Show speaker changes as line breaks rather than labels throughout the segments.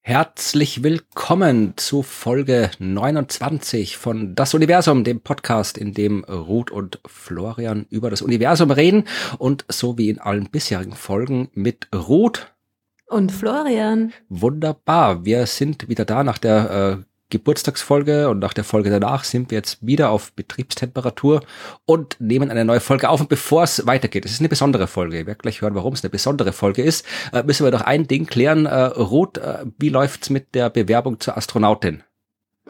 Herzlich willkommen zu Folge 29 von Das Universum, dem Podcast, in dem Ruth und Florian über das Universum reden und so wie in allen bisherigen Folgen mit Ruth
und Florian.
Wunderbar, wir sind wieder da nach der äh, Geburtstagsfolge und nach der Folge danach sind wir jetzt wieder auf Betriebstemperatur und nehmen eine neue Folge auf. Und bevor es weitergeht, es ist eine besondere Folge, ihr werdet gleich hören, warum es eine besondere Folge ist, äh, müssen wir doch ein Ding klären. Äh, Ruth, äh, wie läuft's mit der Bewerbung zur Astronautin?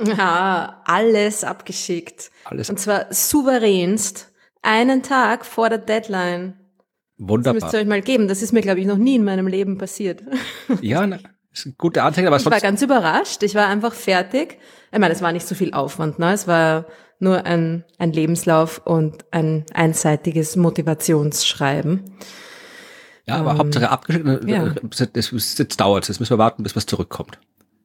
Ja, alles abgeschickt. Alles. Und zwar souveränst, einen Tag vor der Deadline.
Wunderbar.
Das müsst ihr euch mal geben. Das ist mir, glaube ich, noch nie in meinem Leben passiert.
Ja, na, ist ein guter Anfänger, aber
Ich war ganz überrascht. Ich war einfach fertig. Ich meine, es war nicht so viel Aufwand, ne? Es war nur ein, ein Lebenslauf und ein einseitiges Motivationsschreiben.
Ja, aber ähm, Hauptsache abgeschickt. Äh, ja. Das, jetzt dauert es. Jetzt müssen wir warten, bis was zurückkommt.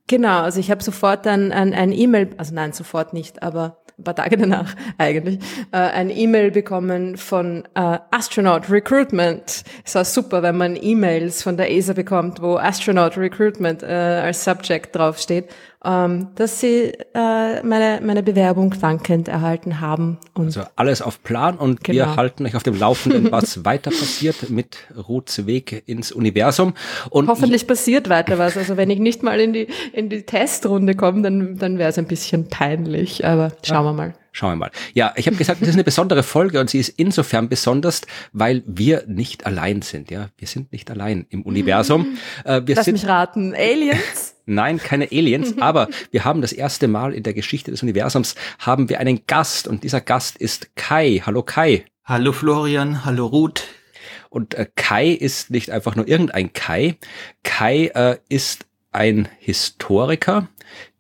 Genau, also ich habe sofort dann ein, ein E-Mail, also nein, sofort nicht, aber ein paar Tage danach eigentlich, äh, ein E-Mail bekommen von äh, Astronaut Recruitment. Es war super, wenn man E-Mails von der ESA bekommt, wo Astronaut Recruitment äh, als Subject draufsteht ähm, dass sie äh, meine, meine Bewerbung dankend erhalten haben.
Und also alles auf Plan und genau. wir halten euch auf dem Laufenden, was weiter passiert mit Ruths Weg ins Universum. Und
Hoffentlich passiert weiter was. Also wenn ich nicht mal in die, in die Testrunde komme, dann, dann wäre es ein bisschen peinlich. Aber schauen ja. wir mal.
Schauen wir mal. Ja, ich habe gesagt, das ist eine besondere Folge und sie ist insofern besonders, weil wir nicht allein sind. Ja, wir sind nicht allein im Universum.
Äh, wir Lass sind, mich raten, Aliens?
Nein, keine Aliens, aber wir haben das erste Mal in der Geschichte des Universums haben wir einen Gast und dieser Gast ist Kai. Hallo Kai.
Hallo Florian, hallo Ruth.
Und äh, Kai ist nicht einfach nur irgendein Kai. Kai äh, ist ein Historiker,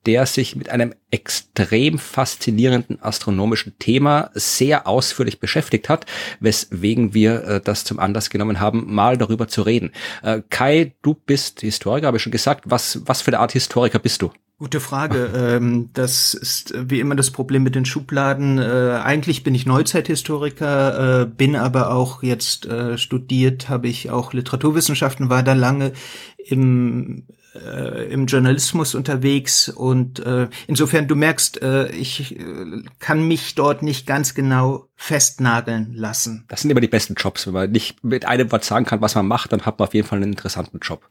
der sich mit einem extrem faszinierenden astronomischen Thema sehr ausführlich beschäftigt hat, weswegen wir äh, das zum Anlass genommen haben, mal darüber zu reden. Äh, Kai, du bist Historiker, habe ich schon gesagt. Was, was für eine Art Historiker bist du?
Gute Frage. ähm, das ist wie immer das Problem mit den Schubladen. Äh, eigentlich bin ich Neuzeithistoriker, äh, bin aber auch jetzt äh, studiert, habe ich auch Literaturwissenschaften, war da lange im äh, im Journalismus unterwegs und äh, insofern du merkst, äh, ich äh, kann mich dort nicht ganz genau festnageln lassen.
Das sind immer die besten Jobs, wenn man nicht mit einem Wort sagen kann, was man macht, dann hat man auf jeden Fall einen interessanten Job.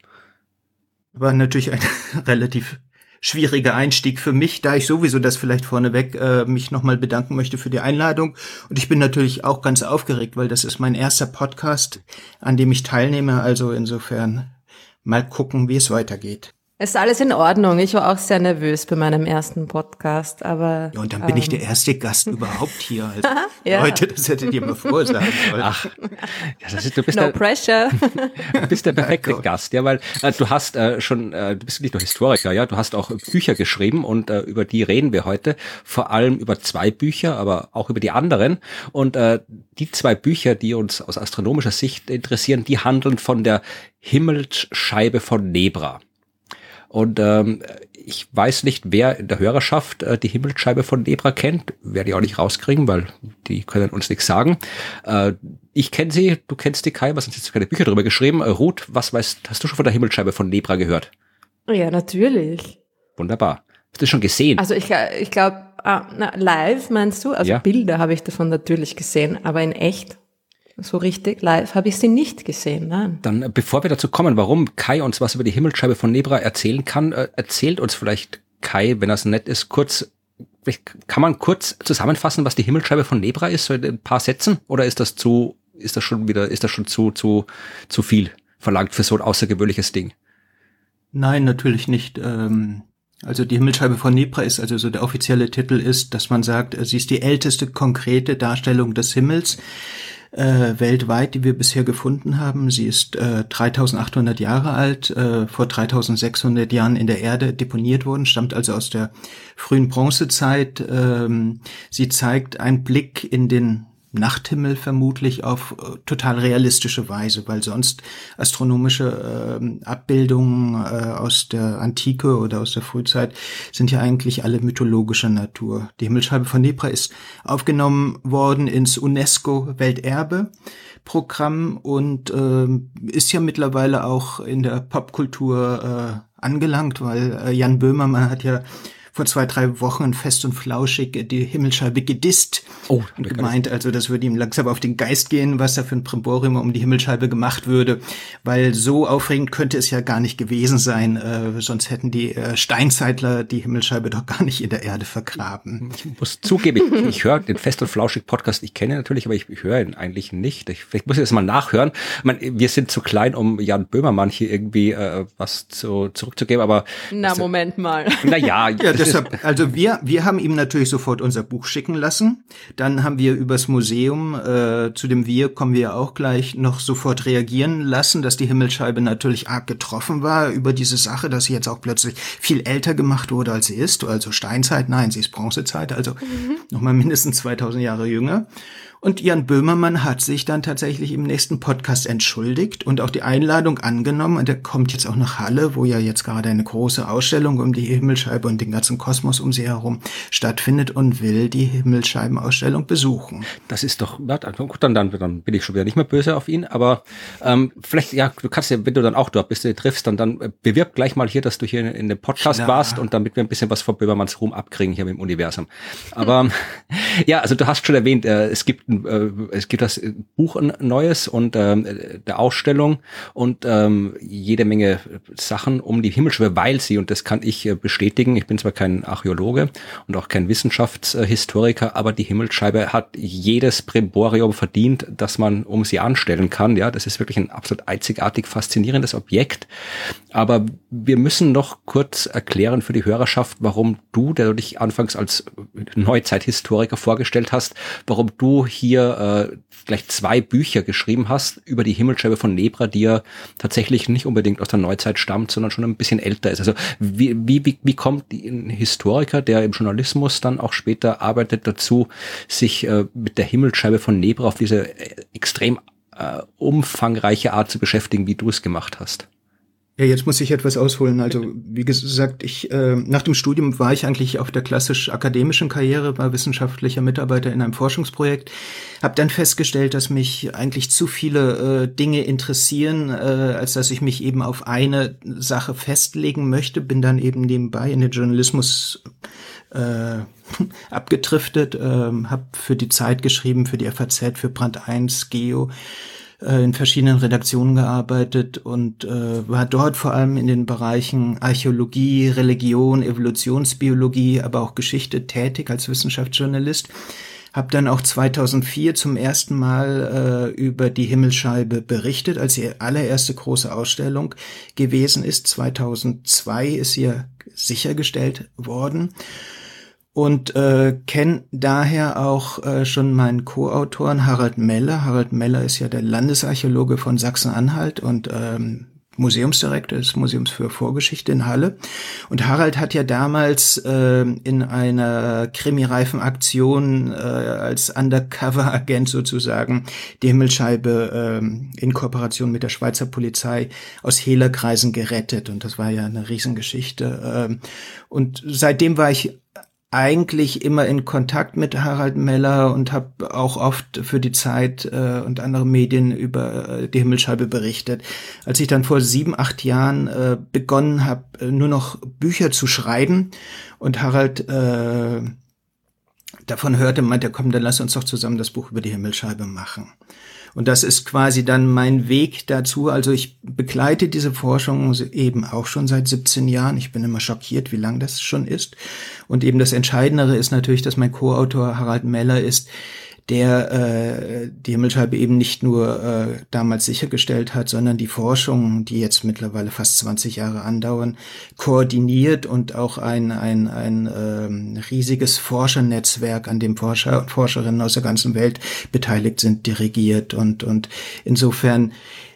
War natürlich ein relativ schwieriger Einstieg für mich, da ich sowieso das vielleicht vorneweg äh, mich nochmal bedanken möchte für die Einladung. Und ich bin natürlich auch ganz aufgeregt, weil das ist mein erster Podcast, an dem ich teilnehme. Also insofern mal gucken, wie es weitergeht.
Es ist alles in Ordnung. Ich war auch sehr nervös bei meinem ersten Podcast, aber.
Ja, und dann bin ähm, ich der erste Gast überhaupt hier. Also ja. Leute, das hättet ihr mir vorher sagen sollen. Ach,
ja, das ist, du bist
no
der,
pressure.
Du bist der perfekte ja, Gast, ja, weil äh, du hast äh, schon, äh, du bist nicht nur Historiker, ja, du hast auch Bücher geschrieben und äh, über die reden wir heute. Vor allem über zwei Bücher, aber auch über die anderen. Und äh, die zwei Bücher, die uns aus astronomischer Sicht interessieren, die handeln von der Himmelsscheibe von Nebra. Und ähm, ich weiß nicht, wer in der Hörerschaft äh, die Himmelsscheibe von Nebra kennt. Werde ich auch nicht rauskriegen, weil die können uns nichts sagen. Äh, ich kenne sie, du kennst die Kai, was sind jetzt keine Bücher darüber geschrieben. Äh, Ruth, was weißt, hast du schon von der Himmelsscheibe von Nebra gehört?
Ja, natürlich.
Wunderbar. Hast du schon gesehen?
Also ich, ich glaube, ah, live meinst du? Also ja. Bilder habe ich davon natürlich gesehen, aber in echt so richtig live habe ich sie nicht gesehen. Nein.
Dann, äh, bevor wir dazu kommen, warum Kai uns was über die Himmelsscheibe von Nebra erzählen kann, äh, erzählt uns vielleicht Kai, wenn das nett ist, kurz, kann man kurz zusammenfassen, was die Himmelsscheibe von Nebra ist, so in ein paar Sätzen? Oder ist das zu, ist das schon wieder, ist das schon zu, zu, zu viel verlangt für so ein außergewöhnliches Ding?
Nein, natürlich nicht. Ähm also die Himmelsscheibe von Nebra ist also so der offizielle Titel ist, dass man sagt, sie ist die älteste konkrete Darstellung des Himmels äh, weltweit, die wir bisher gefunden haben. Sie ist äh, 3800 Jahre alt, äh, vor 3600 Jahren in der Erde deponiert worden, stammt also aus der frühen Bronzezeit. Ähm, sie zeigt einen Blick in den Nachthimmel vermutlich auf äh, total realistische Weise, weil sonst astronomische äh, Abbildungen äh, aus der Antike oder aus der Frühzeit sind ja eigentlich alle mythologischer Natur. Die Himmelscheibe von Nebra ist aufgenommen worden ins UNESCO Welterbe. Programm und äh, ist ja mittlerweile auch in der Popkultur äh, angelangt, weil äh, Jan Böhmermann hat ja vor zwei, drei Wochen fest und flauschig die Himmelscheibe gedisst oh, und gemeint, also das würde ihm langsam auf den Geist gehen, was da für ein Primborium um die Himmelscheibe gemacht würde, weil so aufregend könnte es ja gar nicht gewesen sein, äh, sonst hätten die äh, Steinzeitler die Himmelscheibe doch gar nicht in der Erde vergraben.
Ich muss zugeben, ich, ich höre den Fest und flauschig Podcast, ich kenne natürlich, aber ich, ich höre ihn eigentlich nicht. Ich, vielleicht muss ich das mal nachhören. Ich meine, wir sind zu klein, um Jan Böhmermann hier irgendwie äh, was zu, zurückzugeben, aber
na Moment mal.
Na ja, ja deshalb, also wir, wir haben ihm natürlich sofort unser Buch schicken lassen. Dann haben wir übers Museum, äh, zu dem wir kommen wir auch gleich, noch sofort reagieren lassen, dass die Himmelscheibe natürlich arg getroffen war über diese Sache, dass sie jetzt auch plötzlich viel älter gemacht wurde, als sie ist. Also Steinzeit, nein, sie ist Bronzezeit, also mhm. nochmal mindestens 2000 Jahre jünger. Und Jan Böhmermann hat sich dann tatsächlich im nächsten Podcast entschuldigt und auch die Einladung angenommen. Und er kommt jetzt auch nach Halle, wo ja jetzt gerade eine große Ausstellung um die Himmelscheibe und den ganzen Kosmos um sie herum stattfindet und will die Himmelscheibenausstellung besuchen.
Das ist doch, gut, dann, dann, dann bin ich schon wieder nicht mehr böse auf ihn. Aber ähm, vielleicht, ja, du kannst ja, wenn du dann auch dort bist, du triffst, dann, dann bewirb gleich mal hier, dass du hier in, in dem Podcast Klar. warst und damit wir ein bisschen was von Böhmermanns Ruhm abkriegen hier im Universum. Aber ja, also du hast schon erwähnt, äh, es gibt äh, es gibt das Buch neues und ähm, der Ausstellung und ähm, jede Menge Sachen um die Himmelschwebe, weil sie, und das kann ich äh, bestätigen, ich bin zwar kein Archäologe und auch kein Wissenschaftshistoriker, aber die Himmelsscheibe hat jedes Primborium verdient, das man um sie anstellen kann. Ja, das ist wirklich ein absolut einzigartig faszinierendes Objekt. Aber wir müssen noch kurz erklären für die Hörerschaft, warum du, der du dich anfangs als Neuzeithistoriker vorgestellt hast, warum du hier äh, gleich zwei Bücher geschrieben hast über die Himmelscheibe von Nebra, die ja tatsächlich nicht unbedingt aus der Neuzeit stammt, sondern schon ein bisschen älter ist. Also wie, wie, wie kommt ein Historiker, der im Journalismus dann auch später arbeitet, dazu, sich äh, mit der Himmelscheibe von Nebra auf diese äh, extrem äh, umfangreiche Art zu beschäftigen, wie du es gemacht hast?
Ja, jetzt muss ich etwas ausholen. Also wie gesagt, ich äh, nach dem Studium war ich eigentlich auf der klassisch akademischen Karriere, war wissenschaftlicher Mitarbeiter in einem Forschungsprojekt, habe dann festgestellt, dass mich eigentlich zu viele äh, Dinge interessieren, äh, als dass ich mich eben auf eine Sache festlegen möchte. Bin dann eben nebenbei in den Journalismus äh, abgedriftet, äh, habe für die Zeit geschrieben, für die FAZ, für Brand 1, Geo äh, in verschiedenen Redaktionen gearbeitet und äh, war dort vor allem in den Bereichen Archäologie, Religion, Evolutionsbiologie, aber auch Geschichte tätig als Wissenschaftsjournalist. Hab dann auch 2004 zum ersten Mal äh, über die Himmelscheibe berichtet, als die allererste große Ausstellung gewesen ist. 2002 ist sie sichergestellt worden und äh, kenne daher auch äh, schon meinen Co-Autoren Harald Meller. Harald Meller ist ja der Landesarchäologe von Sachsen-Anhalt und ähm, Museumsdirektor des Museums für Vorgeschichte in Halle. Und Harald hat ja damals äh, in einer krimireifen Aktion äh, als Undercover-Agent sozusagen die Himmelscheibe äh, in Kooperation mit der Schweizer Polizei aus Hehlerkreisen gerettet. Und das war ja eine Riesengeschichte. Äh, und seitdem war ich eigentlich immer in Kontakt mit Harald Meller und habe auch oft für die Zeit äh, und andere Medien über äh, die Himmelscheibe berichtet. Als ich dann vor sieben, acht Jahren äh, begonnen habe, äh, nur noch Bücher zu schreiben und Harald äh, davon hörte, meinte komm, dann lass uns doch zusammen das Buch über die Himmelscheibe machen. Und das ist quasi dann mein Weg dazu. Also ich begleite diese Forschung eben auch schon seit 17 Jahren. Ich bin immer schockiert, wie lang das schon ist. Und eben das Entscheidendere ist natürlich, dass mein Co-Autor Harald Meller ist, der äh, die Himmelscheibe eben nicht nur äh, damals sichergestellt hat, sondern die Forschung, die jetzt mittlerweile fast 20 Jahre andauern, koordiniert und auch ein, ein, ein ähm, riesiges Forschernetzwerk, an dem Forscher und Forscherinnen aus der ganzen Welt beteiligt sind, dirigiert. Und, und insofern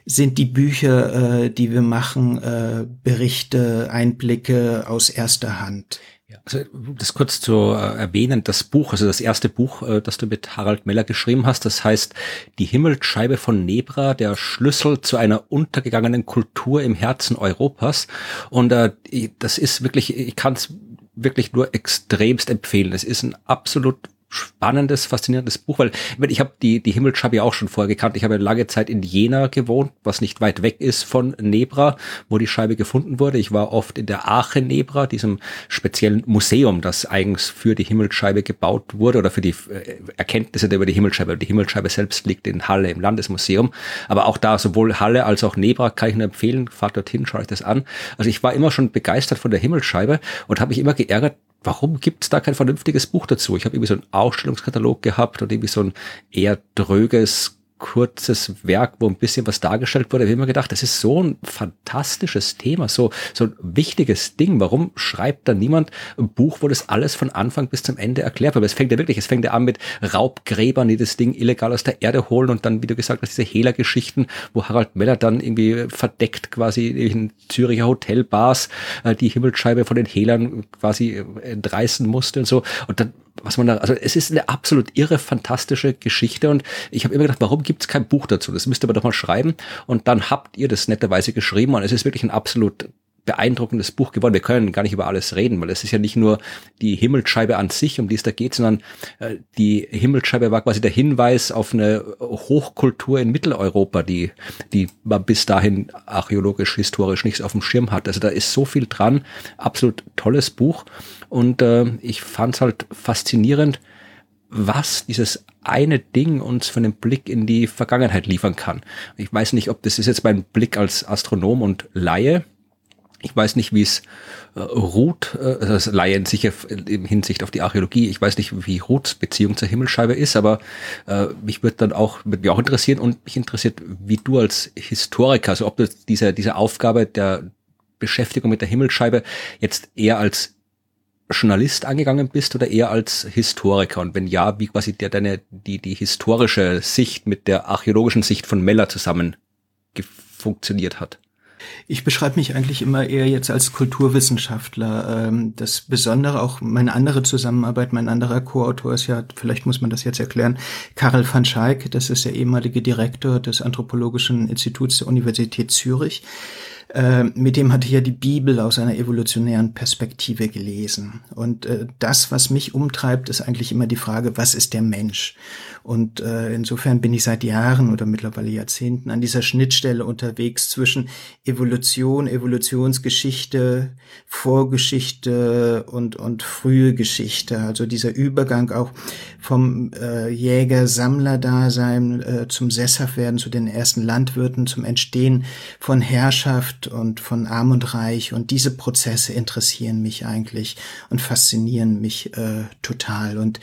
sind die Bücher, äh, die wir machen, äh, Berichte, Einblicke aus erster Hand.
Ja, also das kurz zu äh, erwähnen, das Buch, also das erste Buch, äh, das du mit Harald Meller geschrieben hast, das heißt Die Himmelsscheibe von Nebra, der Schlüssel zu einer untergegangenen Kultur im Herzen Europas. Und äh, das ist wirklich, ich kann es wirklich nur extremst empfehlen. Es ist ein absolut spannendes, faszinierendes Buch, weil ich habe die, die Himmelsscheibe ja auch schon vorher gekannt. Ich habe lange Zeit in Jena gewohnt, was nicht weit weg ist von Nebra, wo die Scheibe gefunden wurde. Ich war oft in der Aachen Nebra, diesem speziellen Museum, das eigens für die Himmelsscheibe gebaut wurde oder für die äh, Erkenntnisse über die Himmelsscheibe. Die Himmelsscheibe selbst liegt in Halle im Landesmuseum. Aber auch da, sowohl Halle als auch Nebra kann ich nur empfehlen. Fahrt dorthin, schaut euch das an. Also ich war immer schon begeistert von der Himmelsscheibe und habe mich immer geärgert, warum gibt es da kein vernünftiges Buch dazu? Ich habe irgendwie so einen Ausstellungskatalog gehabt und irgendwie so ein eher dröges kurzes Werk, wo ein bisschen was dargestellt wurde. Ich habe immer gedacht, das ist so ein fantastisches Thema, so, so ein wichtiges Ding. Warum schreibt da niemand ein Buch, wo das alles von Anfang bis zum Ende erklärt wird? Es fängt ja wirklich, es fängt ja an mit Raubgräbern, die das Ding illegal aus der Erde holen und dann, wie du gesagt hast, diese Hehler-Geschichten, wo Harald Meller dann irgendwie verdeckt quasi in Züricher Hotelbars äh, die Himmelsscheibe von den Hehlern quasi entreißen musste und so. Und dann was man da, also es ist eine absolut irre, fantastische Geschichte und ich habe immer gedacht, warum gibt es kein Buch dazu? Das müsst ihr aber doch mal schreiben und dann habt ihr das netterweise geschrieben und es ist wirklich ein absolut beeindruckendes Buch geworden. Wir können gar nicht über alles reden, weil es ist ja nicht nur die Himmelsscheibe an sich, um die es da geht, sondern äh, die Himmelsscheibe war quasi der Hinweis auf eine Hochkultur in Mitteleuropa, die, die man bis dahin archäologisch, historisch nichts auf dem Schirm hat. Also da ist so viel dran. Absolut tolles Buch. Und äh, ich fand es halt faszinierend, was dieses eine Ding uns für einen Blick in die Vergangenheit liefern kann. Ich weiß nicht, ob das ist jetzt mein Blick als Astronom und Laie, ich weiß nicht, wie es äh, Ruth, äh, also das Laien sicher in Hinsicht auf die Archäologie, ich weiß nicht, wie Ruths Beziehung zur Himmelscheibe ist, aber äh, mich wird dann auch, wird mich auch interessieren und mich interessiert, wie du als Historiker, also ob du diese, diese Aufgabe der Beschäftigung mit der Himmelscheibe jetzt eher als Journalist angegangen bist oder eher als Historiker? Und wenn ja, wie quasi der deine, die, die historische Sicht mit der archäologischen Sicht von Meller zusammen funktioniert hat?
Ich beschreibe mich eigentlich immer eher jetzt als Kulturwissenschaftler. Ähm, das Besondere, auch meine andere Zusammenarbeit, mein anderer Co-Autor ist ja, vielleicht muss man das jetzt erklären, Karel van Schaik, das ist der ehemalige Direktor des Anthropologischen Instituts der Universität Zürich. Äh, mit dem hatte ich ja die Bibel aus einer evolutionären Perspektive gelesen. Und äh, das, was mich umtreibt, ist eigentlich immer die Frage, was ist der Mensch? Und äh, insofern bin ich seit Jahren oder mittlerweile Jahrzehnten an dieser Schnittstelle unterwegs zwischen Evolution, Evolutionsgeschichte, Vorgeschichte und, und frühe Geschichte. Also dieser Übergang auch vom äh, Jäger-Sammler-Dasein äh, zum Sesshaftwerden, zu den ersten Landwirten, zum Entstehen von Herrschaft und von Arm und Reich. Und diese Prozesse interessieren mich eigentlich und faszinieren mich äh, total. Und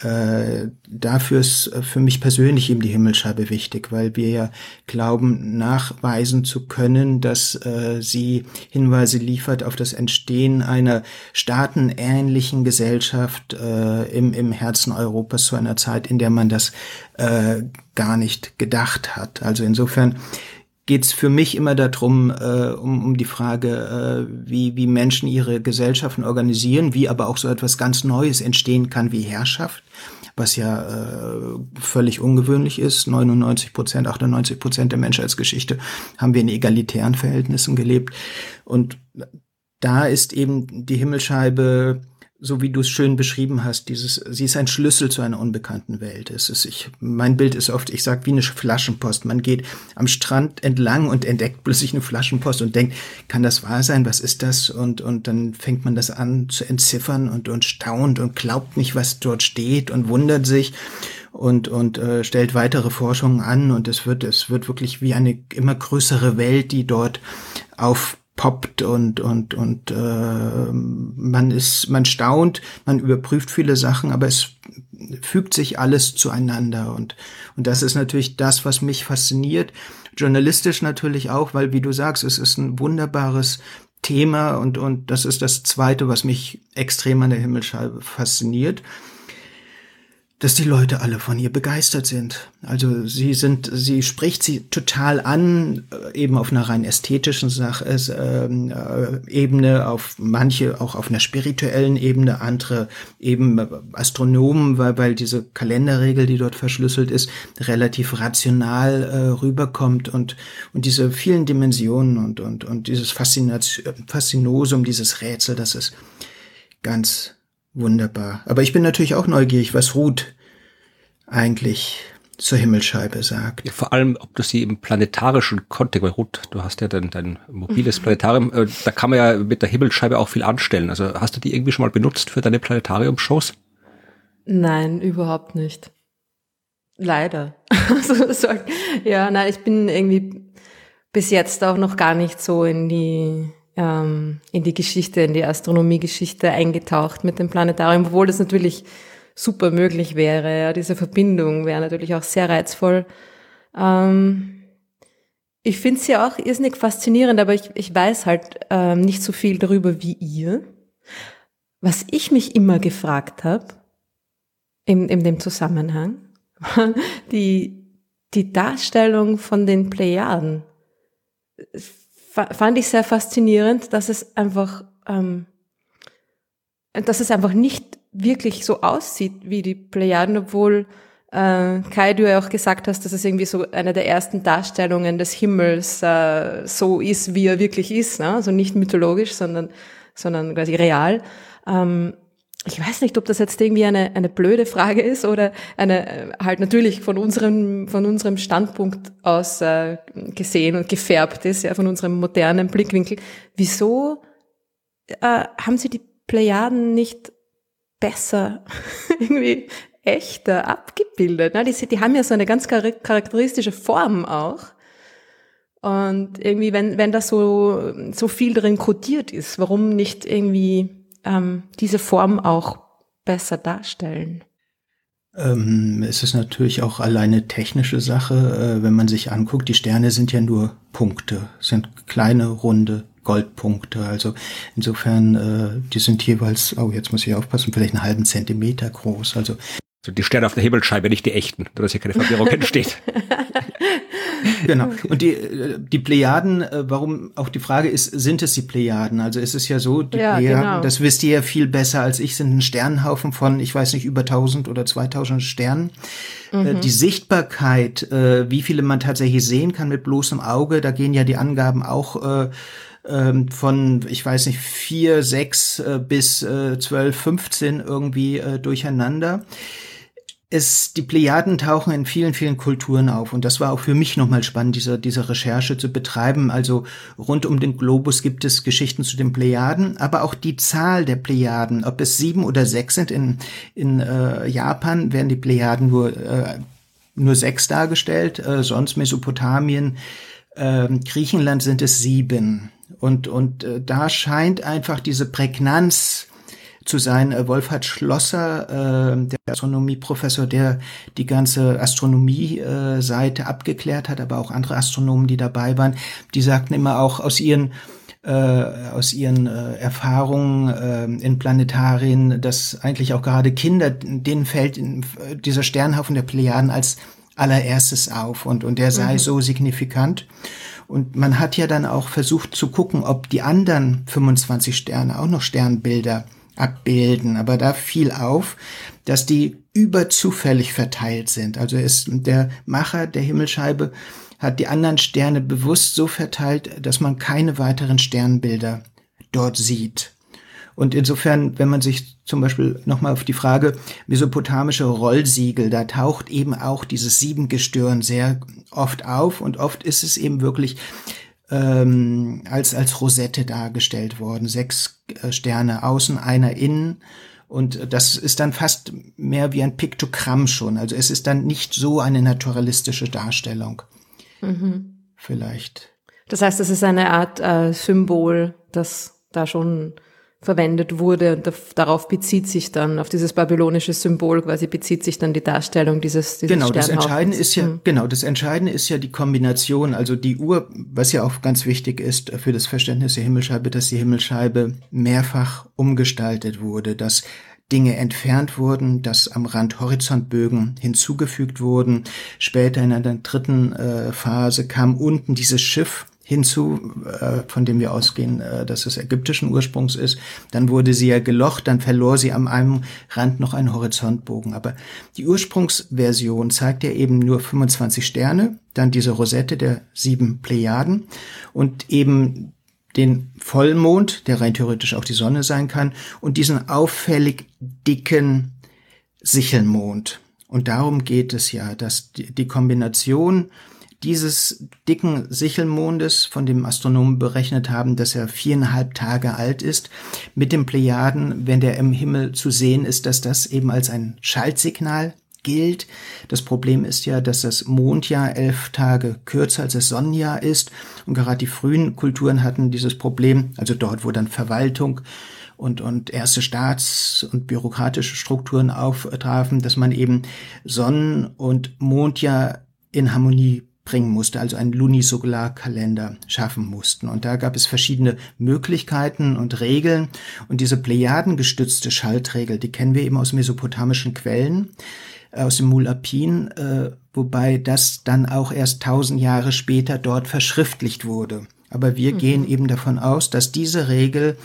äh, dafür ist äh, für mich persönlich eben die Himmelscheibe wichtig, weil wir ja glauben, nachweisen zu können, dass äh, sie Hinweise liefert auf das Entstehen einer staatenähnlichen Gesellschaft äh, im, im Herzen Europas zu einer Zeit, in der man das äh, gar nicht gedacht hat. Also insofern geht es für mich immer darum, äh, um, um die Frage, äh, wie, wie Menschen ihre Gesellschaften organisieren, wie aber auch so etwas ganz Neues entstehen kann wie Herrschaft, was ja äh, völlig ungewöhnlich ist. 99 Prozent, 98 Prozent der Menschheitsgeschichte haben wir in egalitären Verhältnissen gelebt. Und da ist eben die Himmelscheibe so wie du es schön beschrieben hast, dieses, sie ist ein Schlüssel zu einer unbekannten Welt. Es ist, ich, mein Bild ist oft, ich sag wie eine Flaschenpost. Man geht am Strand entlang und entdeckt plötzlich eine Flaschenpost und denkt, kann das wahr sein? Was ist das? Und, und dann fängt man das an zu entziffern und, und staunt und glaubt nicht, was dort steht und wundert sich und, und äh, stellt weitere Forschungen an und es wird, es wird wirklich wie eine immer größere Welt, die dort auf poppt und und und äh, man ist man staunt, man überprüft viele Sachen, aber es fügt sich alles zueinander. Und und das ist natürlich das, was mich fasziniert, journalistisch natürlich auch, weil wie du sagst, es ist ein wunderbares Thema und und das ist das zweite, was mich extrem an der Himmelscheibe fasziniert dass die Leute alle von ihr begeistert sind. Also sie sind, sie spricht sie total an, äh, eben auf einer rein ästhetischen Sache, äh, äh, Ebene, auf manche auch auf einer spirituellen Ebene, andere eben Astronomen, weil, weil diese Kalenderregel, die dort verschlüsselt ist, relativ rational äh, rüberkommt und, und diese vielen Dimensionen und, und, und dieses Faszination, Faszinosum, dieses Rätsel, das ist ganz wunderbar. Aber ich bin natürlich auch neugierig, was Ruth eigentlich zur Himmelscheibe sagt.
Ja, vor allem, ob du sie im planetarischen Kontext, weil Ruth, du hast ja dein, dein mobiles Planetarium, äh, da kann man ja mit der Himmelscheibe auch viel anstellen. Also hast du die irgendwie schon mal benutzt für deine Planetarium-Shows?
Nein, überhaupt nicht. Leider. also, so, ja, nein, ich bin irgendwie bis jetzt auch noch gar nicht so in die ähm, in die Geschichte, in die Astronomiegeschichte eingetaucht mit dem Planetarium, obwohl das natürlich super möglich wäre. Ja, diese Verbindung wäre natürlich auch sehr reizvoll. Ähm, ich finde sie ja auch irrsinnig faszinierend, aber ich, ich weiß halt ähm, nicht so viel darüber wie ihr. Was ich mich immer gefragt habe, in, in dem Zusammenhang, die, die Darstellung von den Plejaden fand ich sehr faszinierend, dass es einfach, ähm, dass es einfach nicht wirklich so aussieht wie die Plejaden, obwohl äh, Kai, du ja auch gesagt hast, dass es irgendwie so eine der ersten Darstellungen des Himmels äh, so ist, wie er wirklich ist, ne? also nicht mythologisch, sondern sondern quasi real. Ähm, ich weiß nicht, ob das jetzt irgendwie eine, eine blöde Frage ist oder eine äh, halt natürlich von unserem, von unserem Standpunkt aus äh, gesehen und gefärbt ist, ja, von unserem modernen Blickwinkel. Wieso äh, haben Sie die Plejaden nicht besser irgendwie echter abgebildet? Ne? Die, die haben ja so eine ganz charakteristische Form auch. Und irgendwie, wenn, wenn da so, so viel drin kodiert ist, warum nicht irgendwie ähm, diese Form auch besser darstellen?
Ähm, es ist natürlich auch alleine technische Sache, äh, wenn man sich anguckt, die Sterne sind ja nur Punkte, sind kleine, runde Goldpunkte. Also insofern, äh, die sind jeweils, oh, jetzt muss ich aufpassen, vielleicht einen halben Zentimeter groß. Also
so die Sterne auf der Himmelsscheibe, nicht die echten, dass hier keine Verwirrung entsteht.
genau. Und die, äh, die Plejaden, äh, warum auch die Frage ist, sind es die Plejaden? Also es ist ja so, die ja, Plejaden, genau. das wisst ihr ja viel besser als ich, sind ein Sternenhaufen von, ich weiß nicht, über 1000 oder 2000 Sternen. Äh, mhm. Die Sichtbarkeit, wie viele man tatsächlich sehen kann mit bloßem Auge, da gehen ja die Angaben auch ähm, von, ich weiß nicht, vier, sechs bis zwölf, fünfzehn irgendwie durcheinander es, die Plejaden tauchen in vielen, vielen Kulturen auf. Und das war auch für mich nochmal spannend, diese, diese Recherche zu betreiben. Also rund um den Globus gibt es Geschichten zu den Plejaden, aber auch die Zahl der Plejaden, ob es sieben oder sechs sind. In, in äh, Japan werden die Plejaden nur, äh, nur sechs dargestellt, äh, sonst Mesopotamien, äh, Griechenland sind es sieben. Und, und äh, da scheint einfach diese Prägnanz zu sein. Äh, Wolfhard Schlosser, äh, der Astronomieprofessor, der die ganze Astronomie-Seite äh, abgeklärt hat, aber auch andere Astronomen, die dabei waren, die sagten immer auch aus ihren äh, aus ihren äh, Erfahrungen äh, in Planetarien, dass eigentlich auch gerade Kinder, denen fällt in, dieser Sternhaufen der Plejaden als allererstes auf und, und der sei mhm. so signifikant. Und man hat ja dann auch versucht zu gucken, ob die anderen 25 Sterne auch noch Sternbilder abbilden. Aber da fiel auf, dass die überzufällig verteilt sind. Also ist der Macher der Himmelscheibe hat die anderen Sterne bewusst so verteilt, dass man keine weiteren Sternbilder dort sieht. Und insofern, wenn man sich zum Beispiel nochmal auf die Frage mesopotamische Rollsiegel, da taucht eben auch dieses Siebengestirn sehr oft auf und oft ist es eben wirklich ähm, als, als Rosette dargestellt worden. Sechs äh, Sterne außen, einer innen. Und das ist dann fast mehr wie ein Piktogramm schon. Also es ist dann nicht so eine naturalistische Darstellung. Mhm. Vielleicht.
Das heißt, es ist eine Art äh, Symbol, das da schon verwendet wurde und darauf bezieht sich dann, auf dieses babylonische Symbol quasi bezieht sich dann die Darstellung dieses, dieses
Genau, das Entscheidende ist ja, mhm. genau, das Entscheidende ist ja die Kombination, also die Uhr, was ja auch ganz wichtig ist für das Verständnis der Himmelscheibe, dass die Himmelscheibe mehrfach umgestaltet wurde, dass Dinge entfernt wurden, dass am Rand Horizontbögen hinzugefügt wurden. Später in einer dritten äh, Phase kam unten dieses Schiff hinzu, äh, von dem wir ausgehen, äh, dass es ägyptischen Ursprungs ist. Dann wurde sie ja gelocht, dann verlor sie am einen Rand noch einen Horizontbogen. Aber die Ursprungsversion zeigt ja eben nur 25 Sterne, dann diese Rosette der sieben Plejaden und eben den Vollmond, der rein theoretisch auch die Sonne sein kann, und diesen auffällig dicken Sichelmond. Und darum geht es ja, dass die Kombination dieses dicken Sichelmondes, von dem Astronomen berechnet haben, dass er viereinhalb Tage alt ist, mit den Plejaden, wenn der im Himmel zu sehen ist, dass das eben als ein Schaltsignal gilt. Das Problem ist ja, dass das Mondjahr elf Tage kürzer als das Sonnenjahr ist. Und gerade die frühen Kulturen hatten dieses Problem, also dort, wo dann Verwaltung und, und erste Staats- und bürokratische Strukturen auftrafen, dass man eben Sonnen- und Mondjahr in Harmonie bringen musste, also einen Lunisolarkalender schaffen mussten. Und da gab es verschiedene Möglichkeiten und Regeln. Und diese plejadengestützte Schaltregel, die kennen wir eben aus mesopotamischen Quellen, aus dem Mulapin, äh, wobei das dann auch erst tausend Jahre später dort verschriftlicht wurde. Aber wir mhm. gehen eben davon aus, dass diese Regel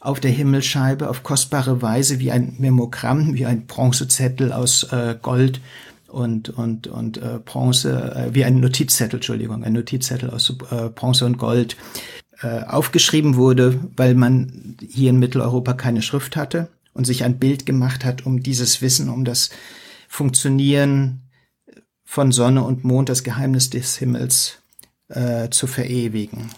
auf der Himmelsscheibe auf kostbare Weise wie ein Memogramm, wie ein Bronzezettel aus äh, Gold und, und, und äh, Bronze, äh, wie ein Notizzettel, Entschuldigung, ein Notizzettel aus äh, Bronze und Gold äh, aufgeschrieben wurde, weil man hier in Mitteleuropa keine Schrift hatte und sich ein Bild gemacht hat, um dieses Wissen, um das Funktionieren von Sonne und Mond, das Geheimnis des Himmels äh, zu verewigen.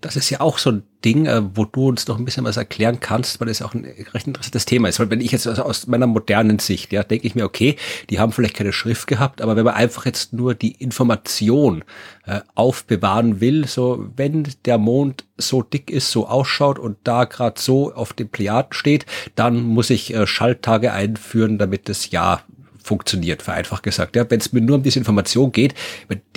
Das ist ja auch so ein Ding, äh, wo du uns noch ein bisschen was erklären kannst, weil das auch ein recht interessantes Thema ist. Weil wenn ich jetzt also aus meiner modernen Sicht, ja, denke ich mir, okay, die haben vielleicht keine Schrift gehabt, aber wenn man einfach jetzt nur die Information äh, aufbewahren will, so wenn der Mond so dick ist, so ausschaut und da gerade so auf dem Plejaden steht, dann muss ich äh, Schalttage einführen, damit das Jahr funktioniert, vereinfacht gesagt. Ja, wenn es mir nur um diese Information geht,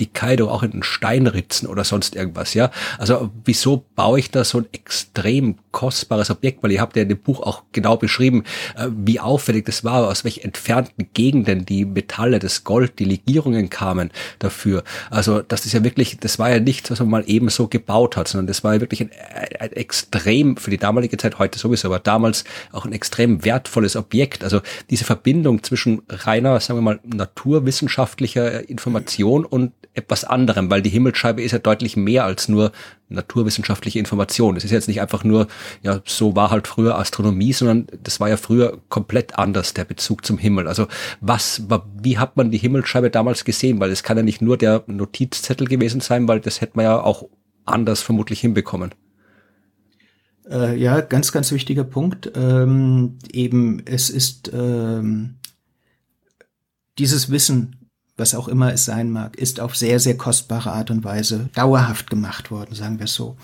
die Kaido auch in den Stein ritzen oder sonst irgendwas, ja. Also wieso baue ich da so ein extrem kostbares Objekt? Weil ihr habt ja in dem Buch auch genau beschrieben, äh, wie aufwendig das war, aus welchen entfernten Gegenden die Metalle, das Gold, die Legierungen kamen dafür. Also das ist ja wirklich, das war ja nichts, was man mal eben so gebaut hat, sondern das war ja wirklich ein, ein extrem, für die damalige Zeit heute sowieso, aber damals auch ein extrem wertvolles Objekt. Also diese Verbindung zwischen rein reiner, sagen wir mal, naturwissenschaftlicher Information und etwas anderem, weil die Himmelsscheibe ist ja deutlich mehr als nur naturwissenschaftliche Information. Es ist jetzt nicht einfach nur, ja, so war halt früher Astronomie, sondern das war ja früher komplett anders, der Bezug zum Himmel. Also was, wie hat man die Himmelsscheibe damals gesehen? Weil es kann ja nicht nur der Notizzettel gewesen sein, weil das hätte man ja auch anders vermutlich hinbekommen.
Äh, ja, ganz, ganz wichtiger Punkt. Ähm, eben, es ist ähm, dieses Wissen, was auch immer es sein mag, ist auf sehr, sehr kostbare Art und Weise dauerhaft gemacht worden, sagen wir es so.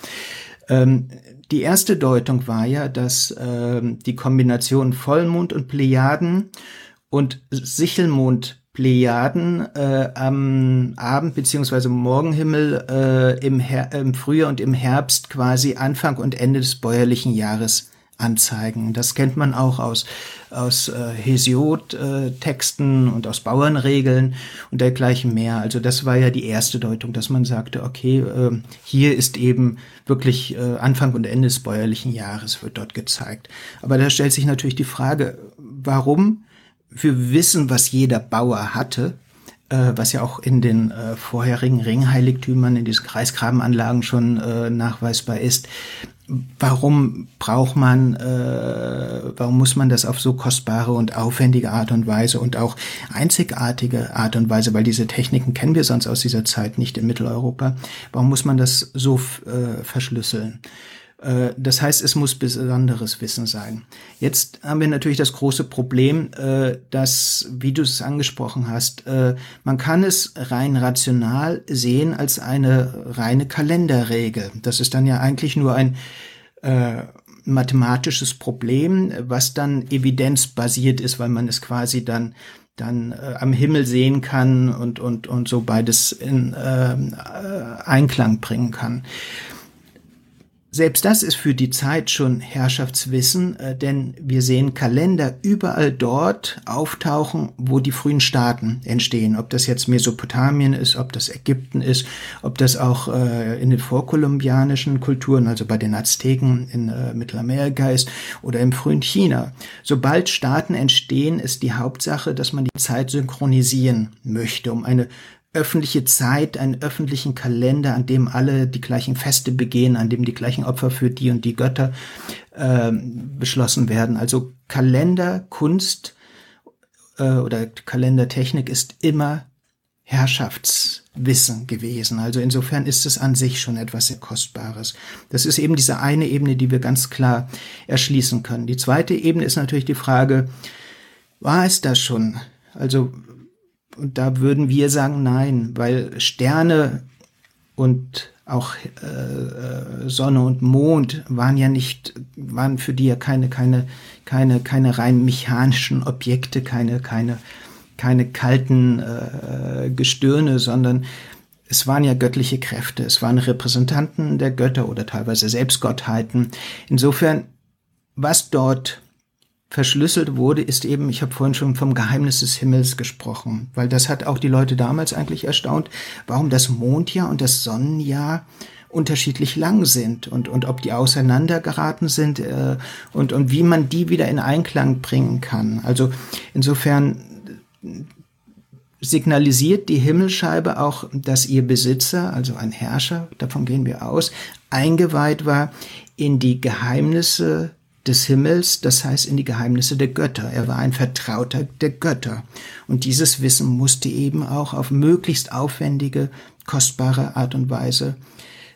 Ähm, die erste Deutung war ja, dass ähm, die Kombination Vollmond und Plejaden und Sichelmond Plejaden äh, am Abend beziehungsweise Morgenhimmel äh, im, im Frühjahr und im Herbst quasi Anfang und Ende des bäuerlichen Jahres anzeigen. Das kennt man auch aus, aus äh, Hesiod-Texten und aus Bauernregeln und dergleichen mehr. Also das war ja die erste Deutung, dass man sagte, okay, äh, hier ist eben wirklich äh, Anfang und Ende des bäuerlichen Jahres wird dort gezeigt. Aber da stellt sich natürlich die Frage, warum wir wissen, was jeder Bauer hatte, äh, was ja auch in den äh, vorherigen Ringheiligtümern, in diesen Kreisgrabenanlagen schon äh, nachweisbar ist, warum braucht man, äh, warum muss man das auf so kostbare und aufwendige Art und Weise und auch einzigartige Art und Weise, weil diese Techniken kennen wir sonst aus dieser Zeit nicht in Mitteleuropa, warum muss man das so äh, verschlüsseln? Äh, das heißt, es muss besonderes Wissen sein. Jetzt haben wir natürlich das große Problem, äh, dass, wie du es angesprochen hast, äh, man kann es rein rational sehen als eine reine Kalenderregel. Das ist dann ja eigentlich nur ein mathematisches Problem, was dann evidenzbasiert ist, weil man es quasi dann dann äh, am Himmel sehen kann und und und so beides in äh, Einklang bringen kann. Selbst das ist für die Zeit schon Herrschaftswissen, äh, denn wir sehen Kalender überall dort auftauchen, wo die frühen Staaten entstehen. Ob das jetzt Mesopotamien ist, ob das Ägypten ist, ob das auch äh, in den vorkolumbianischen Kulturen, also bei den Azteken in äh, Mittelamerika ist oder im frühen China. Sobald Staaten entstehen, ist die Hauptsache, dass man die Zeit synchronisieren möchte, um eine öffentliche Zeit, einen öffentlichen Kalender, an dem alle die gleichen Feste begehen, an dem die gleichen Opfer für die und die Götter äh, beschlossen werden. Also Kalenderkunst äh, oder Kalendertechnik ist immer Herrschaftswissen gewesen. Also insofern ist es an sich schon etwas sehr Kostbares. Das ist eben diese eine Ebene, die wir ganz klar erschließen können. Die zweite Ebene ist natürlich die Frage, war es das schon? Also und da würden wir sagen, nein, weil Sterne und auch äh, äh, Sonne und Mond waren ja nicht, waren für die ja keine, keine, keine, keine rein mechanischen Objekte, keine, keine, keine kalten äh, Gestirne, sondern es waren ja göttliche Kräfte, es waren Repräsentanten der Götter oder teilweise Selbstgottheiten. Insofern, was dort verschlüsselt wurde, ist eben, ich habe vorhin schon vom Geheimnis des Himmels gesprochen, weil das hat auch die Leute damals eigentlich erstaunt, warum das Mondjahr und das Sonnenjahr unterschiedlich lang sind und, und ob die auseinandergeraten sind äh, und, und wie man die wieder in Einklang bringen kann. Also insofern signalisiert die Himmelscheibe auch, dass ihr Besitzer, also ein Herrscher, davon gehen wir aus, eingeweiht war in die Geheimnisse des Himmels, das heißt in die Geheimnisse der Götter. Er war ein Vertrauter der Götter. Und dieses Wissen musste eben auch auf möglichst aufwendige, kostbare Art und Weise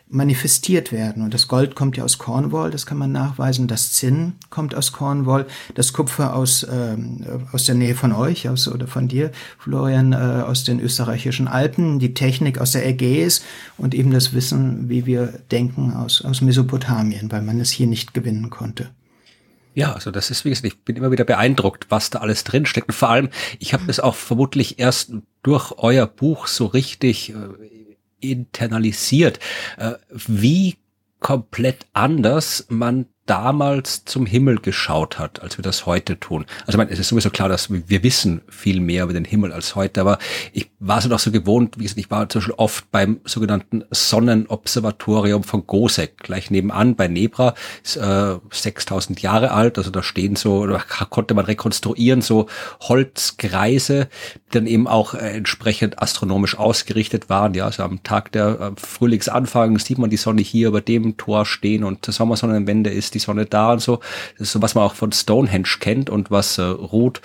manifestiert werden. Und das Gold kommt ja aus Cornwall, das kann man nachweisen. Das Zinn kommt aus Cornwall. Das Kupfer aus, ähm, aus der Nähe von euch, aus, oder von dir, Florian, äh, aus den österreichischen Alpen. Die Technik aus der Ägäis und eben das Wissen, wie wir denken, aus, aus Mesopotamien, weil man es hier nicht gewinnen konnte.
Ja, also das ist, wie gesagt, ich bin immer wieder beeindruckt, was da alles drinsteckt. Und vor allem, ich habe es auch vermutlich erst durch euer Buch so richtig äh, internalisiert, äh, wie komplett anders man damals zum Himmel geschaut hat, als wir das heute tun. Also ich meine, es ist sowieso klar, dass wir wissen viel mehr über den Himmel als heute, aber ich war so noch so gewohnt, wie gesagt, ich war zum Beispiel oft beim sogenannten Sonnenobservatorium von Gosek, gleich nebenan bei Nebra, ist äh, 6000 Jahre alt, also da stehen so, da konnte man rekonstruieren, so Holzkreise, die dann eben auch äh, entsprechend astronomisch ausgerichtet waren, ja, also am Tag der äh, Frühlingsanfang sieht man die Sonne hier über dem Tor stehen und der Sommersonnenwende ist die Sonne da und so. Das ist so, was man auch von Stonehenge kennt und was äh, Ruth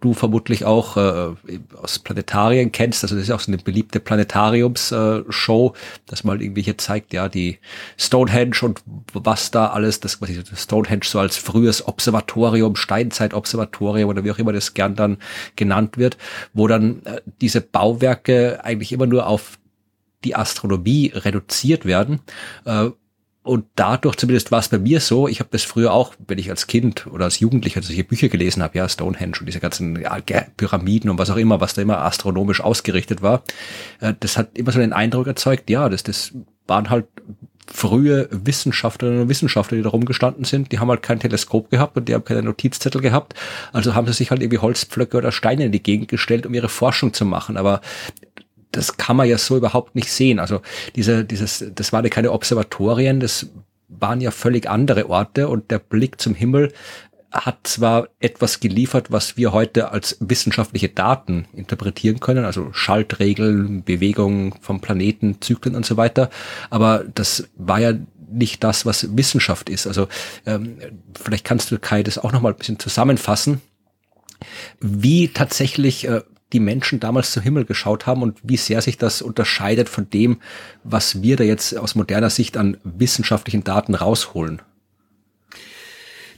du vermutlich auch äh, aus Planetarien kennst. Also das ist auch so eine beliebte Planetariums-Show, äh, dass man irgendwie hier zeigt, ja, die Stonehenge und was da alles, das quasi Stonehenge so als frühes Observatorium, Steinzeit-Observatorium oder wie auch immer das gern dann genannt wird, wo dann äh, diese Bauwerke eigentlich immer nur auf die Astronomie reduziert werden. Äh, und dadurch, zumindest war es bei mir so, ich habe das früher auch, wenn ich als Kind oder als Jugendlicher solche Bücher gelesen habe, ja, Stonehenge und diese ganzen ja, Pyramiden und was auch immer, was da immer astronomisch ausgerichtet war, äh, das hat immer so den Eindruck erzeugt, ja, das, das waren halt frühe Wissenschaftlerinnen und Wissenschaftler, die da rumgestanden sind, die haben halt kein Teleskop gehabt und die haben keine Notizzettel gehabt. Also haben sie sich halt irgendwie Holzpflöcke oder Steine in die Gegend gestellt, um ihre Forschung zu machen. Aber das kann man ja so überhaupt nicht sehen. Also diese, dieses, das waren ja keine Observatorien, das waren ja völlig andere Orte und der Blick zum Himmel hat zwar etwas geliefert, was wir heute als wissenschaftliche Daten interpretieren können, also Schaltregeln, Bewegungen vom Planeten, Zyklen und so weiter, aber das war ja nicht das, was Wissenschaft ist. Also ähm, vielleicht kannst du Kai das auch noch mal ein bisschen zusammenfassen, wie tatsächlich äh, die Menschen damals zum Himmel geschaut haben und wie sehr sich das unterscheidet von dem, was wir da jetzt aus moderner Sicht an wissenschaftlichen Daten rausholen.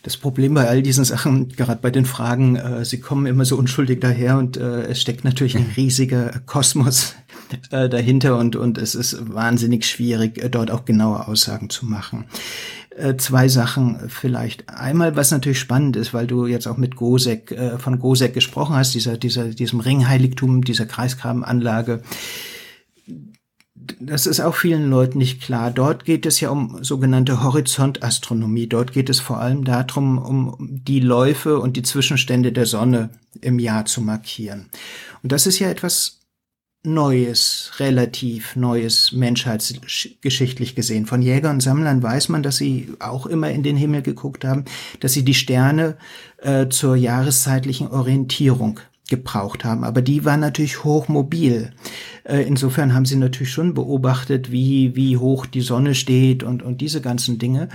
Das Problem bei all diesen Sachen, gerade bei den Fragen, äh, sie kommen immer so unschuldig daher und äh, es steckt natürlich ein riesiger Kosmos äh, dahinter und, und es ist wahnsinnig schwierig, äh, dort auch genaue Aussagen zu machen. Äh, zwei Sachen vielleicht. Einmal, was natürlich spannend ist, weil du jetzt auch mit Gosek, äh, von Gosek gesprochen hast, dieser, dieser, diesem Ringheiligtum, dieser Kreisgrabenanlage das ist auch vielen Leuten nicht klar. Dort geht es ja um sogenannte Horizontastronomie. Dort geht es vor allem darum, um die Läufe und die Zwischenstände der Sonne im Jahr zu markieren. Und das ist ja etwas Neues, relativ Neues menschheitsgeschichtlich gesehen. Von Jägern und Sammlern weiß man, dass sie auch immer in den Himmel geguckt haben, dass sie die Sterne äh, zur jahreszeitlichen Orientierung gebraucht haben. Aber die war natürlich hochmobil. Äh, insofern haben sie natürlich schon beobachtet, wie, wie hoch die Sonne steht und, und diese ganzen Dinge.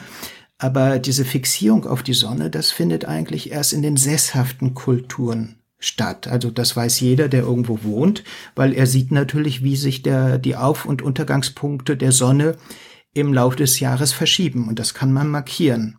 Aber diese Fixierung auf die Sonne, das findet eigentlich erst in den sesshaften Kulturen statt. Also das weiß jeder, der irgendwo wohnt, weil er sieht natürlich, wie sich der, die Auf- und Untergangspunkte der Sonne im Laufe des Jahres verschieben. Und das kann man markieren.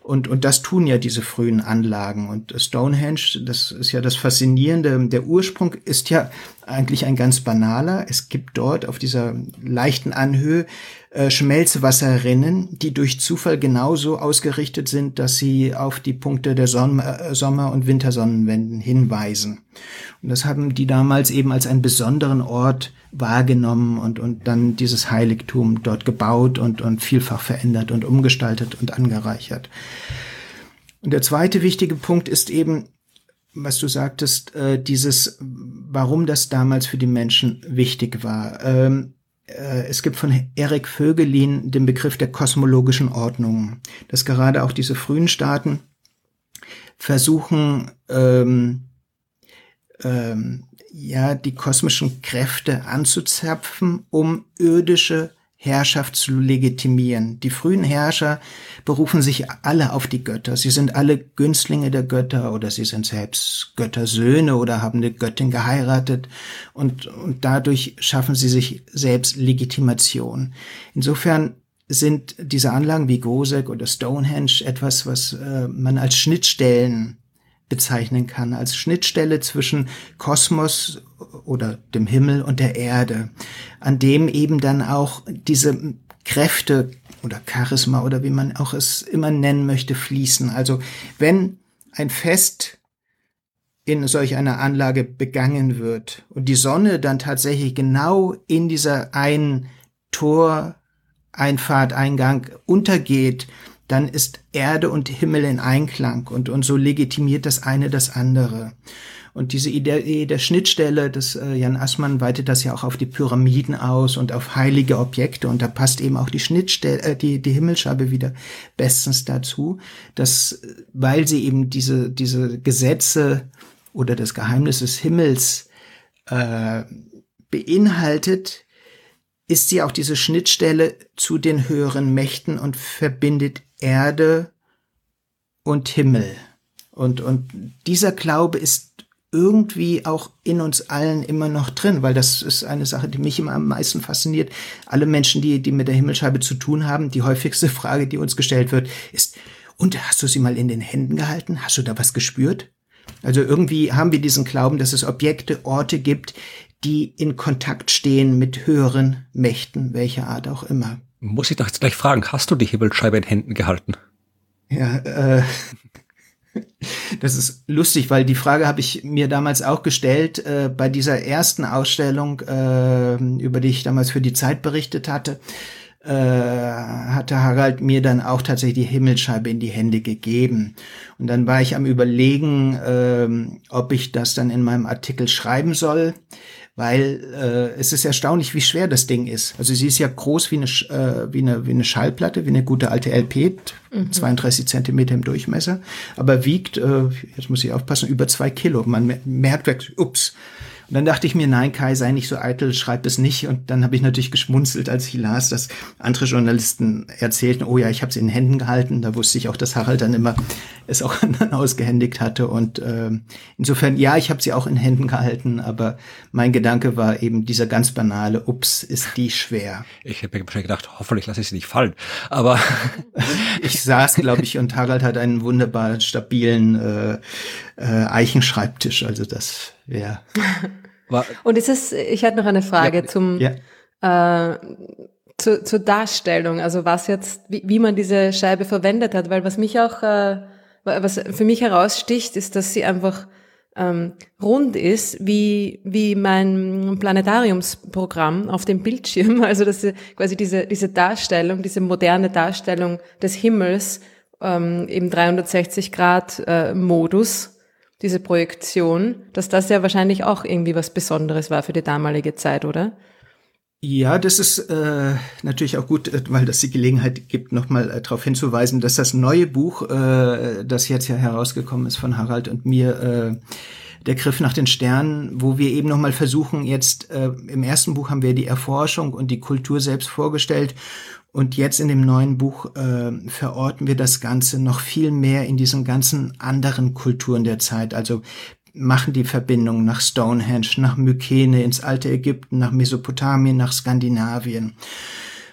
Und, und das tun ja diese frühen Anlagen. Und Stonehenge, das ist ja das Faszinierende. Der Ursprung ist ja eigentlich ein ganz banaler. Es gibt dort auf dieser leichten Anhöhe äh, Schmelzwasserrinnen, die durch Zufall genauso ausgerichtet sind, dass sie auf die Punkte der Son äh, Sommer- und Wintersonnenwenden hinweisen. Und das haben die damals eben als einen besonderen Ort wahrgenommen und, und dann dieses Heiligtum dort gebaut und, und vielfach verändert und umgestaltet und angereichert. Und der zweite wichtige Punkt ist eben, was du sagtest, äh, dieses, warum das damals für die Menschen wichtig war. Ähm, äh, es gibt von Erik Vögelin den Begriff der kosmologischen Ordnung, dass gerade auch diese frühen Staaten versuchen, ähm, ähm, ja, die kosmischen Kräfte anzuzapfen, um irdische Herrschaft zu legitimieren. Die frühen Herrscher berufen sich alle auf die Götter. Sie sind alle Günstlinge der Götter oder sie sind selbst Göttersöhne oder haben eine Göttin geheiratet und, und dadurch schaffen sie sich selbst Legitimation. Insofern sind diese Anlagen wie Gosek oder Stonehenge etwas, was äh, man als Schnittstellen bezeichnen kann, als Schnittstelle zwischen Kosmos oder dem Himmel und der Erde, an dem eben dann auch diese Kräfte oder Charisma oder wie man auch es immer nennen möchte, fließen. Also wenn ein Fest in solch einer Anlage begangen wird und die Sonne dann tatsächlich genau in dieser einen Tor, Einfahrt, Eingang untergeht, dann ist Erde und Himmel in Einklang und, und so legitimiert das eine das andere. Und diese Idee der Schnittstelle, das äh, Jan Assmann weitet das ja auch auf die Pyramiden aus und auf heilige Objekte und da passt eben auch die Schnittstelle, äh, die, die Himmelsscheibe wieder bestens dazu, dass, weil sie eben diese, diese Gesetze oder das Geheimnis des Himmels äh, beinhaltet, ist sie auch diese Schnittstelle zu den höheren Mächten und verbindet Erde und Himmel. Und, und dieser Glaube ist irgendwie auch in uns allen immer noch drin, weil das ist eine Sache, die mich immer am meisten fasziniert. Alle Menschen, die, die mit der Himmelscheibe zu tun haben, die häufigste Frage, die uns gestellt wird, ist, und hast du sie mal in den Händen gehalten? Hast du da was gespürt? Also irgendwie haben wir diesen Glauben, dass es Objekte, Orte gibt, die in Kontakt stehen mit höheren Mächten, welcher Art auch immer.
Muss ich doch jetzt gleich fragen, hast du die Himmelsscheibe in Händen gehalten?
Ja, äh, das ist lustig, weil die Frage habe ich mir damals auch gestellt äh, bei dieser ersten Ausstellung, äh, über die ich damals für die Zeit berichtet hatte. Äh, hatte Harald mir dann auch tatsächlich die Himmelsscheibe in die Hände gegeben. Und dann war ich am überlegen, äh, ob ich das dann in meinem Artikel schreiben soll weil äh, es ist erstaunlich, wie schwer das Ding ist. Also sie ist ja groß wie eine, äh, wie eine, wie eine Schallplatte, wie eine gute alte LP, mhm. 32 Zentimeter im Durchmesser, aber wiegt, äh, jetzt muss ich aufpassen, über zwei Kilo. Man merkt, ups, und dann dachte ich mir, nein, Kai, sei nicht so eitel, schreib es nicht. Und dann habe ich natürlich geschmunzelt, als ich las, dass andere Journalisten erzählten, oh ja, ich habe es in den Händen gehalten. Da wusste ich auch, dass Harald dann immer es auch anderen ausgehändigt hatte. Und äh, insofern, ja, ich habe sie auch in Händen gehalten, aber mein Gedanke war eben dieser ganz banale, ups, ist die schwer.
Ich habe mir wahrscheinlich gedacht, hoffentlich lasse ich sie nicht fallen. Aber
ich saß, glaube ich, und Harald hat einen wunderbar stabilen äh, äh, Eichenschreibtisch. Also das wäre
Und ist es, ich hatte noch eine Frage ja, zum, ja. Äh, zu, zur Darstellung, also was jetzt, wie, wie man diese Scheibe verwendet hat, weil was mich auch, äh, was für mich heraussticht, ist, dass sie einfach ähm, rund ist, wie, wie mein Planetariumsprogramm auf dem Bildschirm. Also dass quasi diese, diese Darstellung, diese moderne Darstellung des Himmels ähm, im 360 Grad äh, Modus, diese Projektion, dass das ja wahrscheinlich auch irgendwie was Besonderes war für die damalige Zeit, oder?
Ja, das ist äh, natürlich auch gut, äh, weil das die Gelegenheit gibt, nochmal äh, darauf hinzuweisen, dass das neue Buch, äh, das jetzt ja herausgekommen ist von Harald und mir, äh, der Griff nach den Sternen, wo wir eben nochmal versuchen, jetzt äh, im ersten Buch haben wir die Erforschung und die Kultur selbst vorgestellt und jetzt in dem neuen Buch äh, verorten wir das Ganze noch viel mehr in diesen ganzen anderen Kulturen der Zeit. Also machen die Verbindung nach Stonehenge, nach Mykene, ins alte Ägypten, nach Mesopotamien, nach Skandinavien.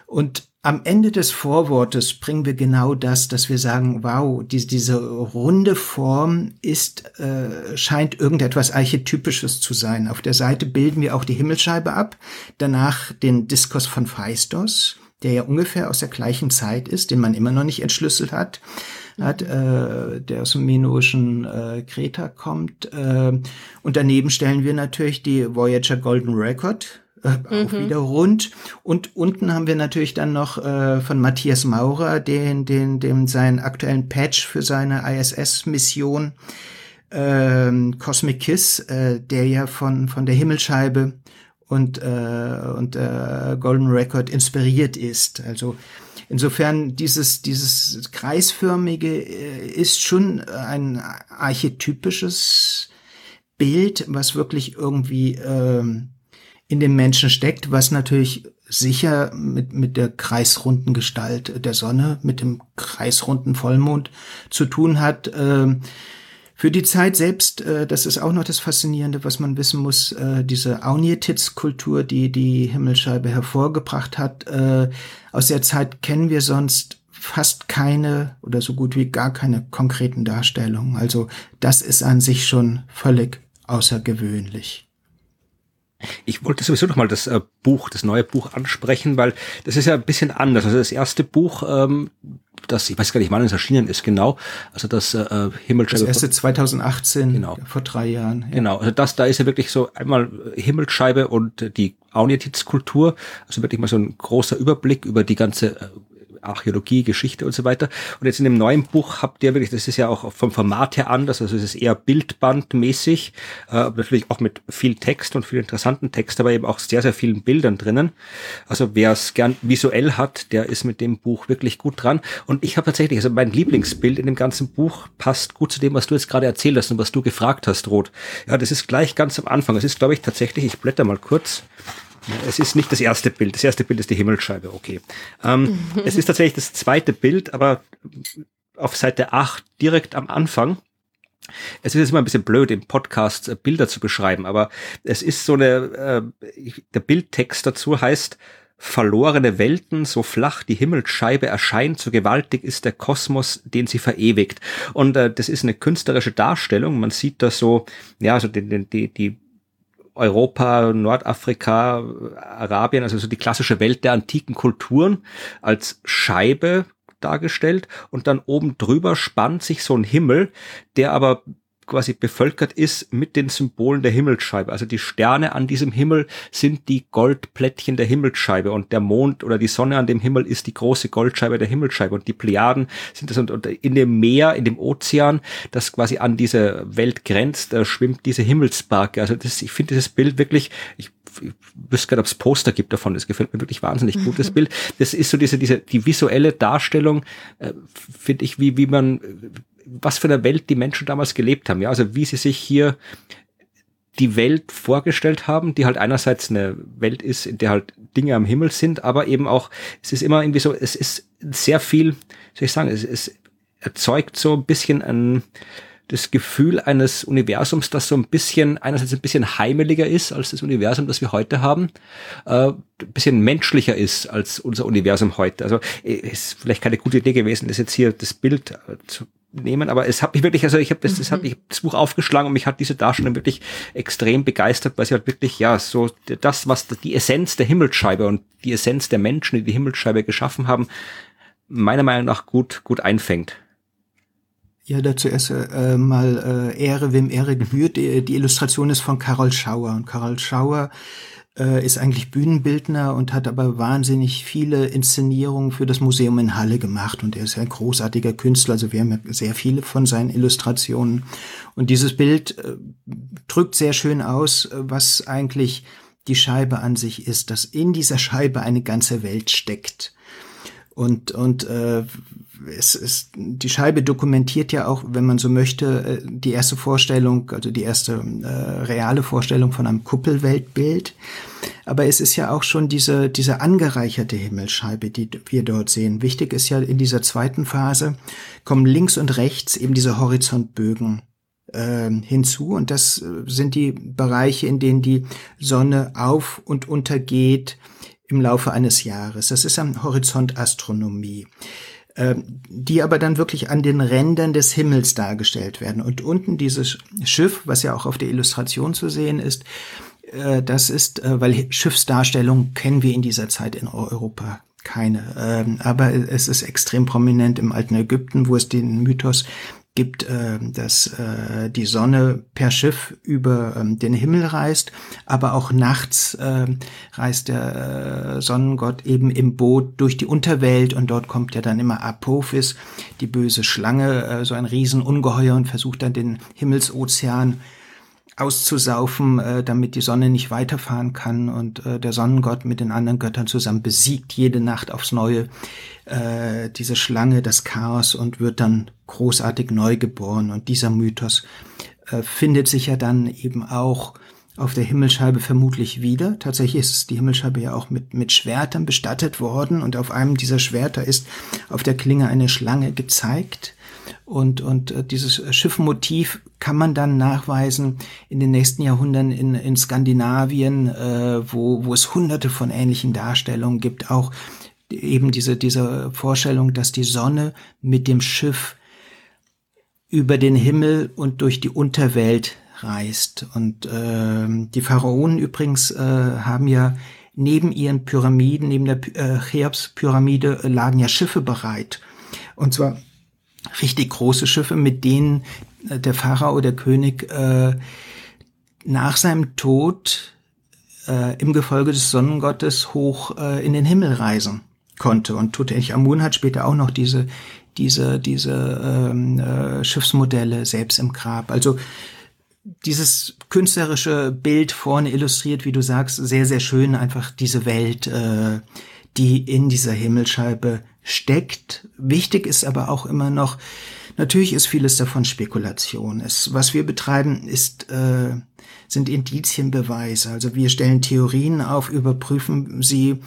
Und am Ende des Vorwortes bringen wir genau das, dass wir sagen, wow, die, diese runde Form ist, äh, scheint irgendetwas Archetypisches zu sein. Auf der Seite bilden wir auch die Himmelsscheibe ab, danach den Diskurs von Phaistos, der ja ungefähr aus der gleichen Zeit ist, den man immer noch nicht entschlüsselt hat hat, äh, der aus dem minoischen äh, Kreta kommt. Äh, und daneben stellen wir natürlich die Voyager Golden Record, äh, auch mhm. wieder rund. Und unten haben wir natürlich dann noch äh, von Matthias Maurer, den, den, dem seinen aktuellen Patch für seine ISS-Mission ähm, Cosmic Kiss, äh, der ja von, von der Himmelscheibe und, äh, und äh, Golden Record inspiriert ist. Also Insofern dieses, dieses kreisförmige äh, ist schon ein archetypisches Bild, was wirklich irgendwie ähm, in dem Menschen steckt, was natürlich sicher mit, mit der kreisrunden Gestalt der Sonne, mit dem kreisrunden Vollmond zu tun hat. Ähm, für die Zeit selbst, äh, das ist auch noch das Faszinierende, was man wissen muss, äh, diese Aunietitz-Kultur, die die Himmelscheibe hervorgebracht hat, äh, aus der Zeit kennen wir sonst fast keine oder so gut wie gar keine konkreten Darstellungen. Also das ist an sich schon völlig außergewöhnlich.
Ich wollte sowieso noch mal das äh, Buch, das neue Buch ansprechen, weil das ist ja ein bisschen anders. Also das erste Buch, ähm, das, ich weiß gar nicht, wann es erschienen ist, genau. Also das äh, Himmelscheibe.
Das erste 2018, genau. vor drei Jahren.
Ja. Genau, also das, da ist ja wirklich so einmal Himmelscheibe und die Aunjetitz-Kultur, also wirklich mal so ein großer Überblick über die ganze äh, Archäologie, Geschichte und so weiter. Und jetzt in dem neuen Buch habt ihr wirklich, das ist ja auch vom Format her anders, also es ist eher bildbandmäßig, äh, natürlich auch mit viel Text und viel interessanten Text, aber eben auch sehr, sehr vielen Bildern drinnen. Also wer es gern visuell hat, der ist mit dem Buch wirklich gut dran. Und ich habe tatsächlich, also mein Lieblingsbild in dem ganzen Buch passt gut zu dem, was du jetzt gerade erzählt hast und was du gefragt hast, Roth. Ja, das ist gleich ganz am Anfang. Es ist, glaube ich, tatsächlich, ich blätter mal kurz. Es ist nicht das erste Bild. Das erste Bild ist die Himmelsscheibe, okay. Ähm, es ist tatsächlich das zweite Bild, aber auf Seite 8 direkt am Anfang. Es ist jetzt immer ein bisschen blöd, im Podcast äh, Bilder zu beschreiben, aber es ist so eine, äh, der Bildtext dazu heißt, verlorene Welten, so flach die Himmelsscheibe erscheint, so gewaltig ist der Kosmos, den sie verewigt. Und äh, das ist eine künstlerische Darstellung. Man sieht da so, ja, so die, die, die Europa, Nordafrika, Arabien, also so die klassische Welt der antiken Kulturen als Scheibe dargestellt. Und dann oben drüber spannt sich so ein Himmel, der aber quasi bevölkert ist mit den Symbolen der Himmelsscheibe. Also die Sterne an diesem Himmel sind die Goldplättchen der Himmelsscheibe und der Mond oder die Sonne an dem Himmel ist die große Goldscheibe der Himmelsscheibe und die Plejaden sind das und, und in dem Meer, in dem Ozean, das quasi an diese Welt grenzt, da schwimmt diese Himmelsbarke. Also das, ich finde dieses Bild wirklich, ich ich wüsste gerade, ob es Poster gibt davon. Das gefällt mir wirklich wahnsinnig gut, das Bild. Das ist so diese, diese, die visuelle Darstellung, äh, finde ich, wie, wie man, was für eine Welt die Menschen damals gelebt haben. Ja, also wie sie sich hier die Welt vorgestellt haben, die halt einerseits eine Welt ist, in der halt Dinge am Himmel sind, aber eben auch, es ist immer irgendwie so, es ist sehr viel, soll ich sagen, es, es erzeugt so ein bisschen ein, das Gefühl eines Universums, das so ein bisschen, einerseits ein bisschen heimeliger ist als das Universum, das wir heute haben, äh, ein bisschen menschlicher ist als unser Universum heute. Also ist vielleicht keine gute Idee gewesen, das jetzt hier das Bild zu nehmen, aber es hat mich wirklich, also ich habe das, das hat mhm. mich das Buch aufgeschlagen und mich hat diese Darstellung wirklich extrem begeistert, weil sie halt wirklich, ja, so das, was die Essenz der Himmelsscheibe und die Essenz der Menschen, die die Himmelsscheibe geschaffen haben, meiner Meinung nach gut, gut einfängt.
Ja, dazu erst äh, mal äh, Ehre, wem Ehre gebührt. Die, die Illustration ist von Karol Schauer. Und Karol Schauer äh, ist eigentlich Bühnenbildner und hat aber wahnsinnig viele Inszenierungen für das Museum in Halle gemacht. Und er ist ein großartiger Künstler. Also wir haben sehr viele von seinen Illustrationen. Und dieses Bild äh, drückt sehr schön aus, was eigentlich die Scheibe an sich ist, dass in dieser Scheibe eine ganze Welt steckt. Und, und äh, es ist, die Scheibe dokumentiert ja auch, wenn man so möchte, äh, die erste Vorstellung, also die erste äh, reale Vorstellung von einem Kuppelweltbild. Aber es ist ja auch schon diese, diese angereicherte Himmelsscheibe, die wir dort sehen. Wichtig ist ja in dieser zweiten Phase kommen links und rechts eben diese Horizontbögen äh, hinzu. Und das sind die Bereiche, in denen die Sonne auf und untergeht im Laufe eines Jahres. Das ist am Horizont Astronomie. Ähm, die aber dann wirklich an den Rändern des Himmels dargestellt werden. Und unten dieses Schiff, was ja auch auf der Illustration zu sehen ist, äh, das ist, äh, weil Schiffsdarstellung kennen wir in dieser Zeit in Europa keine. Ähm, aber es ist extrem prominent im alten Ägypten, wo es den Mythos gibt, äh, dass äh, die Sonne per Schiff über ähm, den Himmel reist, aber auch nachts äh, reist der äh, Sonnengott eben im Boot durch die Unterwelt und dort kommt ja dann immer Apophis, die böse Schlange, äh, so ein Riesenungeheuer und versucht dann den Himmelsozean auszusaufen, äh, damit die Sonne nicht weiterfahren kann und äh, der Sonnengott mit den anderen Göttern zusammen besiegt jede Nacht aufs Neue äh, diese Schlange, das Chaos und wird dann großartig neu geboren. Und dieser Mythos äh, findet sich ja dann eben auch auf der Himmelscheibe vermutlich wieder. Tatsächlich ist die Himmelscheibe ja auch mit, mit Schwertern bestattet worden und auf einem dieser Schwerter ist auf der Klinge eine Schlange gezeigt. Und, und äh, dieses Schiffmotiv kann man dann nachweisen in den nächsten Jahrhunderten in, in Skandinavien, äh, wo, wo es hunderte von ähnlichen Darstellungen gibt, auch eben diese, diese Vorstellung, dass die Sonne mit dem Schiff über den Himmel und durch die Unterwelt reist. Und äh, die Pharaonen übrigens äh, haben ja neben ihren Pyramiden, neben der äh, Cheops-Pyramide äh, lagen ja Schiffe bereit. Und zwar richtig große Schiffe, mit denen äh, der Pharao, der König, äh, nach seinem Tod äh, im Gefolge des Sonnengottes hoch äh, in den Himmel reisen konnte. Und Tutanchamun hat später auch noch diese, diese, diese ähm, äh, Schiffsmodelle selbst im Grab. Also dieses künstlerische Bild vorne illustriert, wie du sagst, sehr, sehr schön einfach diese Welt, äh, die in dieser Himmelscheibe steckt. Wichtig ist aber auch immer noch, natürlich ist vieles davon Spekulation. Es, was wir betreiben, ist, äh, sind Indizienbeweise. Also wir stellen Theorien auf, überprüfen sie.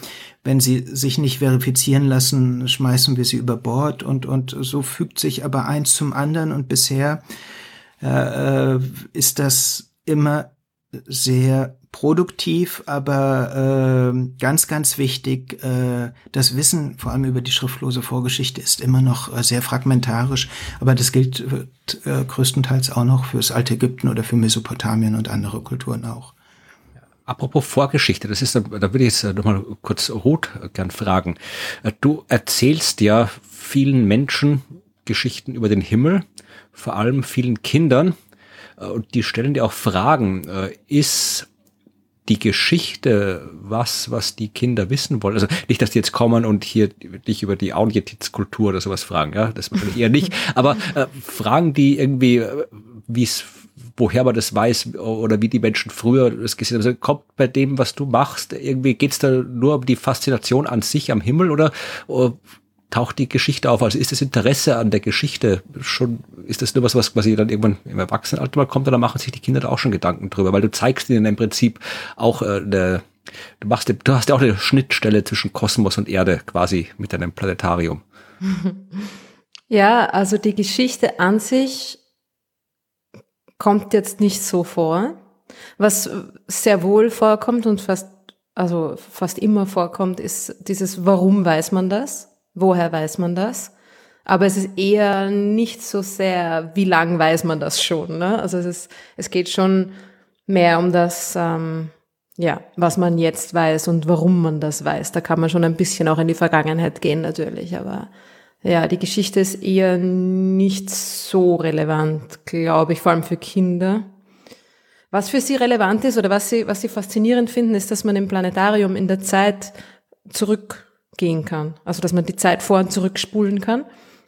Wenn sie sich nicht verifizieren lassen, schmeißen wir sie über Bord und, und so fügt sich aber eins zum anderen und bisher äh, ist das immer sehr produktiv, aber äh, ganz, ganz wichtig, äh, das Wissen, vor allem über die schriftlose Vorgeschichte, ist immer noch äh, sehr fragmentarisch, aber das gilt äh, größtenteils auch noch fürs alte Ägypten oder für Mesopotamien und andere Kulturen auch.
Apropos Vorgeschichte, das ist, da würde ich jetzt nochmal kurz Ruth gern fragen. Äh, du erzählst ja vielen Menschen Geschichten über den Himmel, vor allem vielen Kindern, äh, und die stellen dir auch Fragen. Ist die Geschichte, was, was die Kinder wissen wollen. Also nicht, dass die jetzt kommen und hier dich über die Auenjetitz-Kultur oder sowas fragen, ja, das wahrscheinlich eher nicht. Aber äh, Fragen, die irgendwie, äh, wie es woher man das weiß oder wie die Menschen früher das gesehen haben. Also kommt bei dem, was du machst, irgendwie geht's da nur um die Faszination an sich am Himmel oder, oder taucht die Geschichte auf? Also ist das Interesse an der Geschichte schon, ist das nur was, was quasi dann irgendwann im Erwachsenenalter mal kommt oder machen sich die Kinder da auch schon Gedanken drüber? Weil du zeigst ihnen im Prinzip auch äh, eine, du machst, du hast ja auch eine Schnittstelle zwischen Kosmos und Erde quasi mit deinem Planetarium.
Ja, also die Geschichte an sich kommt jetzt nicht so vor. Was sehr wohl vorkommt und fast, also fast immer vorkommt, ist dieses, warum weiß man das? Woher weiß man das? Aber es ist eher nicht so sehr, wie lang weiß man das schon. Ne? Also es, ist, es geht schon mehr um das, ähm, ja, was man jetzt weiß und warum man das weiß. Da kann man schon ein bisschen auch in die Vergangenheit gehen natürlich, aber Ja, die Geschichte ist eher nicht so relevant, glaube ich, vor allem für Kinder. Was für sie relevant ist oder was sie, was sie faszinierend finden, ist, dass man im Planetarium in der Zeit zurückgehen kann. Also, dass man die Zeit vor und zurück spulen kann.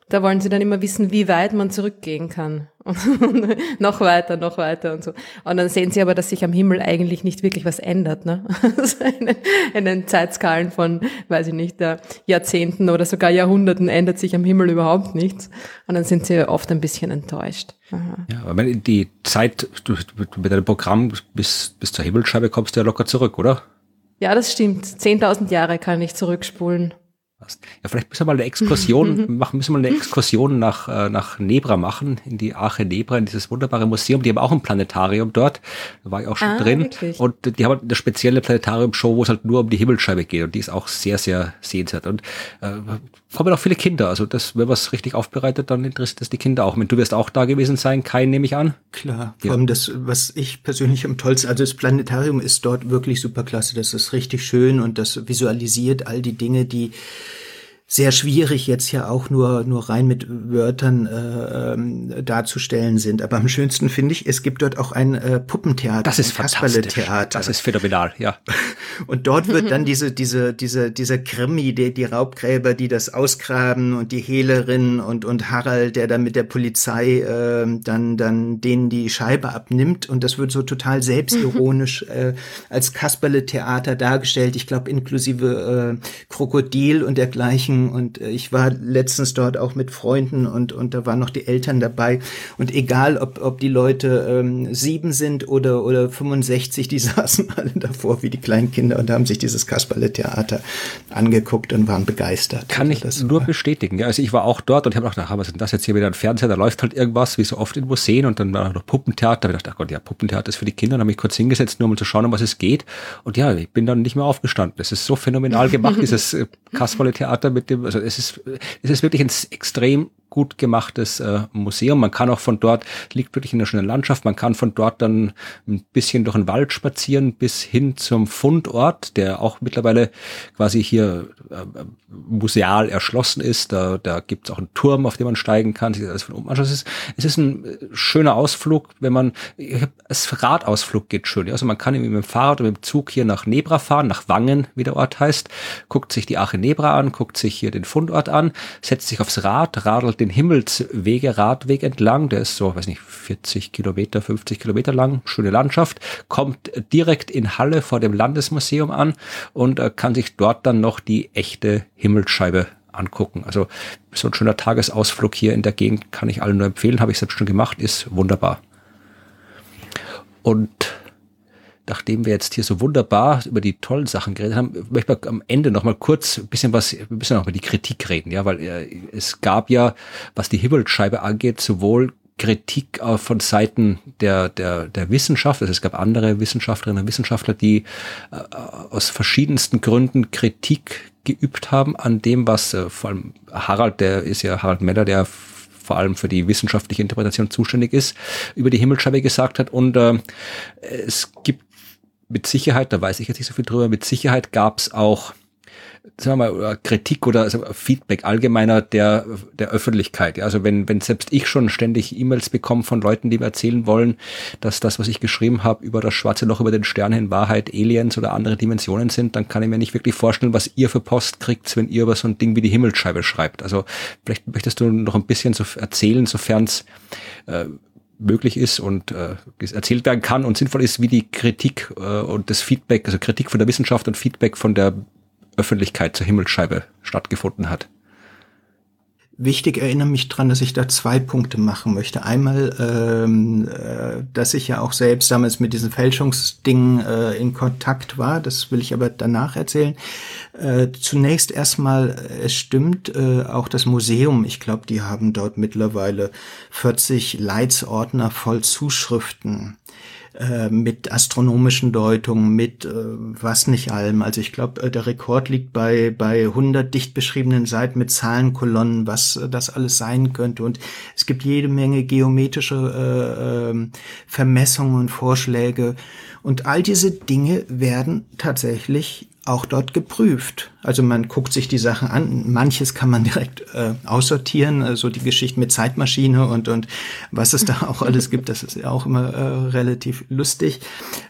Da wollen sie dann immer wissen, wie weit man zurückgehen kann. Und noch weiter, noch weiter und so. Und dann sehen sie aber, dass sich am Himmel eigentlich nicht wirklich was ändert. Ne? Also in, in den Zeitskalen von, weiß ich nicht, Jahrzehnten oder sogar Jahrhunderten ändert sich am Himmel überhaupt nichts. Und dann sind sie oft ein bisschen enttäuscht.
Aha. Ja, aber die Zeit du, mit deinem Programm bis, bis zur Himmelsscheibe kommst du ja locker zurück, oder?
Ja, das stimmt. 10.000 Jahre kann ich zurückspulen.
Ja, vielleicht müssen wir mal eine Exkursion machen, müssen wir mal eine Exkursion nach, äh, nach Nebra machen, in die Arche Nebra, in dieses wunderbare Museum. Die haben auch ein Planetarium dort. Da war ich auch schon ah, drin. Wirklich? Und die haben eine spezielle Planetarium-Show, wo es halt nur um die Himmelsscheibe geht. Und die ist auch sehr, sehr sehenswert. Und äh, kommen auch viele Kinder. Also das, wenn man es richtig aufbereitet, dann interessiert das die Kinder auch. Und du wirst auch da gewesen sein, Kai, nehme ich an.
Klar. Vor allem das, was ich persönlich am tollsten, also das Planetarium ist dort wirklich super klasse. Das ist richtig schön und das visualisiert all die Dinge, die sehr schwierig jetzt ja auch nur nur rein mit Wörtern äh, ähm, darzustellen sind. Aber am schönsten finde ich, es gibt dort auch ein äh, Puppentheater.
Das ist fantastisch. Das ist phänomenal, ja.
Und dort wird dann diese diese diese dieser Krimi, die, die Raubgräber, die das ausgraben und die Hehlerin und und Harald, der dann mit der Polizei äh, dann dann denen die Scheibe abnimmt und das wird so total selbstironisch äh, als Kasperle-Theater dargestellt. Ich glaube inklusive äh, Krokodil und dergleichen und äh, ich war letztens dort auch mit Freunden und, und da waren noch die Eltern dabei und egal, ob, ob die Leute ähm, sieben sind oder, oder 65, die saßen alle davor wie die kleinen Kinder und haben sich dieses Kasperle-Theater angeguckt und waren begeistert.
Kann also ich nur bestätigen. Ja, also ich war auch dort und habe gedacht, ach, was ist denn das jetzt hier wieder ein Fernseher, da läuft halt irgendwas, wie so oft in Museen und dann war noch Puppentheater. Da habe ich gedacht, ach Gott, ja, Puppentheater ist für die Kinder. Dann habe ich kurz hingesetzt, nur um zu schauen, um was es geht. Und ja, ich bin dann nicht mehr aufgestanden. Das ist so phänomenal gemacht, dieses äh, Kasperle-Theater mit dem, also es ist, es ist wirklich ein extrem gut gemachtes äh, Museum. Man kann auch von dort, liegt wirklich in der schönen Landschaft, man kann von dort dann ein bisschen durch den Wald spazieren bis hin zum Fundort, der auch mittlerweile quasi hier äh, museal erschlossen ist. Da, da gibt es auch einen Turm, auf dem man steigen kann, sich alles von oben anschauen. Es ist, es ist ein äh, schöner Ausflug, wenn man, das Radausflug geht schön. Also man kann mit dem Fahrrad oder mit dem Zug hier nach Nebra fahren, nach Wangen, wie der Ort heißt, guckt sich die Arche Nebra an, guckt sich hier den Fundort an, setzt sich aufs Rad, radelt den Himmelswege, Radweg entlang, der ist so, weiß nicht, 40 Kilometer, 50 Kilometer lang, schöne Landschaft, kommt direkt in Halle vor dem Landesmuseum an und äh, kann sich dort dann noch die echte Himmelsscheibe angucken. Also so ein schöner Tagesausflug hier in der Gegend kann ich allen nur empfehlen, habe ich selbst schon gemacht, ist wunderbar. Und nachdem wir jetzt hier so wunderbar über die tollen Sachen geredet haben, möchte ich am Ende noch mal kurz ein bisschen was, ein bisschen noch über die Kritik reden, ja, weil äh, es gab ja, was die Himmelsscheibe angeht, sowohl Kritik äh, von Seiten der, der, der Wissenschaft, also es gab andere Wissenschaftlerinnen und Wissenschaftler, die äh, aus verschiedensten Gründen Kritik geübt haben an dem, was äh, vor allem Harald, der ist ja Harald Meller, der vor allem für die wissenschaftliche Interpretation zuständig ist, über die Himmelsscheibe gesagt hat. Und äh, es gibt mit Sicherheit, da weiß ich jetzt nicht so viel drüber, mit Sicherheit gab es auch sagen wir mal, Kritik oder Feedback allgemeiner der, der Öffentlichkeit. Also wenn, wenn selbst ich schon ständig E-Mails bekomme von Leuten, die mir erzählen wollen, dass das, was ich geschrieben habe über das schwarze Loch, über den Stern in Wahrheit Aliens oder andere Dimensionen sind, dann kann ich mir nicht wirklich vorstellen, was ihr für Post kriegt, wenn ihr über so ein Ding wie die Himmelsscheibe schreibt. Also vielleicht möchtest du noch ein bisschen so erzählen, sofern es äh, möglich ist und äh, erzählt werden kann und sinnvoll ist, wie die Kritik äh, und das Feedback, also Kritik von der Wissenschaft und Feedback von der Öffentlichkeit zur Himmelsscheibe stattgefunden hat.
Wichtig erinnere mich dran, dass ich da zwei Punkte machen möchte. Einmal, ähm, äh, dass ich ja auch selbst damals mit diesen Fälschungsdingen äh, in Kontakt war. Das will ich aber danach erzählen. Äh, zunächst erstmal, äh, es stimmt, äh, auch das Museum, ich glaube, die haben dort mittlerweile 40 Leitsordner voll Zuschriften äh, mit astronomischen Deutungen, mit äh, was nicht allem. Also ich glaube, äh, der Rekord liegt bei, bei 100 dicht beschriebenen Seiten mit Zahlenkolonnen, was äh, das alles sein könnte. Und es gibt jede Menge geometrische äh, äh, Vermessungen und Vorschläge. Und all diese Dinge werden tatsächlich auch dort geprüft. Also man guckt sich die Sachen an. Manches kann man direkt äh, aussortieren, also die Geschichte mit Zeitmaschine und und was es da auch alles gibt, das ist ja auch immer äh, relativ lustig.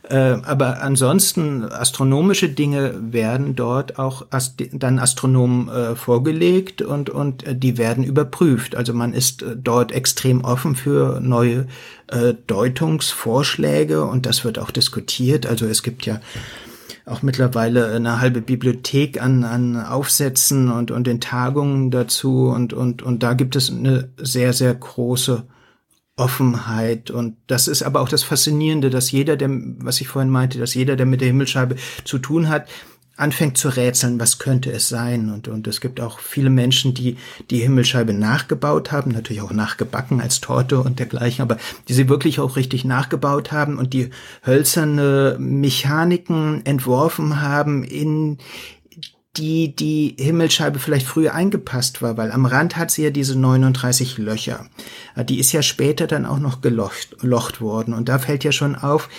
Äh, aber ansonsten astronomische Dinge werden dort auch ast dann Astronomen äh, vorgelegt und und äh, die werden überprüft. Also man ist äh, dort extrem offen für neue äh, Deutungsvorschläge und das wird auch diskutiert. Also es gibt ja auch mittlerweile eine halbe Bibliothek an, an Aufsätzen und, und den Tagungen dazu. Und, und, und da gibt es eine sehr, sehr große Offenheit. Und das ist aber auch das Faszinierende, dass jeder, der, was ich vorhin meinte, dass jeder, der mit der Himmelscheibe zu tun hat, anfängt zu rätseln, was könnte es sein. Und, und es gibt auch viele Menschen, die die Himmelscheibe nachgebaut haben, natürlich auch nachgebacken als Torte und dergleichen, aber die sie wirklich auch richtig nachgebaut haben und die hölzerne Mechaniken entworfen haben in die die Himmelscheibe vielleicht früher eingepasst war, weil am Rand hat sie ja diese 39 Löcher. Die ist ja später dann auch noch gelocht worden. Und da fällt ja schon auf,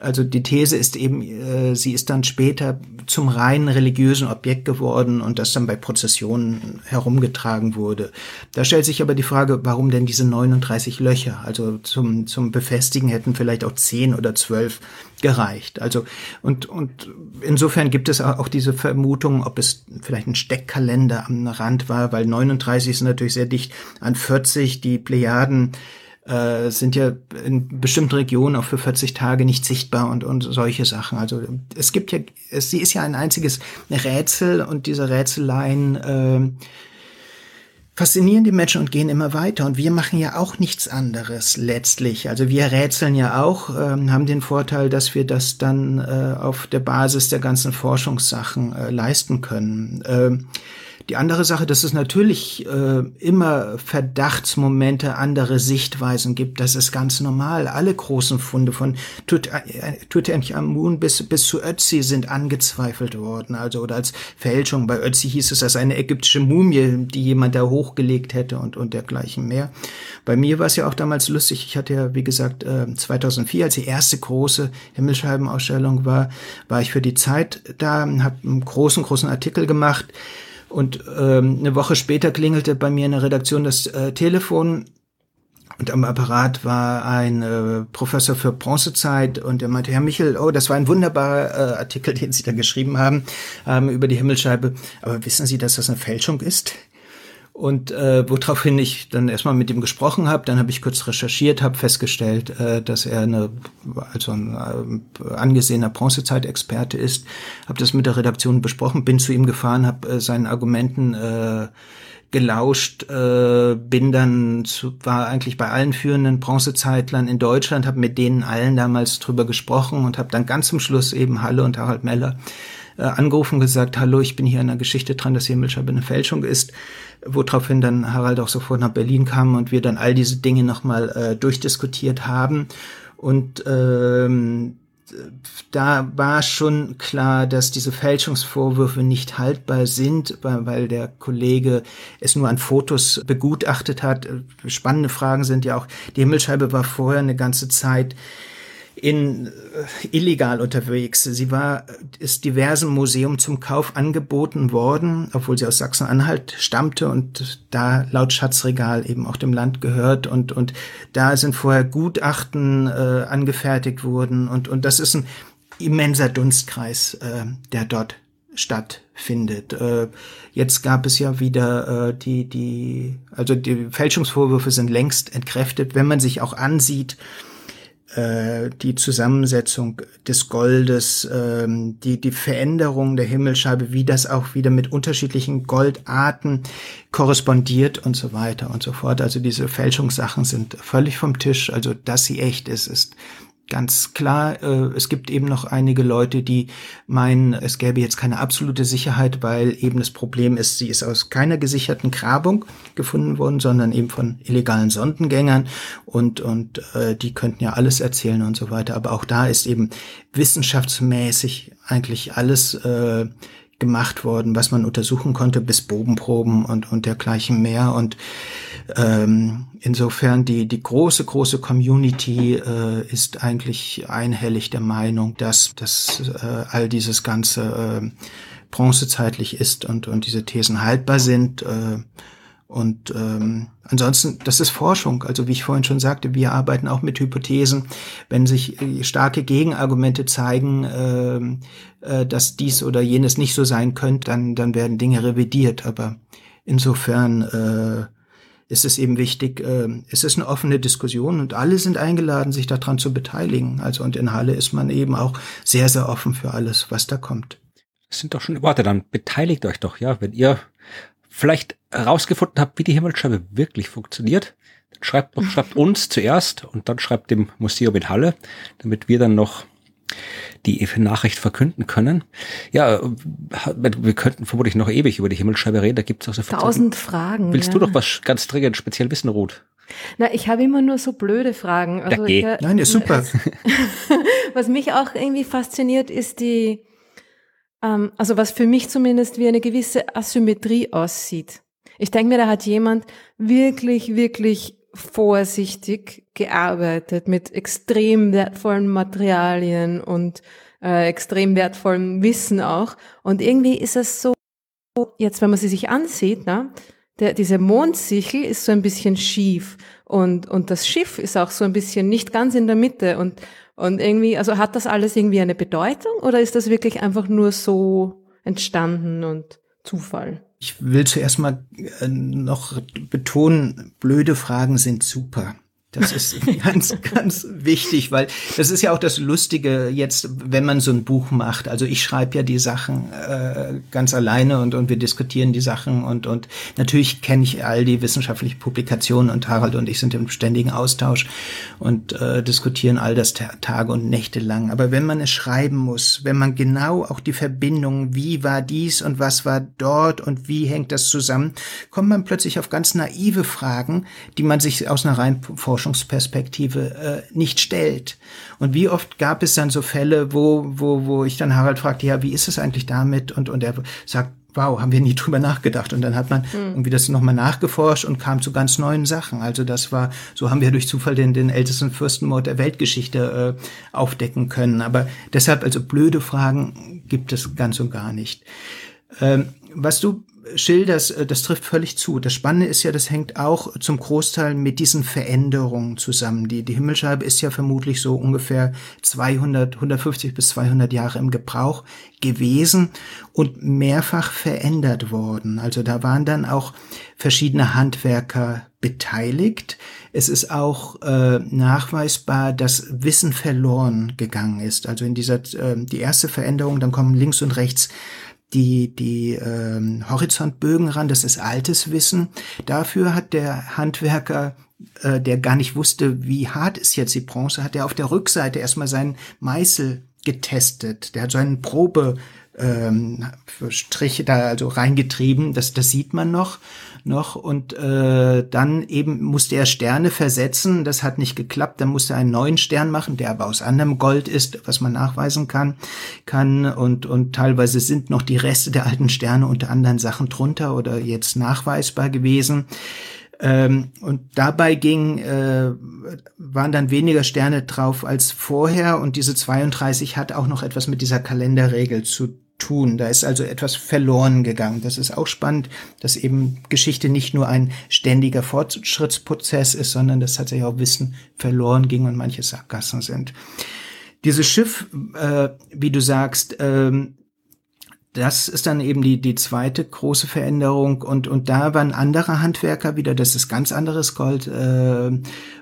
also die These ist eben, äh, sie ist dann später zum reinen religiösen Objekt geworden und das dann bei Prozessionen herumgetragen wurde. Da stellt sich aber die Frage, warum denn diese 39 Löcher? Also zum, zum Befestigen hätten vielleicht auch 10 oder 12 gereicht. Also und, und insofern gibt es auch diese Vermutung, ob es vielleicht ein Steckkalender am Rand war, weil 39 ist natürlich sehr dicht an 40, die Plejaden äh, sind ja in bestimmten Regionen auch für 40 Tage nicht sichtbar und, und solche Sachen. Also es gibt ja, es, sie ist ja ein einziges Rätsel und diese Rätseleien äh, faszinieren die Menschen und gehen immer weiter. Und wir machen ja auch nichts anderes letztlich. Also wir rätseln ja auch, äh, haben den Vorteil, dass wir das dann äh, auf der Basis der ganzen Forschungssachen äh, leisten können. Äh, die andere Sache, dass es natürlich äh, immer Verdachtsmomente, andere Sichtweisen gibt, das ist ganz normal. Alle großen Funde von Tut äh, Tutanchamun bis, bis zu Ötzi sind angezweifelt worden, also oder als Fälschung. Bei Ötzi hieß es, dass eine ägyptische Mumie, die jemand da hochgelegt hätte und, und dergleichen mehr. Bei mir war es ja auch damals lustig. Ich hatte ja, wie gesagt, äh, 2004, als die erste große Himmelscheibenausstellung war, war ich für die Zeit da, habe einen großen, großen Artikel gemacht und ähm, eine Woche später klingelte bei mir in der Redaktion das äh, Telefon und am Apparat war ein äh, Professor für Bronzezeit und er meinte, Herr Michel, oh, das war ein wunderbarer äh, Artikel, den Sie da geschrieben haben ähm, über die Himmelscheibe. Aber wissen Sie, dass das eine Fälschung ist? Und äh, woraufhin ich dann erstmal mit ihm gesprochen habe, dann habe ich kurz recherchiert, habe festgestellt, äh, dass er eine, also ein äh, angesehener Bronzezeitexperte ist, habe das mit der Redaktion besprochen, bin zu ihm gefahren, habe äh, seinen Argumenten äh, gelauscht, äh, bin dann zu, war eigentlich bei allen führenden Bronzezeitlern in Deutschland, habe mit denen allen damals drüber gesprochen und habe dann ganz zum Schluss eben Halle und Harald Meller äh, angerufen gesagt, hallo, ich bin hier an der Geschichte dran, dass Himmelscheibe eine Fälschung ist woraufhin dann Harald auch sofort nach Berlin kam und wir dann all diese Dinge nochmal äh, durchdiskutiert haben. Und ähm, da war schon klar, dass diese Fälschungsvorwürfe nicht haltbar sind, weil, weil der Kollege es nur an Fotos begutachtet hat. Spannende Fragen sind ja auch, die Himmelscheibe war vorher eine ganze Zeit in äh, illegal unterwegs. Sie war ist diversen Museum zum Kauf angeboten worden, obwohl sie aus Sachsen-Anhalt stammte und da laut Schatzregal eben auch dem Land gehört und und da sind vorher Gutachten äh, angefertigt worden und und das ist ein immenser Dunstkreis, äh, der dort stattfindet. Äh, jetzt gab es ja wieder äh, die die also die Fälschungsvorwürfe sind längst entkräftet, wenn man sich auch ansieht äh, die Zusammensetzung des Goldes, ähm, die, die Veränderung der Himmelscheibe, wie das auch wieder mit unterschiedlichen Goldarten korrespondiert und so weiter und so fort. Also diese Fälschungssachen sind völlig vom Tisch. Also, dass sie echt ist, ist ganz klar, äh, es gibt eben noch einige Leute, die meinen, es gäbe jetzt keine absolute Sicherheit, weil eben das Problem ist, sie ist aus keiner gesicherten Grabung gefunden worden, sondern eben von illegalen Sondengängern und, und äh, die könnten ja alles erzählen und so weiter. Aber auch da ist eben wissenschaftsmäßig eigentlich alles äh, gemacht worden, was man untersuchen konnte, bis Bogenproben und, und dergleichen mehr. Und ähm, insofern die, die große, große Community äh, ist eigentlich einhellig der Meinung, dass, dass äh, all dieses Ganze äh, bronzezeitlich ist und, und diese Thesen haltbar sind. Äh, und ähm, ansonsten, das ist Forschung. Also wie ich vorhin schon sagte, wir arbeiten auch mit Hypothesen. Wenn sich äh, starke Gegenargumente zeigen, äh, äh, dass dies oder jenes nicht so sein könnte, dann, dann werden Dinge revidiert. Aber insofern äh, ist es eben wichtig, äh, es ist eine offene Diskussion und alle sind eingeladen, sich daran zu beteiligen. Also und in Halle ist man eben auch sehr, sehr offen für alles, was da kommt.
Das sind doch schon Worte, dann beteiligt euch doch, ja, wenn ihr vielleicht herausgefunden habt, wie die Himmelsscheibe wirklich funktioniert, dann schreibt doch, schreibt uns zuerst und dann schreibt dem Museum in Halle, damit wir dann noch die Nachricht verkünden können. Ja, wir könnten vermutlich noch ewig über die Himmelsscheibe reden. Da gibt es auch so
tausend Fragen.
Willst ja. du doch was ganz dringend speziell wissen, Ruth?
Na, ich habe immer nur so blöde Fragen.
Also, ja, Nein, ist super.
was mich auch irgendwie fasziniert, ist die ähm, also was für mich zumindest wie eine gewisse Asymmetrie aussieht. Ich denke mir, da hat jemand wirklich, wirklich vorsichtig gearbeitet mit extrem wertvollen Materialien und äh, extrem wertvollem Wissen auch. Und irgendwie ist es so, jetzt wenn man sie sich ansieht, ne, der, diese Mondsichel ist so ein bisschen schief und, und das Schiff ist auch so ein bisschen nicht ganz in der Mitte und und irgendwie, also hat das alles irgendwie eine Bedeutung oder ist das wirklich einfach nur so entstanden und Zufall?
Ich will zuerst mal äh, noch betonen, blöde Fragen sind super. Das ist ganz, ganz wichtig, weil das ist ja auch das Lustige jetzt, wenn man so ein Buch macht. Also ich schreibe ja die Sachen äh, ganz alleine und, und wir diskutieren die Sachen und, und natürlich kenne ich all die wissenschaftlichen Publikationen und Harald und ich sind im ständigen Austausch und äh, diskutieren all das Tage und Nächte lang. Aber wenn man es schreiben muss, wenn man genau auch die Verbindung, wie war dies und was war dort und wie hängt das zusammen, kommt man plötzlich auf ganz naive Fragen, die man sich aus einer rein Forschungsperspektive äh, nicht stellt. Und wie oft gab es dann so Fälle, wo, wo, wo ich dann Harald fragte, ja, wie ist es eigentlich damit? Und, und er sagt, wow, haben wir nie drüber nachgedacht. Und dann hat man mhm. irgendwie das nochmal nachgeforscht und kam zu ganz neuen Sachen. Also das war, so haben wir durch Zufall den, den ältesten Fürstenmord der Weltgeschichte äh, aufdecken können. Aber deshalb, also blöde Fragen gibt es ganz und gar nicht. Ähm, was du schilderst, äh, das trifft völlig zu. Das Spannende ist ja, das hängt auch zum Großteil mit diesen Veränderungen zusammen. Die, die Himmelscheibe ist ja vermutlich so ungefähr 200, 150 bis 200 Jahre im Gebrauch gewesen und mehrfach verändert worden. Also da waren dann auch verschiedene Handwerker beteiligt. Es ist auch äh, nachweisbar, dass Wissen verloren gegangen ist. Also in dieser äh, die erste Veränderung, dann kommen links und rechts die, die ähm, Horizontbögen ran, das ist altes Wissen. Dafür hat der Handwerker, äh, der gar nicht wusste, wie hart ist jetzt die Bronze, hat er auf der Rückseite erstmal seinen Meißel getestet. Der hat so einen Probe ähm, Striche da also reingetrieben, das, das sieht man noch noch. Und äh, dann eben musste er Sterne versetzen, das hat nicht geklappt, dann musste er einen neuen Stern machen, der aber aus anderem Gold ist, was man nachweisen kann, kann. Und und teilweise sind noch die Reste der alten Sterne unter anderen Sachen drunter oder jetzt nachweisbar gewesen. Ähm, und dabei ging, äh, waren dann weniger Sterne drauf als vorher. Und diese 32 hat auch noch etwas mit dieser Kalenderregel zu tun. Da ist also etwas verloren gegangen. Das ist auch spannend, dass eben Geschichte nicht nur ein ständiger Fortschrittsprozess ist, sondern dass tatsächlich auch Wissen verloren ging und manche Sackgassen sind. Dieses Schiff, äh, wie du sagst, ähm, das ist dann eben die, die zweite große Veränderung und, und da waren andere Handwerker wieder, das ist ganz anderes Gold, äh,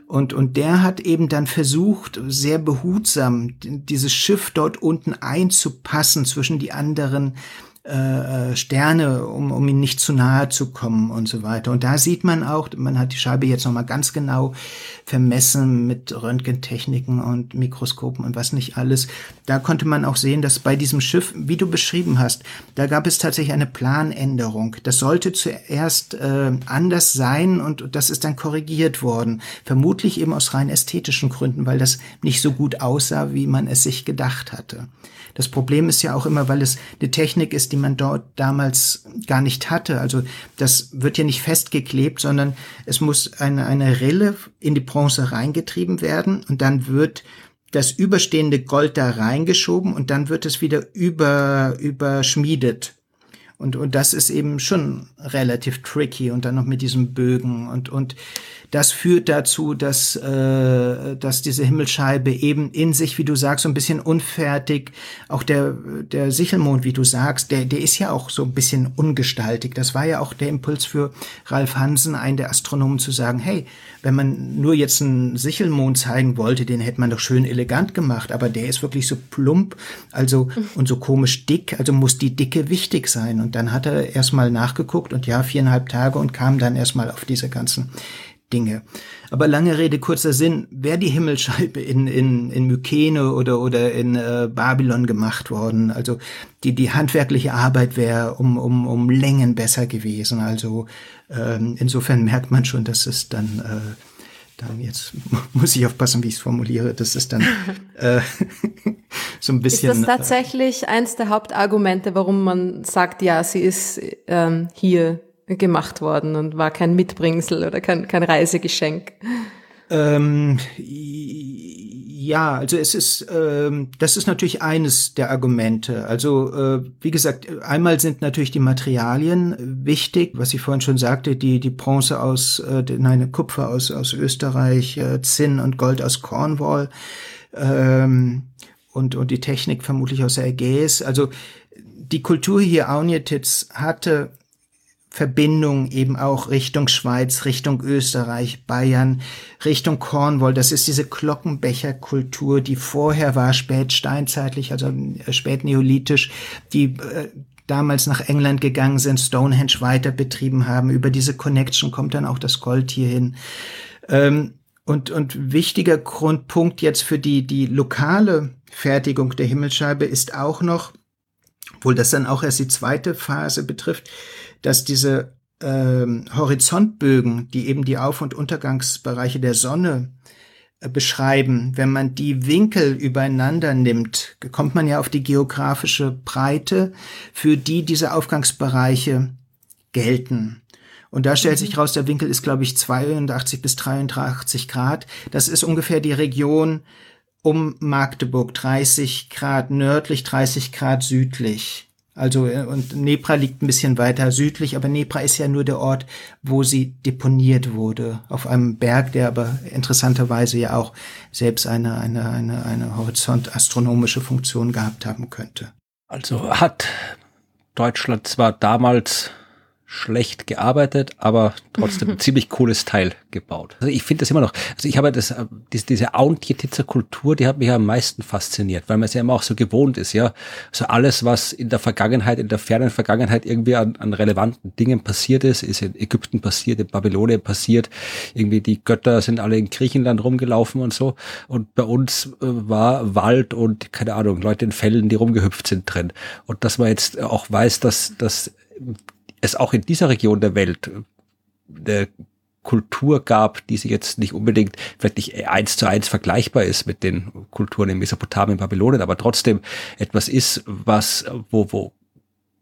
und, und der hat eben dann versucht, sehr behutsam dieses Schiff dort unten einzupassen zwischen die anderen äh, äh, Sterne, um, um ihnen nicht zu nahe zu kommen und so weiter. Und da sieht man auch, man hat die Scheibe jetzt nochmal ganz genau vermessen mit Röntgentechniken und Mikroskopen und was nicht alles. Da konnte man auch sehen, dass bei diesem Schiff, wie du beschrieben hast, da gab es tatsächlich eine Planänderung. Das sollte zuerst äh, anders sein und das ist dann korrigiert worden. Vermutlich eben aus rein ästhetischen Gründen, weil das nicht so gut aussah, wie man es sich gedacht hatte. Das Problem ist ja auch immer, weil es eine Technik ist, die man dort damals gar nicht hatte. Also das wird ja nicht festgeklebt, sondern es muss eine, eine Rille in die Bronze reingetrieben werden und dann wird das überstehende Gold da reingeschoben und dann wird es wieder über, überschmiedet. Und, und das ist eben schon relativ tricky und dann noch mit diesem Bögen und, und das führt dazu, dass, äh, dass diese Himmelsscheibe eben in sich, wie du sagst, so ein bisschen unfertig, auch der, der Sichelmond, wie du sagst, der, der ist ja auch so ein bisschen ungestaltig. Das war ja auch der Impuls für Ralf Hansen, einen der Astronomen, zu sagen, hey, wenn man nur jetzt einen Sichelmond zeigen wollte, den hätte man doch schön elegant gemacht, aber der ist wirklich so plump, also und so komisch dick, also muss die Dicke wichtig sein. Und dann hat er erstmal nachgeguckt und ja, viereinhalb Tage und kam dann erstmal auf diese ganzen Dinge. Aber lange Rede, kurzer Sinn, wäre die Himmelscheibe in, in, in Mykene oder, oder in äh, Babylon gemacht worden, also die, die handwerkliche Arbeit wäre um, um, um Längen besser gewesen. Also ähm, insofern merkt man schon, dass es dann äh, dann jetzt muss ich aufpassen, wie ich es formuliere. Das ist dann äh, so ein bisschen.
Ist das äh, tatsächlich eins der Hauptargumente, warum man sagt, ja, sie ist ähm, hier gemacht worden und war kein Mitbringsel oder kein, kein Reisegeschenk.
Ähm, ja, also es ist, ähm, das ist natürlich eines der Argumente. Also äh, wie gesagt, einmal sind natürlich die Materialien wichtig, was ich vorhin schon sagte, die die Bronze aus, äh, nein, Kupfer aus aus Österreich, äh, Zinn und Gold aus Cornwall ähm, und und die Technik vermutlich aus der Ägäis. Also die Kultur hier Aunjetitz hatte Verbindung eben auch Richtung Schweiz, Richtung Österreich, Bayern, Richtung Cornwall. Das ist diese Glockenbecherkultur, die vorher war, spätsteinzeitlich, also äh, spätneolithisch, die äh, damals nach England gegangen sind, Stonehenge weiter betrieben haben. Über diese Connection kommt dann auch das Gold hierhin. Ähm, und, und wichtiger Grundpunkt jetzt für die, die lokale Fertigung der Himmelsscheibe ist auch noch, obwohl das dann auch erst die zweite Phase betrifft, dass diese ähm, Horizontbögen, die eben die Auf- und Untergangsbereiche der Sonne äh, beschreiben, wenn man die Winkel übereinander nimmt, kommt man ja auf die geografische Breite, für die diese Aufgangsbereiche gelten. Und da stellt sich mhm. raus, der Winkel ist, glaube ich, 82 bis 83 Grad. Das ist ungefähr die Region um Magdeburg, 30 Grad nördlich, 30 Grad südlich. Also, äh, und Nepra liegt ein bisschen weiter südlich, aber Nepra ist ja nur der Ort, wo sie deponiert wurde. Auf einem Berg, der aber interessanterweise ja auch selbst eine, eine, eine, eine horizontastronomische Funktion gehabt haben könnte.
Also hat Deutschland zwar damals schlecht gearbeitet, aber trotzdem ein ziemlich cooles Teil gebaut. Also ich finde das immer noch, also ich habe das, äh, diese, diese Auntjetitzer Kultur, die hat mich am meisten fasziniert, weil man es ja immer auch so gewohnt ist, ja. Also alles, was in der Vergangenheit, in der fernen Vergangenheit irgendwie an, an relevanten Dingen passiert ist, ist in Ägypten passiert, in Babylonien passiert, irgendwie die Götter sind alle in Griechenland rumgelaufen und so. Und bei uns äh, war Wald und, keine Ahnung, Leute in Fällen, die rumgehüpft sind drin. Und dass man jetzt auch weiß, dass, dass es auch in dieser Region der Welt eine äh, Kultur gab, die sich jetzt nicht unbedingt, vielleicht nicht eins zu eins vergleichbar ist mit den Kulturen in Mesopotamien, Babylonien, aber trotzdem etwas ist, was, wo, wo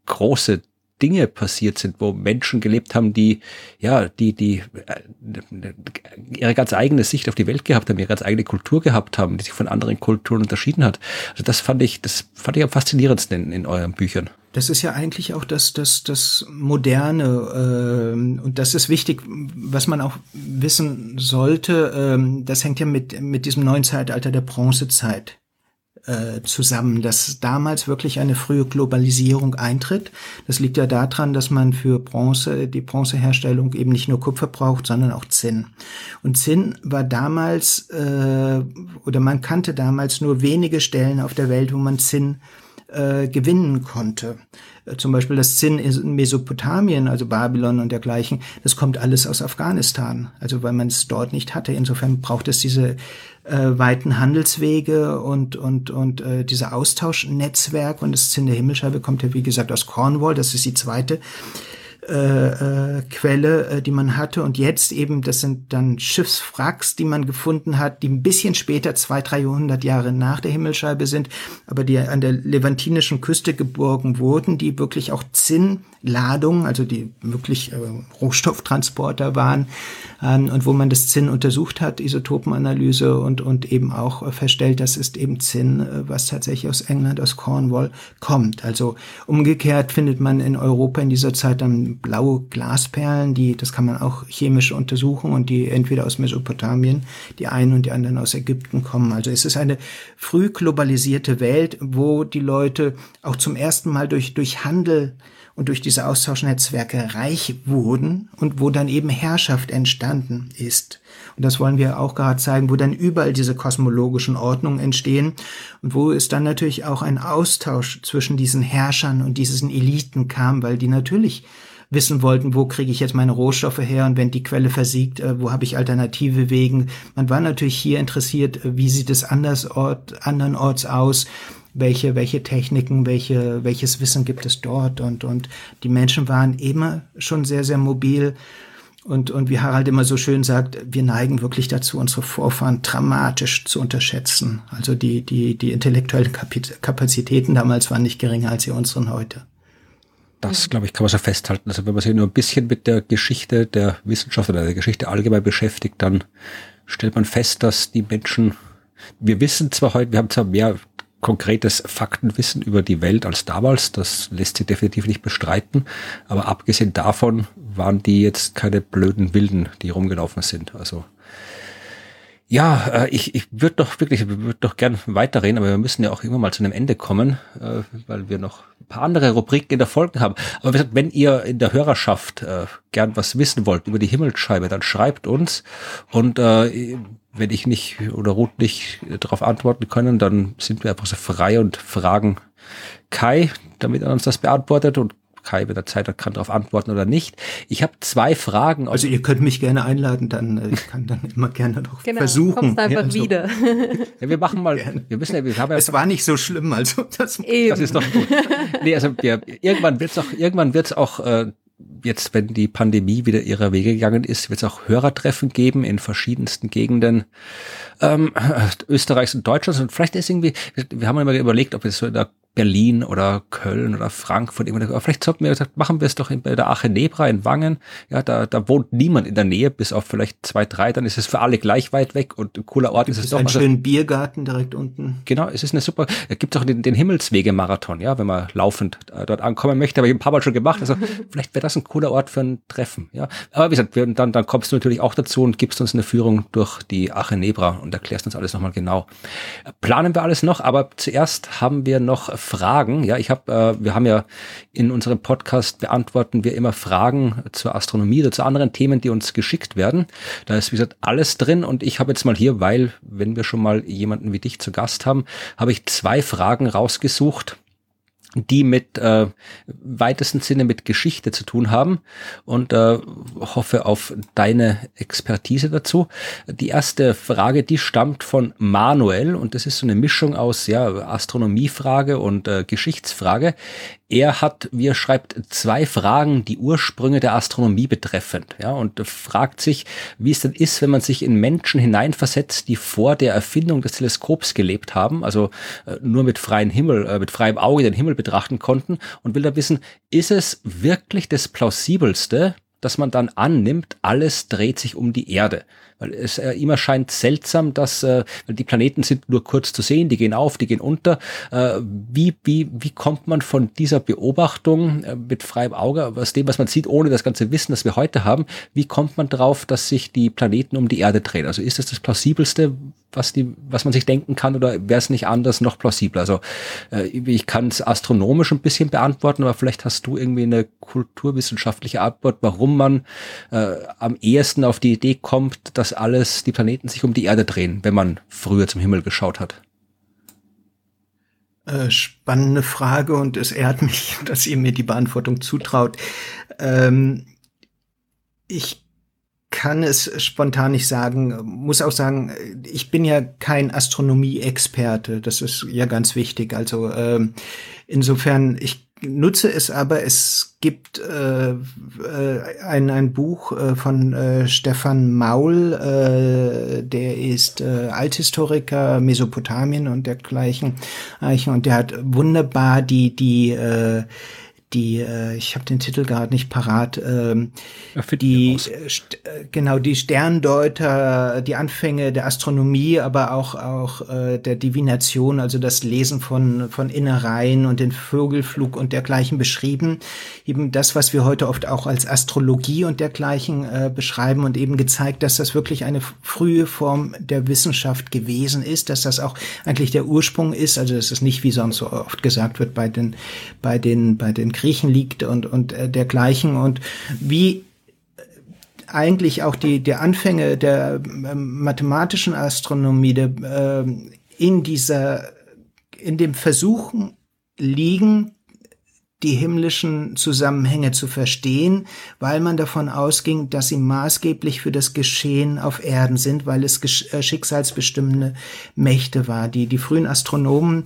große Dinge passiert sind, wo Menschen gelebt haben, die, ja, die, die äh, ihre ganz eigene Sicht auf die Welt gehabt haben, ihre ganz eigene Kultur gehabt haben, die sich von anderen Kulturen unterschieden hat. Also das fand ich, das fand ich am faszinierendsten in, in euren Büchern.
Das ist ja eigentlich auch das, das, das Moderne äh, und das ist wichtig, was man auch wissen sollte. Äh, das hängt ja mit, mit diesem neuen Zeitalter der Bronzezeit äh, zusammen, dass damals wirklich eine frühe Globalisierung eintritt. Das liegt ja daran, dass man für Bronze, die Bronzeherstellung eben nicht nur Kupfer braucht, sondern auch Zinn. Und Zinn war damals, äh, oder man kannte damals nur wenige Stellen auf der Welt, wo man Zinn äh, gewinnen konnte. Äh, zum Beispiel das Zinn in Mesopotamien, also Babylon und dergleichen, das kommt alles aus Afghanistan, also weil man es dort nicht hatte. Insofern braucht es diese äh, weiten Handelswege und, und, und äh, diese Austauschnetzwerk und das Zinn der Himmelscheibe kommt ja, wie gesagt, aus Cornwall, das ist die zweite äh, äh, Quelle, äh, die man hatte. Und jetzt eben, das sind dann Schiffswracks, die man gefunden hat, die ein bisschen später, zwei, dreihundert Jahre nach der Himmelscheibe sind, aber die an der levantinischen Küste geborgen wurden, die wirklich auch Zinnladungen, also die wirklich äh, Rohstofftransporter waren, ähm, und wo man das Zinn untersucht hat, Isotopenanalyse und, und eben auch äh, feststellt, das ist eben Zinn, äh, was tatsächlich aus England, aus Cornwall kommt. Also umgekehrt findet man in Europa in dieser Zeit dann blaue Glasperlen, die, das kann man auch chemisch untersuchen und die entweder aus Mesopotamien, die einen und die anderen aus Ägypten kommen. Also es ist eine früh globalisierte Welt, wo die Leute auch zum ersten Mal durch, durch Handel und durch diese Austauschnetzwerke reich wurden und wo dann eben Herrschaft entstanden ist. Und das wollen wir auch gerade zeigen, wo dann überall diese kosmologischen Ordnungen entstehen und wo es dann natürlich auch ein Austausch zwischen diesen Herrschern und diesen Eliten kam, weil die natürlich wissen wollten, wo kriege ich jetzt meine Rohstoffe her und wenn die Quelle versiegt, äh, wo habe ich alternative Wegen. Man war natürlich hier interessiert, äh, wie sieht es andersort, andernorts aus welche, welche Techniken, welche, welches Wissen gibt es dort und, und die Menschen waren immer schon sehr, sehr mobil. Und, und wie Harald immer so schön sagt, wir neigen wirklich dazu, unsere Vorfahren dramatisch zu unterschätzen. Also die, die, die intellektuellen Kapazitäten damals waren nicht geringer als die unseren heute.
Das, glaube ich, kann man so festhalten. Also wenn man sich nur ein bisschen mit der Geschichte der Wissenschaft oder der Geschichte allgemein beschäftigt, dann stellt man fest, dass die Menschen, wir wissen zwar heute, wir haben zwar mehr konkretes Faktenwissen über die Welt als damals. Das lässt sich definitiv nicht bestreiten. Aber abgesehen davon waren die jetzt keine blöden Wilden, die rumgelaufen sind. Also ja, äh, ich, ich würde doch wirklich, würde doch gern weiterreden, aber wir müssen ja auch immer mal zu einem Ende kommen, äh, weil wir noch paar andere Rubriken in der Folge haben. Aber wie gesagt, wenn ihr in der Hörerschaft äh, gern was wissen wollt über die Himmelsscheibe, dann schreibt uns und äh, wenn ich nicht oder Ruth nicht darauf antworten können, dann sind wir einfach so frei und fragen Kai, damit er uns das beantwortet und Kai, wenn er Zeit hat, kann darauf antworten oder nicht. Ich habe zwei Fragen.
Also ihr könnt mich gerne einladen, dann äh, ich kann dann immer gerne noch genau, versuchen. Kommst
einfach ja, also, wieder.
Ja, wir machen mal. Gerne. Wir müssen ja, wir haben ja.
Es war nicht so schlimm, also
das, das ist doch gut. Nee, also wir, irgendwann wird's auch, irgendwann wird's auch äh, jetzt, wenn die Pandemie wieder ihrer Wege gegangen ist, wird es auch Hörertreffen geben in verschiedensten Gegenden ähm, Österreichs und Deutschlands. Und vielleicht ist irgendwie, wir haben immer überlegt, ob wir so in der Berlin oder Köln oder Frankfurt. Aber vielleicht sollten wir gesagt, machen wir es doch in, bei der Ache Nebra in Wangen. Ja, da, da wohnt niemand in der Nähe, bis auf vielleicht zwei, drei. Dann ist es für alle gleich weit weg und ein cooler Ort ist es
doch. Ein also, schönen Biergarten direkt unten.
Genau, es ist eine super. Da gibt es auch den, den Himmelswege-Marathon, ja, wenn man laufend äh, dort ankommen möchte. Aber ich ein paar Mal schon gemacht. Also vielleicht wäre das ein cooler Ort für ein Treffen. Ja, aber wie gesagt, wir, dann, dann kommst du natürlich auch dazu und gibst uns eine Führung durch die Ache Nebra und erklärst uns alles nochmal genau. Planen wir alles noch, aber zuerst haben wir noch Fragen. Ja, ich habe, äh, wir haben ja in unserem Podcast beantworten wir immer Fragen zur Astronomie oder zu anderen Themen, die uns geschickt werden. Da ist wie gesagt alles drin und ich habe jetzt mal hier, weil wenn wir schon mal jemanden wie dich zu Gast haben, habe ich zwei Fragen rausgesucht die mit äh, weitesten Sinne mit Geschichte zu tun haben und äh, hoffe auf deine Expertise dazu. Die erste Frage, die stammt von Manuel und das ist so eine Mischung aus ja Astronomiefrage und äh, Geschichtsfrage. Er hat, wie er schreibt, zwei Fragen, die Ursprünge der Astronomie betreffend, ja, und fragt sich, wie es denn ist, wenn man sich in Menschen hineinversetzt, die vor der Erfindung des Teleskops gelebt haben, also äh, nur mit freiem Himmel, äh, mit freiem Auge den Himmel betrachten konnten und will da wissen, ist es wirklich das plausibelste, dass man dann annimmt, alles dreht sich um die Erde? Weil es äh, immer scheint seltsam, dass äh, die Planeten sind nur kurz zu sehen, die gehen auf, die gehen unter. Äh, wie, wie, wie kommt man von dieser Beobachtung äh, mit freiem Auge, aus dem, was man sieht, ohne das ganze Wissen, das wir heute haben, wie kommt man darauf, dass sich die Planeten um die Erde drehen? Also ist das das plausibelste, was die, was man sich denken kann, oder wäre es nicht anders noch plausibler? Also äh, ich kann es astronomisch ein bisschen beantworten, aber vielleicht hast du irgendwie eine kulturwissenschaftliche Antwort, warum man äh, am ehesten auf die Idee kommt, dass alles, die Planeten sich um die Erde drehen, wenn man früher zum Himmel geschaut hat?
Äh, spannende Frage und es ehrt mich, dass ihr mir die Beantwortung zutraut. Ähm, ich kann es spontan nicht sagen, muss auch sagen, ich bin ja kein Astronomie-Experte, das ist ja ganz wichtig. Also ähm, insofern, ich nutze es aber. Es gibt äh, äh, ein, ein Buch äh, von äh, Stefan Maul, äh, der ist äh, Althistoriker Mesopotamien und dergleichen. Und der hat wunderbar die, die äh, die, äh, ich habe den Titel gerade nicht parat, ähm, ja, die, äh, äh, genau, die Sterndeuter, die Anfänge der Astronomie, aber auch, auch äh, der Divination, also das Lesen von, von Innereien und den Vögelflug und dergleichen beschrieben. Eben das, was wir heute oft auch als Astrologie und dergleichen äh, beschreiben und eben gezeigt, dass das wirklich eine frühe Form der Wissenschaft gewesen ist, dass das auch eigentlich der Ursprung ist, also dass es nicht, wie sonst so oft gesagt wird, bei den, bei den, bei den Griechen liegt und, und äh, dergleichen. Und wie eigentlich auch die, die Anfänge der äh, mathematischen Astronomie der, äh, in dieser, in dem Versuchen liegen, die himmlischen Zusammenhänge zu verstehen, weil man davon ausging, dass sie maßgeblich für das Geschehen auf Erden sind, weil es äh, schicksalsbestimmende Mächte war. Die, die frühen Astronomen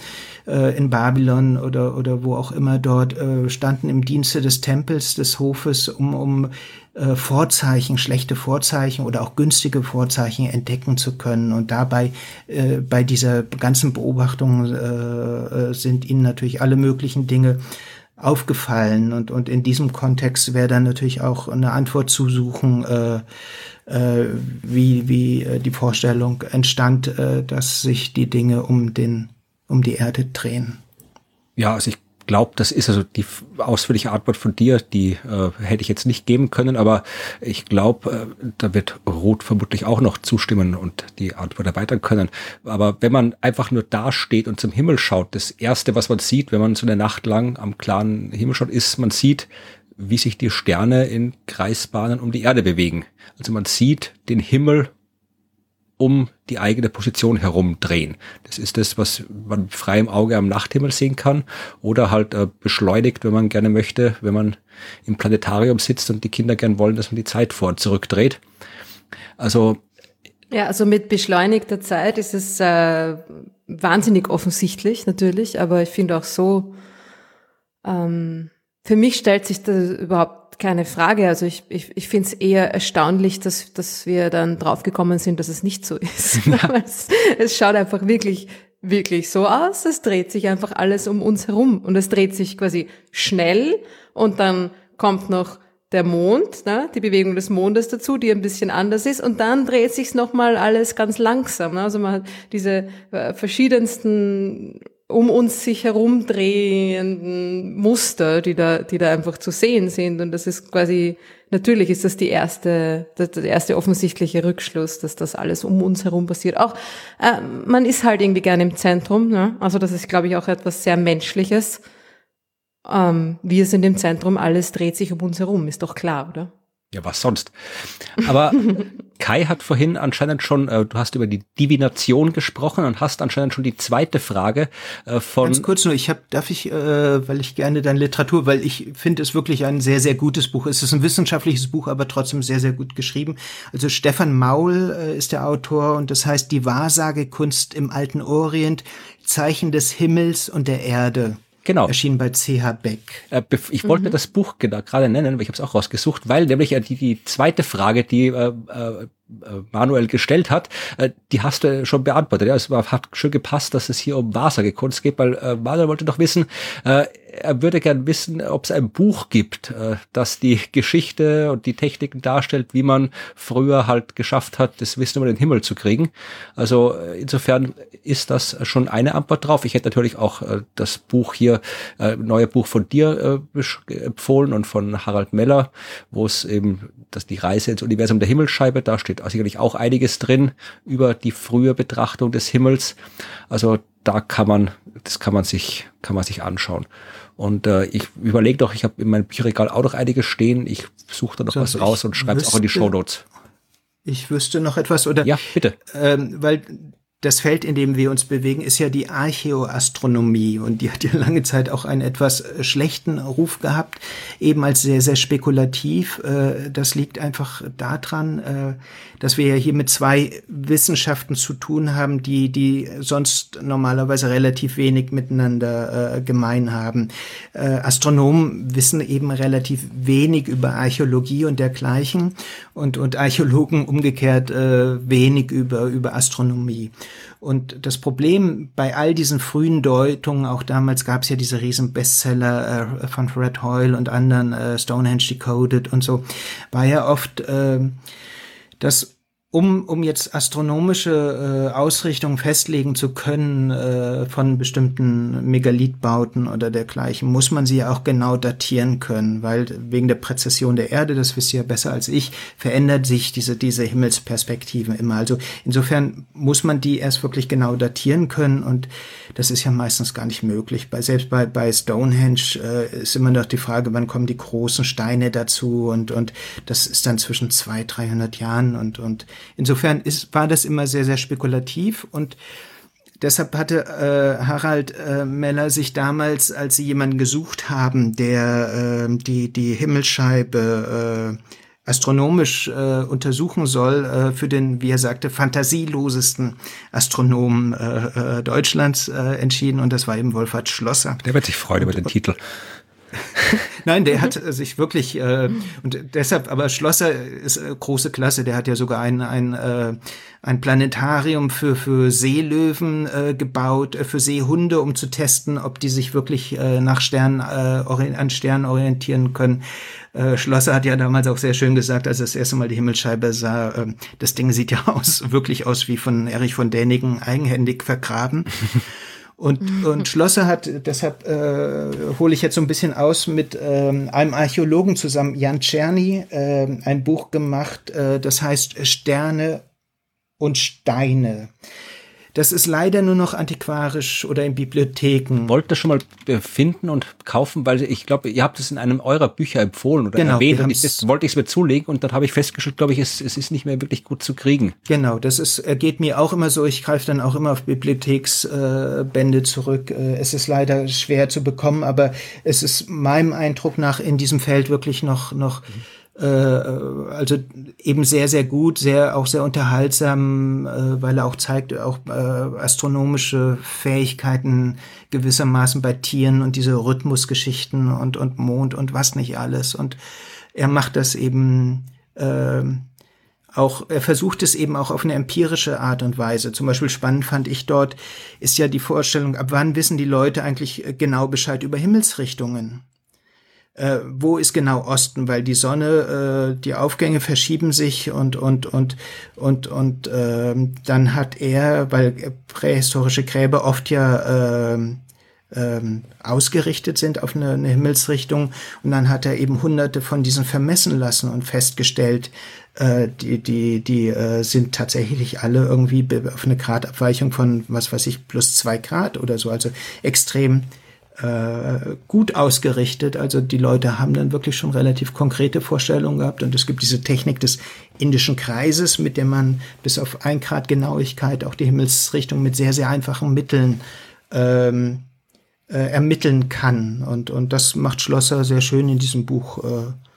äh, in Babylon oder, oder wo auch immer dort äh, standen im Dienste des Tempels, des Hofes, um, um äh, Vorzeichen, schlechte Vorzeichen oder auch günstige Vorzeichen entdecken zu können. Und dabei, äh, bei dieser ganzen Beobachtung äh, äh sind ihnen natürlich alle möglichen Dinge aufgefallen und, und in diesem Kontext wäre dann natürlich auch eine Antwort zu suchen, äh, äh, wie, wie äh, die Vorstellung entstand, äh, dass sich die Dinge um den, um die Erde drehen.
Ja, also ich glaube, das ist also die ausführliche Antwort von dir, die äh, hätte ich jetzt nicht geben können, aber ich glaube, äh, da wird Ruth vermutlich auch noch zustimmen und die Antwort erweitern können. Aber wenn man einfach nur da steht und zum Himmel schaut, das erste, was man sieht, wenn man so eine Nacht lang am klaren Himmel schaut, ist, man sieht, wie sich die Sterne in Kreisbahnen um die Erde bewegen. Also man sieht den Himmel um die eigene Position herumdrehen. Das ist das, was man frei im Auge am Nachthimmel sehen kann oder halt äh, beschleunigt, wenn man gerne möchte, wenn man im Planetarium sitzt und die Kinder gern wollen, dass man die Zeit vor und zurückdreht. Also
ja, also mit beschleunigter Zeit ist es äh, wahnsinnig offensichtlich natürlich, aber ich finde auch so, ähm, für mich stellt sich da überhaupt keine Frage. Also ich, ich, ich finde es eher erstaunlich, dass, dass wir dann draufgekommen sind, dass es nicht so ist. Ja. es, es schaut einfach wirklich, wirklich so aus. Es dreht sich einfach alles um uns herum. Und es dreht sich quasi schnell und dann kommt noch der Mond, ne, die Bewegung des Mondes dazu, die ein bisschen anders ist, und dann dreht sich's nochmal alles ganz langsam. Ne? Also man hat diese äh, verschiedensten um uns sich herumdrehenden Muster, die da, die da einfach zu sehen sind. Und das ist quasi, natürlich ist das die erste, der erste offensichtliche Rückschluss, dass das alles um uns herum passiert. Auch, äh, man ist halt irgendwie gerne im Zentrum, ne? Also das ist, glaube ich, auch etwas sehr Menschliches. Ähm, wir sind im Zentrum, alles dreht sich um uns herum, ist doch klar, oder?
Ja, was sonst? Aber Kai hat vorhin anscheinend schon, äh, du hast über die Divination gesprochen und hast anscheinend schon die zweite Frage äh, von.
Ganz kurz nur, ich habe, darf ich, äh, weil ich gerne deine Literatur, weil ich finde es wirklich ein sehr, sehr gutes Buch. Es ist ein wissenschaftliches Buch, aber trotzdem sehr, sehr gut geschrieben. Also Stefan Maul äh, ist der Autor und das heißt Die Wahrsagekunst im alten Orient, Zeichen des Himmels und der Erde. Genau. Erschien bei CH Beck.
Äh, ich wollte mhm. das Buch gerade nennen, weil ich habe es auch rausgesucht, weil nämlich die, die zweite Frage, die äh, äh, Manuel gestellt hat, äh, die hast du schon beantwortet. Ja, es hat schon gepasst, dass es hier um Wahrsagekunst geht, weil äh, Manuel wollte doch wissen, äh, er würde gern wissen, ob es ein Buch gibt, äh, das die Geschichte und die Techniken darstellt, wie man früher halt geschafft hat, das Wissen über den Himmel zu kriegen. Also äh, insofern ist das schon eine Antwort drauf. Ich hätte natürlich auch äh, das Buch hier, äh, neue Buch von dir äh, empfohlen und von Harald Meller, wo es eben, dass die Reise ins Universum der Himmelscheibe, da steht sicherlich auch einiges drin über die frühe Betrachtung des Himmels. Also da kann man, das kann man sich, kann man sich anschauen. Und äh, ich überlege doch, ich habe in meinem Bücherregal auch noch einiges stehen. Ich suche da noch so, was raus und schreibe es auch in die Show Notes.
Ich wüsste noch etwas oder
ja bitte,
ähm, weil das Feld, in dem wir uns bewegen, ist ja die Archäoastronomie und die hat ja lange Zeit auch einen etwas äh, schlechten Ruf gehabt, eben als sehr, sehr spekulativ. Äh, das liegt einfach daran, äh, dass wir ja hier mit zwei Wissenschaften zu tun haben, die, die sonst normalerweise relativ wenig miteinander gemein haben. Astronomen wissen eben relativ wenig über Archäologie und dergleichen und, und Archäologen umgekehrt wenig über, über Astronomie. Und das Problem bei all diesen frühen Deutungen, auch damals gab es ja diese riesen Bestseller äh, von Fred Hoyle und anderen, äh, Stonehenge Decoded und so, war ja oft, äh, dass um, um jetzt astronomische äh, Ausrichtungen festlegen zu können äh, von bestimmten Megalithbauten oder dergleichen, muss man sie ja auch genau datieren können, weil wegen der Präzession der Erde, das wisst ihr ja besser als ich, verändert sich diese, diese Himmelsperspektiven immer. Also insofern muss man die erst wirklich genau datieren können und das ist ja meistens gar nicht möglich. Bei, selbst bei, bei Stonehenge äh, ist immer noch die Frage, wann kommen die großen Steine dazu und, und das ist dann zwischen zwei, dreihundert Jahren und, und Insofern ist, war das immer sehr, sehr spekulativ und Deshalb hatte äh, Harald äh, Meller sich damals, als sie jemanden gesucht haben, der äh, die, die Himmelsscheibe äh, astronomisch äh, untersuchen soll, äh, für den, wie er sagte, fantasielosesten Astronomen äh, äh, Deutschlands äh, entschieden. Und das war eben Wolfhard Schlosser.
Der wird sich freuen über den Titel.
Nein, der hat sich wirklich äh, und deshalb, aber Schlosser ist äh, große Klasse. Der hat ja sogar ein ein äh, ein Planetarium für für Seelöwen äh, gebaut, äh, für Seehunde, um zu testen, ob die sich wirklich äh, nach Sternen äh, an Sternen orientieren können. Äh, Schlosser hat ja damals auch sehr schön gesagt, als er das erste Mal die Himmelsscheibe sah, äh, das Ding sieht ja aus wirklich aus wie von Erich von Däniken eigenhändig vergraben. Und, mhm. und Schlosser hat, deshalb äh, hole ich jetzt so ein bisschen aus, mit ähm, einem Archäologen zusammen, Jan Czerny, äh, ein Buch gemacht, äh, das heißt Sterne und Steine. Das ist leider nur noch antiquarisch oder in Bibliotheken.
Wollt ihr schon mal äh, finden und kaufen, weil ich glaube, ihr habt es in einem eurer Bücher empfohlen oder genau, erwähnt und das wollte ich es mir zulegen und dann habe ich festgestellt, glaube ich, es, es ist nicht mehr wirklich gut zu kriegen.
Genau, das ist geht mir auch immer so. Ich greife dann auch immer auf Bibliotheksbände äh, zurück. Äh, es ist leider schwer zu bekommen, aber es ist meinem Eindruck nach in diesem Feld wirklich noch noch mhm äh, also eben sehr, sehr gut, sehr auch sehr unterhaltsam, äh, weil er auch zeigt, auch äh, astronomische Fähigkeiten gewissermaßen bei Tieren und diese Rhythmusgeschichten und, und Mond und was nicht alles. Und er macht das eben äh, auch, er versucht es eben auch auf eine empirische Art und Weise. Zum Beispiel spannend fand ich dort, ist ja die Vorstellung, ab wann wissen die Leute eigentlich genau Bescheid über Himmelsrichtungen? Äh, wo ist genau Osten, weil die Sonne, äh, die Aufgänge verschieben sich und und und und und äh, dann hat er, weil prähistorische Gräber oft ja äh, ausgerichtet sind auf eine, eine Himmelsrichtung und dann hat er eben hunderte von diesen vermessen lassen und festgestellt, äh, die die die äh, sind tatsächlich alle irgendwie auf eine Gradabweichung von was weiß ich plus zwei Grad oder so, also extrem äh, gut ausgerichtet. Also die Leute haben dann wirklich schon relativ konkrete Vorstellungen gehabt und es gibt diese Technik des indischen Kreises, mit der man bis auf ein Grad Genauigkeit auch die Himmelsrichtung mit sehr, sehr einfachen Mitteln ähm, äh, ermitteln kann. Und, und das macht Schlosser sehr schön in diesem Buch äh,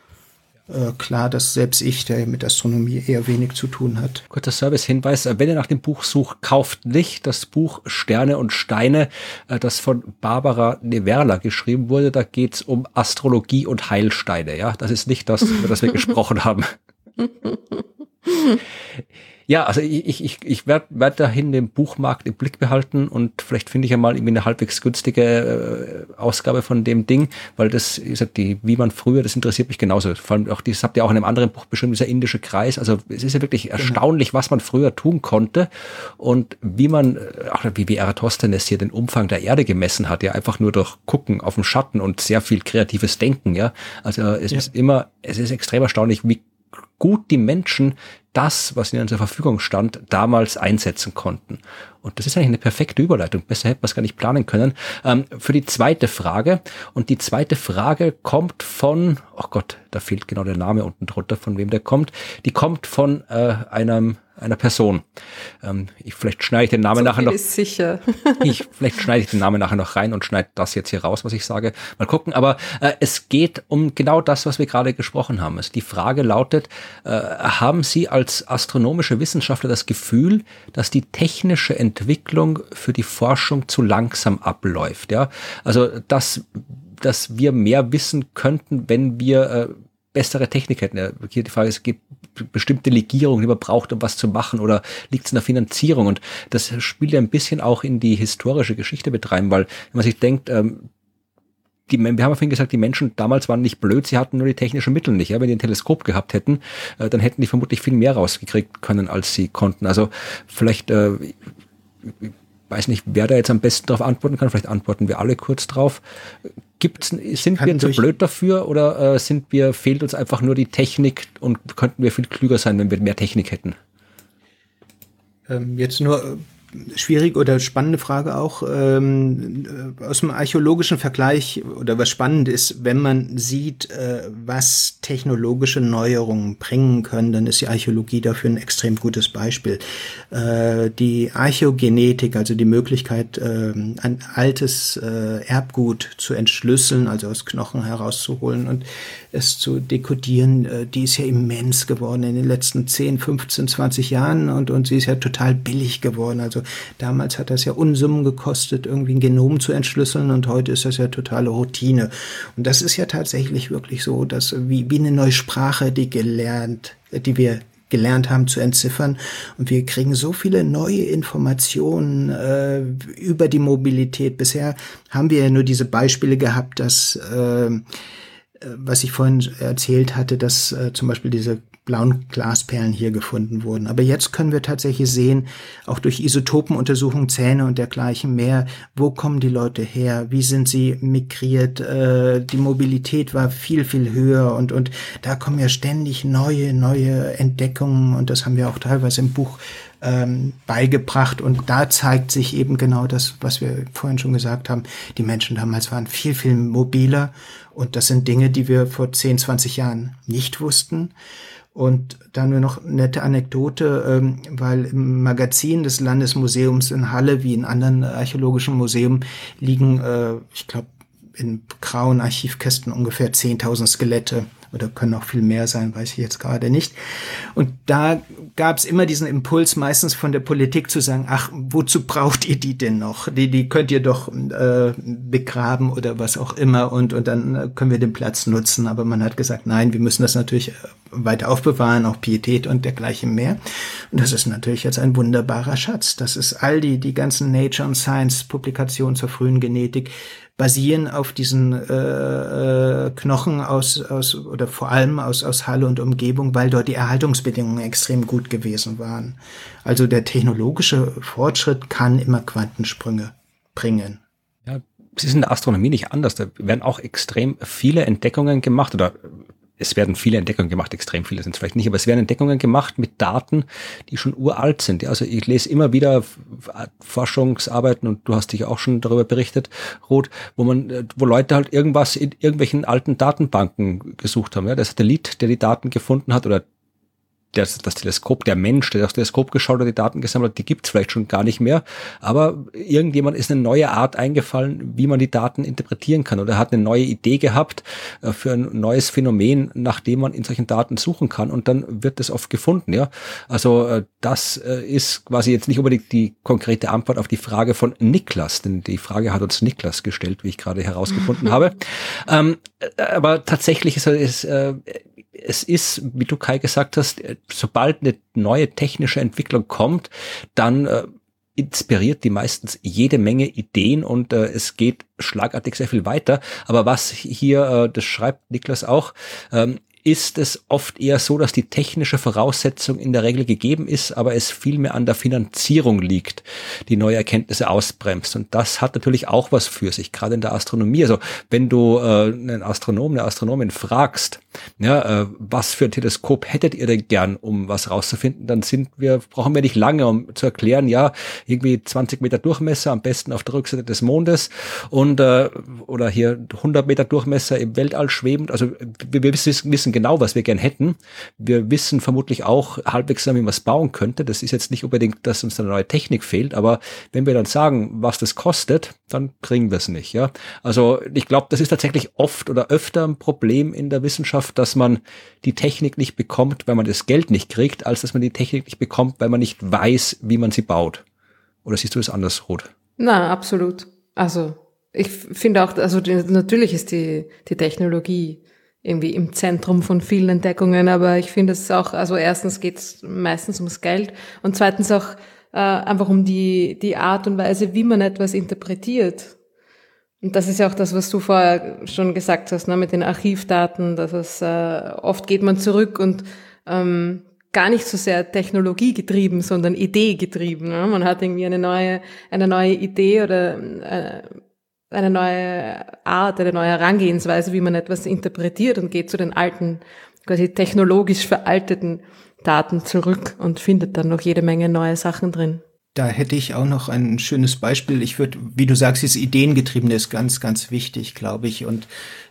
äh, klar, dass selbst ich, der mit Astronomie eher wenig zu tun hat.
Kurzer Servicehinweis, wenn ihr nach dem Buch sucht, kauft nicht das Buch Sterne und Steine, äh, das von Barbara Neverla geschrieben wurde. Da geht's um Astrologie und Heilsteine. Ja, das ist nicht das, über das wir gesprochen haben. Ja, also ich, ich, ich werde werd dahin den Buchmarkt im Blick behalten und vielleicht finde ich ja mal irgendwie eine halbwegs günstige äh, Ausgabe von dem Ding, weil das ist die, wie man früher, das interessiert mich genauso. Vor allem auch, das habt ihr auch in einem anderen Buch beschrieben, dieser indische Kreis. Also es ist ja wirklich genau. erstaunlich, was man früher tun konnte und wie man, äh, auch wie, wie Eratosthenes hier den Umfang der Erde gemessen hat, ja einfach nur durch Gucken auf den Schatten und sehr viel kreatives Denken, ja. Also es ja. ist immer, es ist extrem erstaunlich, wie gut die Menschen das, was ihnen zur Verfügung stand, damals einsetzen konnten. Und das ist eigentlich eine perfekte Überleitung. Besser hätte man es gar nicht planen können. Ähm, für die zweite Frage. Und die zweite Frage kommt von, oh Gott, da fehlt genau der Name unten drunter, von wem der kommt. Die kommt von äh, einem einer Person. Ähm, ich, vielleicht schneide ich den Namen so nachher noch.
Ist sicher.
ich, vielleicht schneide ich den Namen nachher noch rein und schneide das jetzt hier raus, was ich sage. Mal gucken. Aber äh, es geht um genau das, was wir gerade gesprochen haben. Es, die Frage lautet, äh, haben Sie als astronomische Wissenschaftler das Gefühl, dass die technische Entwicklung für die Forschung zu langsam abläuft? Ja, also dass dass wir mehr wissen könnten, wenn wir äh, bessere Technik hätten. Hier die Frage ist, es gibt bestimmte Legierungen, die man braucht, um was zu machen oder liegt es in der Finanzierung? Und das spielt ja ein bisschen auch in die historische Geschichte mit rein, weil wenn man sich denkt, ähm, die, wir haben ja vorhin gesagt, die Menschen damals waren nicht blöd, sie hatten nur die technischen Mittel nicht. Ja? Wenn die ein Teleskop gehabt hätten, äh, dann hätten die vermutlich viel mehr rausgekriegt können, als sie konnten. Also vielleicht, äh, weiß nicht, wer da jetzt am besten darauf antworten kann, vielleicht antworten wir alle kurz drauf. Gibt's, sind Kann wir zu blöd dafür oder äh, sind wir, fehlt uns einfach nur die Technik und könnten wir viel klüger sein, wenn wir mehr Technik hätten?
Ähm, jetzt nur schwierig oder spannende Frage auch ähm, äh, aus dem archäologischen Vergleich oder was spannend ist, wenn man sieht, äh, was technologische Neuerungen bringen können, dann ist die Archäologie dafür ein extrem gutes Beispiel. Äh, die Archäogenetik, also die Möglichkeit, äh, ein altes äh, Erbgut zu entschlüsseln, also aus Knochen herauszuholen und es zu dekodieren, äh, die ist ja immens geworden in den letzten 10, 15, 20 Jahren und, und sie ist ja total billig geworden. Also damals hat das ja Unsummen gekostet, irgendwie ein Genom zu entschlüsseln und heute ist das ja totale Routine. Und das ist ja tatsächlich wirklich so, dass wie, wie eine neue Sprache, die gelernt, die wir gelernt haben zu entziffern. Und wir kriegen so viele neue Informationen äh, über die Mobilität. Bisher haben wir ja nur diese Beispiele gehabt, dass äh, was ich vorhin erzählt hatte, dass äh, zum Beispiel diese blauen Glasperlen hier gefunden wurden. Aber jetzt können wir tatsächlich sehen, auch durch Isotopenuntersuchungen, Zähne und dergleichen mehr, wo kommen die Leute her, wie sind sie migriert, äh, die Mobilität war viel, viel höher und, und da kommen ja ständig neue, neue Entdeckungen und das haben wir auch teilweise im Buch ähm, beigebracht. Und da zeigt sich eben genau das, was wir vorhin schon gesagt haben. Die Menschen damals waren viel, viel mobiler. Und das sind Dinge, die wir vor 10, 20 Jahren nicht wussten. Und dann nur noch nette Anekdote, ähm, weil im Magazin des Landesmuseums in Halle wie in anderen archäologischen Museen liegen, äh, ich glaube, in grauen Archivkästen ungefähr 10.000 Skelette oder können auch viel mehr sein, weiß ich jetzt gerade nicht. Und da gab es immer diesen Impuls meistens von der Politik zu sagen, ach, wozu braucht ihr die denn noch? Die, die könnt ihr doch äh, begraben oder was auch immer und, und dann äh, können wir den Platz nutzen. Aber man hat gesagt, nein, wir müssen das natürlich äh, weiter aufbewahren, auch Pietät und dergleichen mehr. Und das ist natürlich jetzt ein wunderbarer Schatz. Das ist all die, die ganzen Nature und Science Publikationen zur frühen Genetik, basieren auf diesen äh, äh, Knochen aus, aus oder vor allem aus, aus Halle und Umgebung, weil dort die Erhaltungsbedingungen extrem gut gewesen waren. Also der technologische Fortschritt kann immer Quantensprünge bringen.
Ja, es ist in der Astronomie nicht anders. Da werden auch extrem viele Entdeckungen gemacht oder es werden viele Entdeckungen gemacht, extrem viele sind es vielleicht nicht, aber es werden Entdeckungen gemacht mit Daten, die schon uralt sind. Also ich lese immer wieder Forschungsarbeiten und du hast dich auch schon darüber berichtet, Ruth, wo man, wo Leute halt irgendwas in irgendwelchen alten Datenbanken gesucht haben. Ja, der Satellit, der die Daten gefunden hat oder das, das Teleskop, der Mensch, der das Teleskop geschaut hat, die Daten gesammelt hat, die gibt's vielleicht schon gar nicht mehr. Aber irgendjemand ist eine neue Art eingefallen, wie man die Daten interpretieren kann. Oder hat eine neue Idee gehabt äh, für ein neues Phänomen, nach dem man in solchen Daten suchen kann. Und dann wird es oft gefunden. Ja, Also äh, das äh, ist quasi jetzt nicht unbedingt die konkrete Antwort auf die Frage von Niklas. Denn die Frage hat uns Niklas gestellt, wie ich gerade herausgefunden habe. Ähm, aber tatsächlich ist es äh, es ist, wie du Kai gesagt hast, äh, sobald eine neue technische Entwicklung kommt, dann äh, inspiriert die meistens jede Menge Ideen und äh, es geht schlagartig sehr viel weiter. Aber was hier, äh, das schreibt Niklas auch, ähm, ist es oft eher so, dass die technische Voraussetzung in der Regel gegeben ist, aber es vielmehr an der Finanzierung liegt, die neue Erkenntnisse ausbremst. Und das hat natürlich auch was für sich, gerade in der Astronomie. Also wenn du äh, einen Astronomen, eine Astronomin fragst, Ja, äh, was für ein Teleskop hättet ihr denn gern, um was rauszufinden? Dann sind wir, brauchen wir nicht lange, um zu erklären, ja, irgendwie 20 Meter Durchmesser, am besten auf der Rückseite des Mondes und äh, oder hier 100 Meter Durchmesser im Weltall schwebend. Also wir, wir wissen, wissen genau, was wir gern hätten. Wir wissen vermutlich auch halbwegs, wie man es bauen könnte. Das ist jetzt nicht unbedingt, dass uns eine neue Technik fehlt, aber wenn wir dann sagen, was das kostet, dann kriegen wir es nicht. Ja, also ich glaube, das ist tatsächlich oft oder öfter ein Problem in der Wissenschaft, dass man die Technik nicht bekommt, weil man das Geld nicht kriegt, als dass man die Technik nicht bekommt, weil man nicht weiß, wie man sie baut. Oder siehst du das anders, Ruth?
Na, absolut. Also ich finde auch, also die, natürlich ist die, die Technologie irgendwie im Zentrum von vielen Entdeckungen, aber ich finde es auch, also erstens geht es meistens ums Geld und zweitens auch äh, einfach um die, die Art und Weise, wie man etwas interpretiert. Und das ist ja auch das, was du vorher schon gesagt hast, ne, mit den Archivdaten, dass es äh, oft geht man zurück und ähm, gar nicht so sehr Technologie getrieben, sondern Idee getrieben. Ne? Man hat irgendwie eine neue, eine neue Idee oder äh, eine neue Art, eine neue Herangehensweise, wie man etwas interpretiert und geht zu den alten, quasi technologisch veralteten Daten zurück und findet dann noch jede Menge neue Sachen drin.
Da hätte ich auch noch ein schönes Beispiel. Ich würde, wie du sagst, dieses Ideengetriebene ist ganz, ganz wichtig, glaube ich. Und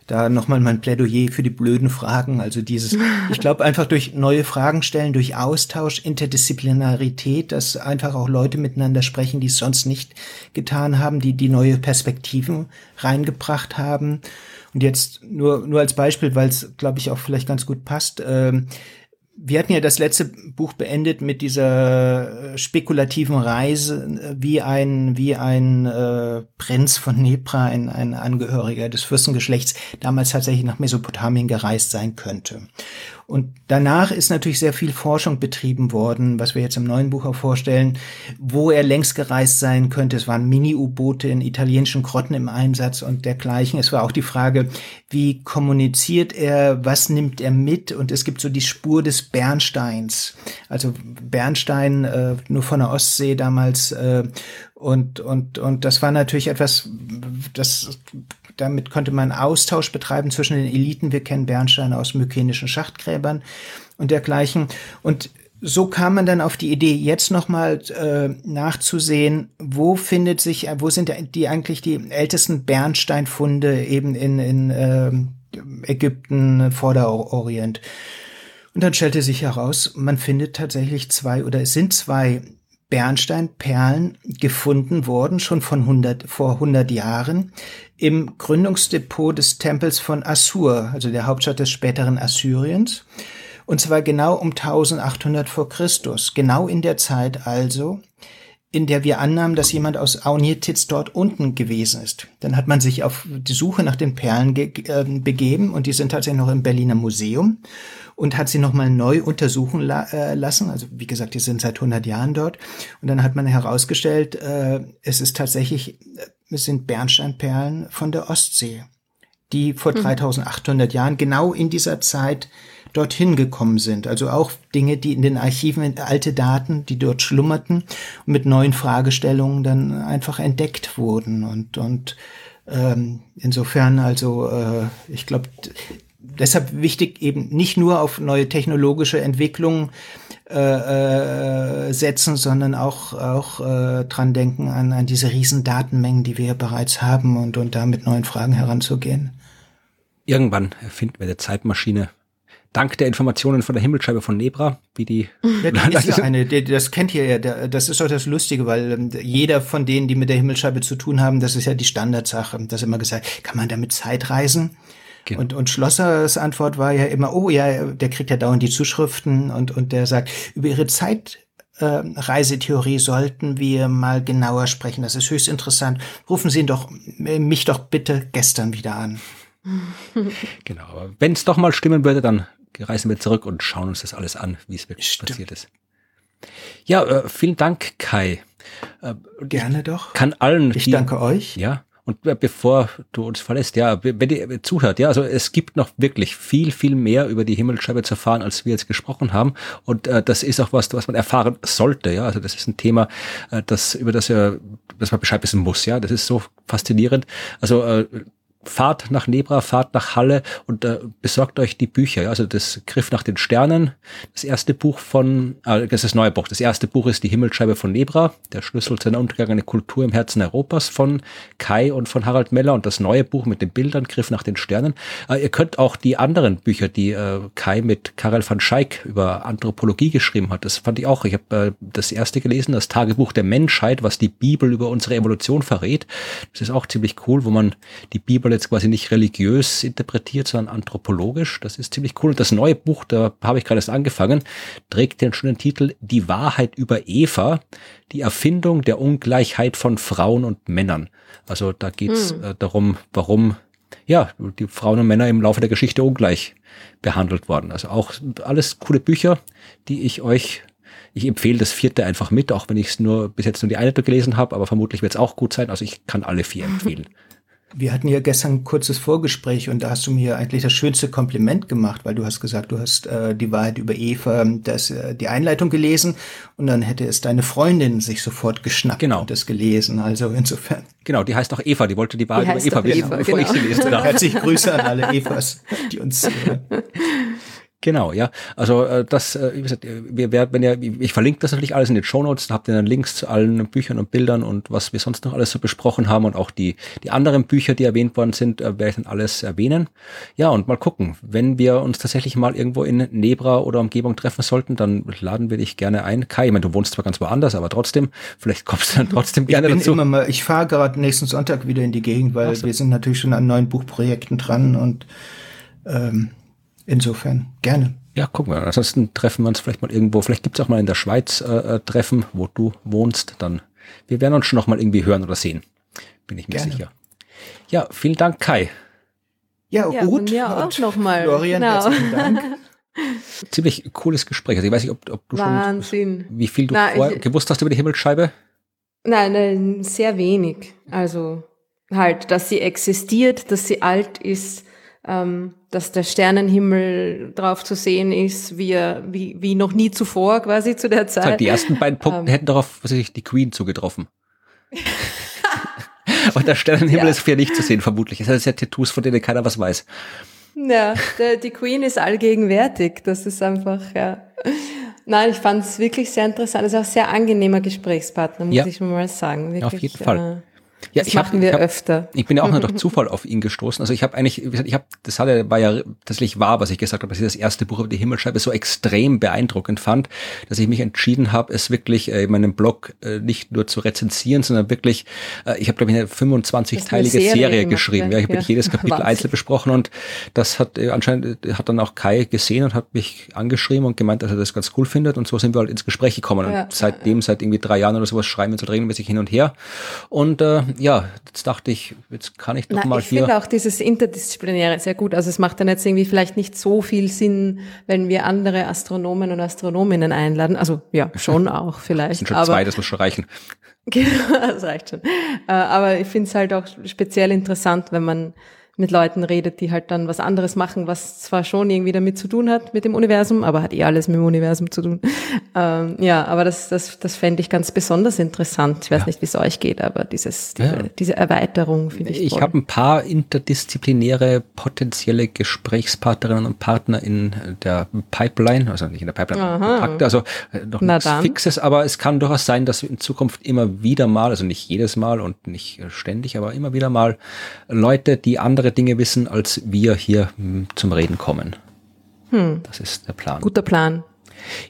da nochmal mein Plädoyer für die blöden Fragen. Also dieses, ich glaube einfach durch neue Fragen stellen, durch Austausch, Interdisziplinarität, dass einfach auch Leute miteinander sprechen, die es sonst nicht getan haben, die die neue Perspektiven reingebracht haben. Und jetzt nur, nur als Beispiel, weil es, glaube ich, auch vielleicht ganz gut passt. Ähm, wir hatten ja das letzte Buch beendet mit dieser äh, spekulativen Reise, äh, wie ein, wie ein äh, Prinz von Nepra, ein, ein Angehöriger des Fürstengeschlechts, damals tatsächlich nach Mesopotamien gereist sein könnte. Und danach ist natürlich sehr viel Forschung betrieben worden, was wir jetzt im neuen Buch auch vorstellen, wo er längst gereist sein könnte. Es waren Mini-U-Boote in italienischen Grotten im Einsatz und dergleichen. Es war auch die Frage, wie kommuniziert er, was nimmt er mit? Und es gibt so die Spur des Bernsteins. Also Bernstein äh, nur von der Ostsee damals äh, und, und, und das war natürlich etwas, das damit konnte man Austausch betreiben zwischen den Eliten. Wir kennen Bernsteine aus mykenischen Schachtgräbern und dergleichen. Und so kam man dann auf die Idee, jetzt nochmal äh, nachzusehen, wo findet sich, wo sind die eigentlich die ältesten Bernsteinfunde eben in, in äh, Ägypten, Vorderorient. Und dann stellte sich heraus, man findet tatsächlich zwei oder es sind zwei Bernsteinperlen gefunden worden, schon von 100, vor 100 Jahren, im Gründungsdepot des Tempels von Assur, also der Hauptstadt des späteren Assyriens. Und zwar genau um 1800 vor Christus, genau in der Zeit also, in der wir annahmen, dass jemand aus Aunjetitz dort unten gewesen ist. Dann hat man sich auf die Suche nach den Perlen äh, begeben und die sind tatsächlich noch im Berliner Museum und hat sie nochmal neu untersuchen la äh, lassen. Also wie gesagt, die sind seit 100 Jahren dort. Und dann hat man herausgestellt, äh, es ist tatsächlich, äh, sind Bernsteinperlen von der Ostsee, die vor mhm. 3800 Jahren genau in dieser Zeit dorthin gekommen sind. Also auch Dinge, die in den Archiven, alte Daten, die dort schlummerten mit neuen Fragestellungen dann einfach entdeckt wurden. Und, und ähm, insofern, also äh, ich glaube, deshalb wichtig eben nicht nur auf neue technologische Entwicklungen äh, äh, setzen, sondern auch auch äh, dran denken an, an diese riesen Datenmengen, die wir bereits haben und und da mit neuen Fragen heranzugehen.
Irgendwann erfinden wir eine Zeitmaschine. Dank der Informationen von der Himmelscheibe von Nebra, wie die.
Ja, das, ist eine, das kennt ihr ja. Das ist doch das Lustige, weil ähm, jeder von denen, die mit der Himmelscheibe zu tun haben, das ist ja die Standardsache. Das immer gesagt, kann man damit Zeit reisen? Genau. Und, und Schlossers Antwort war ja immer, oh ja, der kriegt ja dauernd die Zuschriften und, und der sagt, über ihre Zeitreisetheorie äh, sollten wir mal genauer sprechen. Das ist höchst interessant. Rufen Sie ihn doch, äh, mich doch bitte gestern wieder an.
genau, aber wenn es doch mal stimmen würde, dann reisen wir zurück und schauen uns das alles an, wie es wirklich Stimmt. passiert ist. Ja, äh, vielen Dank, Kai.
Äh, Gerne doch.
Kann allen.
Ich die, danke euch.
Ja, und bevor du uns verlässt, ja, wenn ihr zuhört, ja, also es gibt noch wirklich viel, viel mehr über die Himmelsscheibe zu erfahren, als wir jetzt gesprochen haben. Und äh, das ist auch was, was man erfahren sollte, ja. Also das ist ein Thema, äh, das über das ja, das man Bescheid wissen muss, ja. Das ist so faszinierend. Also äh, fahrt nach Nebra, fahrt nach Halle und äh, besorgt euch die Bücher. Ja? Also das Griff nach den Sternen, das erste Buch von, äh, das ist das neue Buch. Das erste Buch ist die Himmelsscheibe von Nebra, der Schlüssel zu einer untergegangenen Kultur im Herzen Europas von Kai und von Harald Meller und das neue Buch mit den Bildern Griff nach den Sternen. Äh, ihr könnt auch die anderen Bücher, die äh, Kai mit Karel van Schaik über Anthropologie geschrieben hat, das fand ich auch. Ich habe äh, das erste gelesen, das Tagebuch der Menschheit, was die Bibel über unsere Evolution verrät. Das ist auch ziemlich cool, wo man die Bibel jetzt quasi nicht religiös interpretiert, sondern anthropologisch. Das ist ziemlich cool. Und das neue Buch, da habe ich gerade erst angefangen, trägt den schönen Titel Die Wahrheit über Eva, die Erfindung der Ungleichheit von Frauen und Männern. Also da geht es hm. äh, darum, warum ja, die Frauen und Männer im Laufe der Geschichte ungleich behandelt worden. Also auch alles coole Bücher, die ich euch ich empfehle das vierte einfach mit, auch wenn ich es nur bis jetzt nur die eine gelesen habe, aber vermutlich wird es auch gut sein. Also ich kann alle vier empfehlen.
Wir hatten ja gestern ein kurzes Vorgespräch und da hast du mir eigentlich das schönste Kompliment gemacht, weil du hast gesagt, du hast äh, die Wahrheit über Eva, das, äh, die Einleitung gelesen und dann hätte es deine Freundin sich sofort geschnappt
genau.
und das gelesen. Also insofern.
Genau, die heißt auch Eva, die wollte die Wahrheit die über Eva wissen, Eva, bevor genau. ich sie lese.
Herzliche Grüße an alle Evas, die uns hören.
Genau, ja. Also äh, das, äh, wie gesagt, wir werden, wenn ihr, ich verlinke das natürlich alles in den Show Notes, da habt ihr dann Links zu allen Büchern und Bildern und was wir sonst noch alles so besprochen haben und auch die, die anderen Bücher, die erwähnt worden sind, äh, werde ich dann alles erwähnen. Ja, und mal gucken, wenn wir uns tatsächlich mal irgendwo in Nebra oder Umgebung treffen sollten, dann laden wir dich gerne ein. Kai, ich meine, du wohnst zwar ganz woanders, aber trotzdem, vielleicht kommst du dann trotzdem gerne
ich
bin dazu.
Immer mal, ich fahre gerade nächsten Sonntag wieder in die Gegend, weil so. wir sind natürlich schon an neuen Buchprojekten dran und ähm, insofern gerne.
Ja, gucken wir. Ansonsten treffen wir uns vielleicht mal irgendwo. Vielleicht gibt's auch mal in der Schweiz äh, äh, Treffen, wo du wohnst. Dann wir werden uns schon noch mal irgendwie hören oder sehen. Bin ich mir Gerne. sicher. Ja, vielen Dank, Kai.
Ja, ja gut. Mir auch noch mal.
Florian, genau. herzlichen Dank.
Ziemlich cooles Gespräch. Also ich weiß nicht, ob, ob du
Wahnsinn.
schon wie viel du Na, ich, gewusst hast über die Himmelsscheibe.
Nein, nein, sehr wenig. Also halt, dass sie existiert, dass sie alt ist ähm, dass der Sternenhimmel drauf zu sehen ist, wie, wie, wie noch nie zuvor quasi zu der Zeit.
Die ersten beiden Punkte ähm, hätten darauf was weiß ich, die Queen zugetroffen. Und der Sternenhimmel ja. ist für nicht zu sehen, vermutlich. Das heißt, ja Tattoos, von denen keiner was weiß.
Ja, der, die Queen ist allgegenwärtig. Das ist einfach, ja. Nein, ich fand es wirklich sehr interessant. Es ist auch ein sehr angenehmer Gesprächspartner, muss ja. ich mal sagen. Wirklich,
Auf jeden Fall.
Ja, das machen hab, wir
ich hab,
öfter.
Ich bin ja auch nur durch Zufall auf ihn gestoßen. Also ich habe eigentlich, ich habe, das hatte, war ja tatsächlich wahr, was ich gesagt habe, dass ich das erste Buch über die Himmelscheibe so extrem beeindruckend fand, dass ich mich entschieden habe, es wirklich äh, in meinem Blog äh, nicht nur zu rezensieren, sondern wirklich, äh, ich habe glaube ich eine 25-teilige Serie, Serie geschrieben. Ja, ich habe ja. jedes Kapitel Wahnsinn. einzeln besprochen und das hat anscheinend hat dann auch Kai gesehen und hat mich angeschrieben und gemeint, dass er das ganz cool findet und so sind wir halt ins Gespräch gekommen. Ja, und seitdem, seit irgendwie drei Jahren oder sowas schreiben wir so regelmäßig hin und her und äh, ja, jetzt dachte ich, jetzt kann ich doch Na, mal
ich
hier.
Ich finde auch dieses Interdisziplinäre sehr gut. Also es macht dann jetzt irgendwie vielleicht nicht so viel Sinn, wenn wir andere Astronomen und Astronominnen einladen. Also ja, schon auch vielleicht. Das
sind schon aber, zwei, das muss schon reichen.
Genau, das reicht schon. Äh, aber ich finde es halt auch speziell interessant, wenn man mit Leuten redet, die halt dann was anderes machen, was zwar schon irgendwie damit zu tun hat mit dem Universum, aber hat eh alles mit dem Universum zu tun. Ähm, ja, aber das, das, das fände ich ganz besonders interessant. Ich weiß ja. nicht, wie es euch geht, aber dieses, diese, ja. diese Erweiterung finde ich
Ich habe ein paar interdisziplinäre potenzielle Gesprächspartnerinnen und Partner in der Pipeline, also nicht in der Pipeline, Kontakte, also äh, noch Na nichts dann. Fixes, aber es kann durchaus sein, dass in Zukunft immer wieder mal, also nicht jedes Mal und nicht ständig, aber immer wieder mal Leute, die andere andere Dinge wissen, als wir hier hm, zum Reden kommen. Hm. Das ist der Plan.
Guter Plan.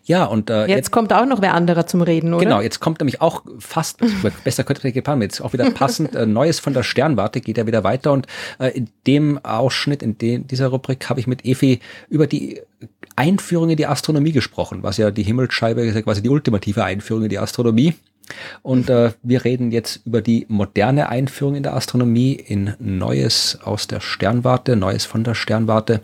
Ja, und äh,
jetzt, jetzt, kommt auch noch wer anderer zum Reden, oder?
Genau, jetzt kommt nämlich auch fast, besser könnte ich geplant, jetzt auch wieder passend, äh, Neues von der Sternwarte geht ja wieder weiter und äh, in dem Ausschnitt, in dem, dieser Rubrik habe ich mit Efi über die Einführung in die Astronomie gesprochen, was ja die Himmelsscheibe ist ja quasi die ultimative Einführung in die Astronomie. Und äh, wir reden jetzt über die moderne Einführung in der Astronomie, in Neues aus der Sternwarte, Neues von der Sternwarte.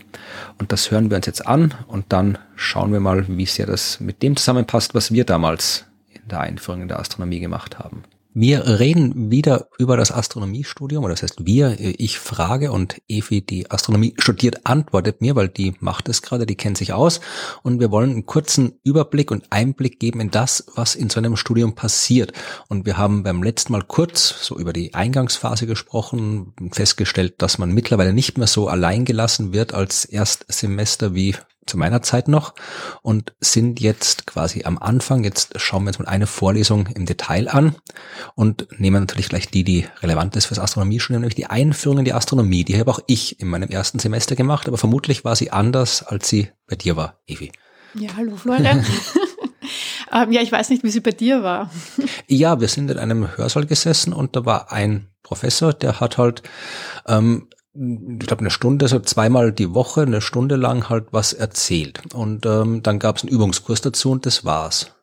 Und das hören wir uns jetzt an und dann schauen wir mal, wie sehr das mit dem zusammenpasst, was wir damals in der Einführung in der Astronomie gemacht haben. Wir reden wieder über das Astronomiestudium, oder das heißt wir, ich frage und Evi, die Astronomie studiert, antwortet mir, weil die macht es gerade, die kennt sich aus und wir wollen einen kurzen Überblick und Einblick geben in das, was in so einem Studium passiert. Und wir haben beim letzten Mal kurz so über die Eingangsphase gesprochen, festgestellt, dass man mittlerweile nicht mehr so allein gelassen wird als Erstsemester wie zu meiner Zeit noch und sind jetzt quasi am Anfang. Jetzt schauen wir uns mal eine Vorlesung im Detail an und nehmen natürlich gleich die, die relevant ist fürs Astronomiestudium, nämlich die Einführung in die Astronomie. Die habe auch ich in meinem ersten Semester gemacht, aber vermutlich war sie anders, als sie bei dir war, Evi.
Ja, hallo Florian. ähm, ja, ich weiß nicht, wie sie bei dir war.
ja, wir sind in einem Hörsaal gesessen und da war ein Professor, der hat halt ähm, ich glaube, eine Stunde, so zweimal die Woche, eine Stunde lang halt was erzählt. Und ähm, dann gab es einen Übungskurs dazu und das war's.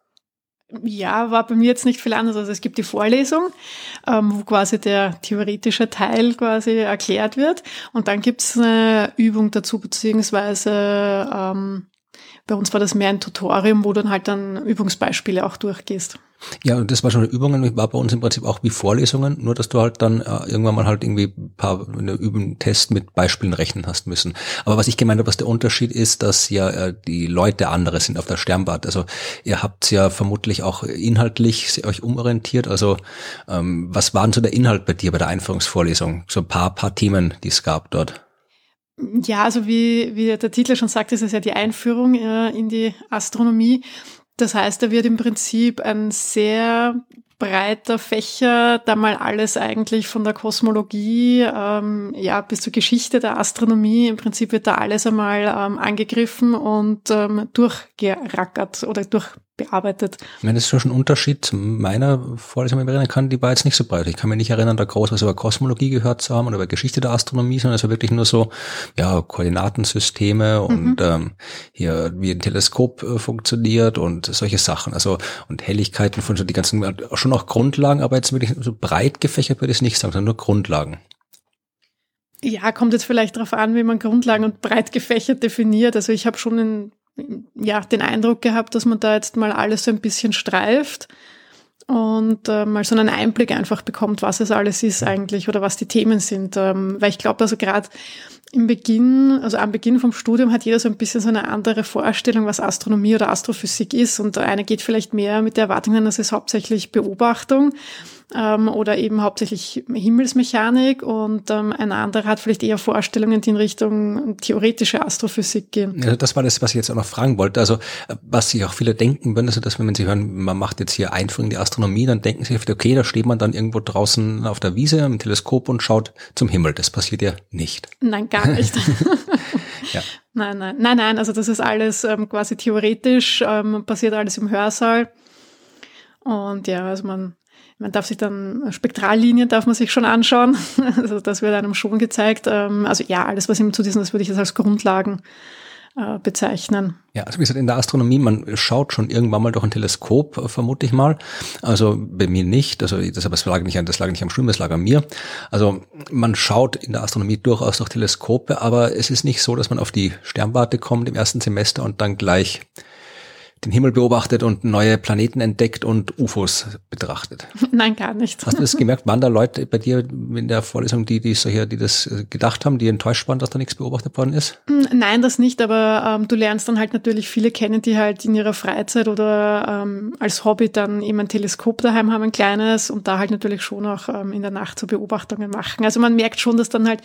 Ja, war bei mir jetzt nicht viel anders. Also es gibt die Vorlesung, ähm, wo quasi der theoretische Teil quasi erklärt wird. Und dann gibt es eine Übung dazu, beziehungsweise ähm, bei uns war das mehr ein Tutorium, wo du dann halt dann Übungsbeispiele auch durchgehst.
Ja, und das war schon Übungen, war bei uns im Prinzip auch wie Vorlesungen, nur dass du halt dann äh, irgendwann mal halt irgendwie paar eine Üben Test mit Beispielen rechnen hast müssen. Aber was ich gemeint habe, was der Unterschied ist, dass ja äh, die Leute andere sind auf der Sternbad. Also ihr habt ja vermutlich auch inhaltlich euch umorientiert. Also ähm, was waren so der Inhalt bei dir bei der Einführungsvorlesung? So ein paar, paar Themen, die es gab dort.
Ja, also wie, wie der Titel schon sagt, ist es ja die Einführung äh, in die Astronomie. Das heißt, da wird im Prinzip ein sehr breiter Fächer, da mal alles eigentlich von der Kosmologie ähm, ja bis zur Geschichte der Astronomie. Im Prinzip wird da alles einmal ähm, angegriffen und ähm, durchgerackert oder durch bearbeitet.
Ich meine, das ist schon ein Unterschied zu meiner Vorlesung, wenn ich mich erinnern kann, die war jetzt nicht so breit. Ich kann mich nicht erinnern, da groß was über Kosmologie gehört zu haben oder über Geschichte der Astronomie, sondern es war wirklich nur so, ja, Koordinatensysteme und mhm. ähm, hier, wie ein Teleskop äh, funktioniert und solche Sachen. Also, und Helligkeiten von so die ganzen, schon auch Grundlagen, aber jetzt wirklich so breit gefächert würde ich es nicht sagen, sondern nur Grundlagen.
Ja, kommt jetzt vielleicht darauf an, wie man Grundlagen und breit gefächert definiert. Also ich habe schon in ja, den Eindruck gehabt, dass man da jetzt mal alles so ein bisschen streift und äh, mal so einen Einblick einfach bekommt, was es alles ist eigentlich oder was die Themen sind. Ähm, weil ich glaube, also gerade im Beginn, also am Beginn vom Studium hat jeder so ein bisschen so eine andere Vorstellung, was Astronomie oder Astrophysik ist. Und der eine geht vielleicht mehr mit der Erwartung an, das ist hauptsächlich Beobachtung ähm, oder eben hauptsächlich Himmelsmechanik und ähm, ein anderer hat vielleicht eher Vorstellungen, die in Richtung theoretische Astrophysik gehen.
Ja, das war das, was ich jetzt auch noch fragen wollte. Also was sich auch viele denken würden, also dass wenn sie hören, man macht jetzt hier Einführung in die Astronomie, dann denken sie, okay, da steht man dann irgendwo draußen auf der Wiese im Teleskop und schaut zum Himmel. Das passiert ja nicht.
Nein, gar nicht. ja. Nein, nein, nein, nein. Also das ist alles ähm, quasi theoretisch, ähm, passiert alles im Hörsaal. Und ja, also man man darf sich dann, Spektrallinien darf man sich schon anschauen. Also das wird einem schon gezeigt. Ähm, also ja, alles, was ihm zu diesen, das würde ich jetzt als Grundlagen äh, bezeichnen.
Ja, also wie gesagt, in der Astronomie, man schaut schon irgendwann mal durch ein Teleskop, äh, vermute ich mal. Also bei mir nicht, also das, das lag nicht an, das lag nicht am Studium, das lag an mir. Also man schaut in der Astronomie durchaus durch Teleskope, aber es ist nicht so, dass man auf die Sternwarte kommt im ersten Semester und dann gleich den Himmel beobachtet und neue Planeten entdeckt und UFOs betrachtet.
Nein, gar nicht.
Hast du das gemerkt? Waren da Leute bei dir in der Vorlesung, die, die solche, die das äh, gedacht haben, die enttäuscht waren, dass da nichts beobachtet worden ist?
Mm, nein, das nicht, aber ähm, du lernst dann halt natürlich viele kennen, die halt in ihrer Freizeit oder ähm, als Hobby dann eben ein Teleskop daheim haben, ein kleines und da halt natürlich schon auch ähm, in der Nacht so Beobachtungen machen. Also man merkt schon, dass dann halt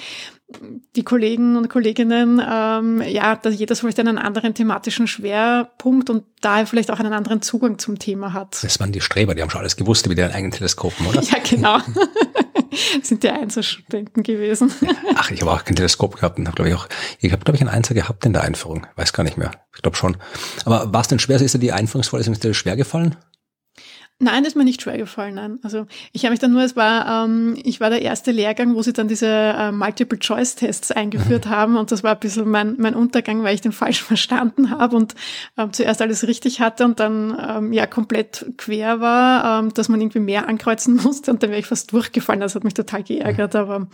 die Kollegen und Kolleginnen, ähm, ja, dass jeder so vielleicht einen anderen thematischen Schwerpunkt und daher vielleicht auch einen anderen Zugang zum Thema hat.
Das waren die Streber, die haben schon alles gewusst mit ihren eigenen Teleskopen, oder?
ja, genau. sind die Einzelstudenten gewesen.
Ach, ich habe auch kein Teleskop gehabt und habe, glaube ich, auch, ich habe, glaube ich, einen Einser gehabt in der Einführung. Weiß gar nicht mehr. Ich glaube schon. Aber war es denn schwer? Ist dir die Einführungsvorlesung schwer gefallen?
Nein, das ist mir nicht schwer gefallen. Nein. Also ich habe mich dann nur, es war, ähm, ich war der erste Lehrgang, wo sie dann diese äh, Multiple-Choice-Tests eingeführt mhm. haben und das war ein bisschen mein, mein Untergang, weil ich den falsch verstanden habe und ähm, zuerst alles richtig hatte und dann ähm, ja komplett quer war, ähm, dass man irgendwie mehr ankreuzen musste und dann wäre ich fast durchgefallen. Das hat mich total geärgert, mhm. aber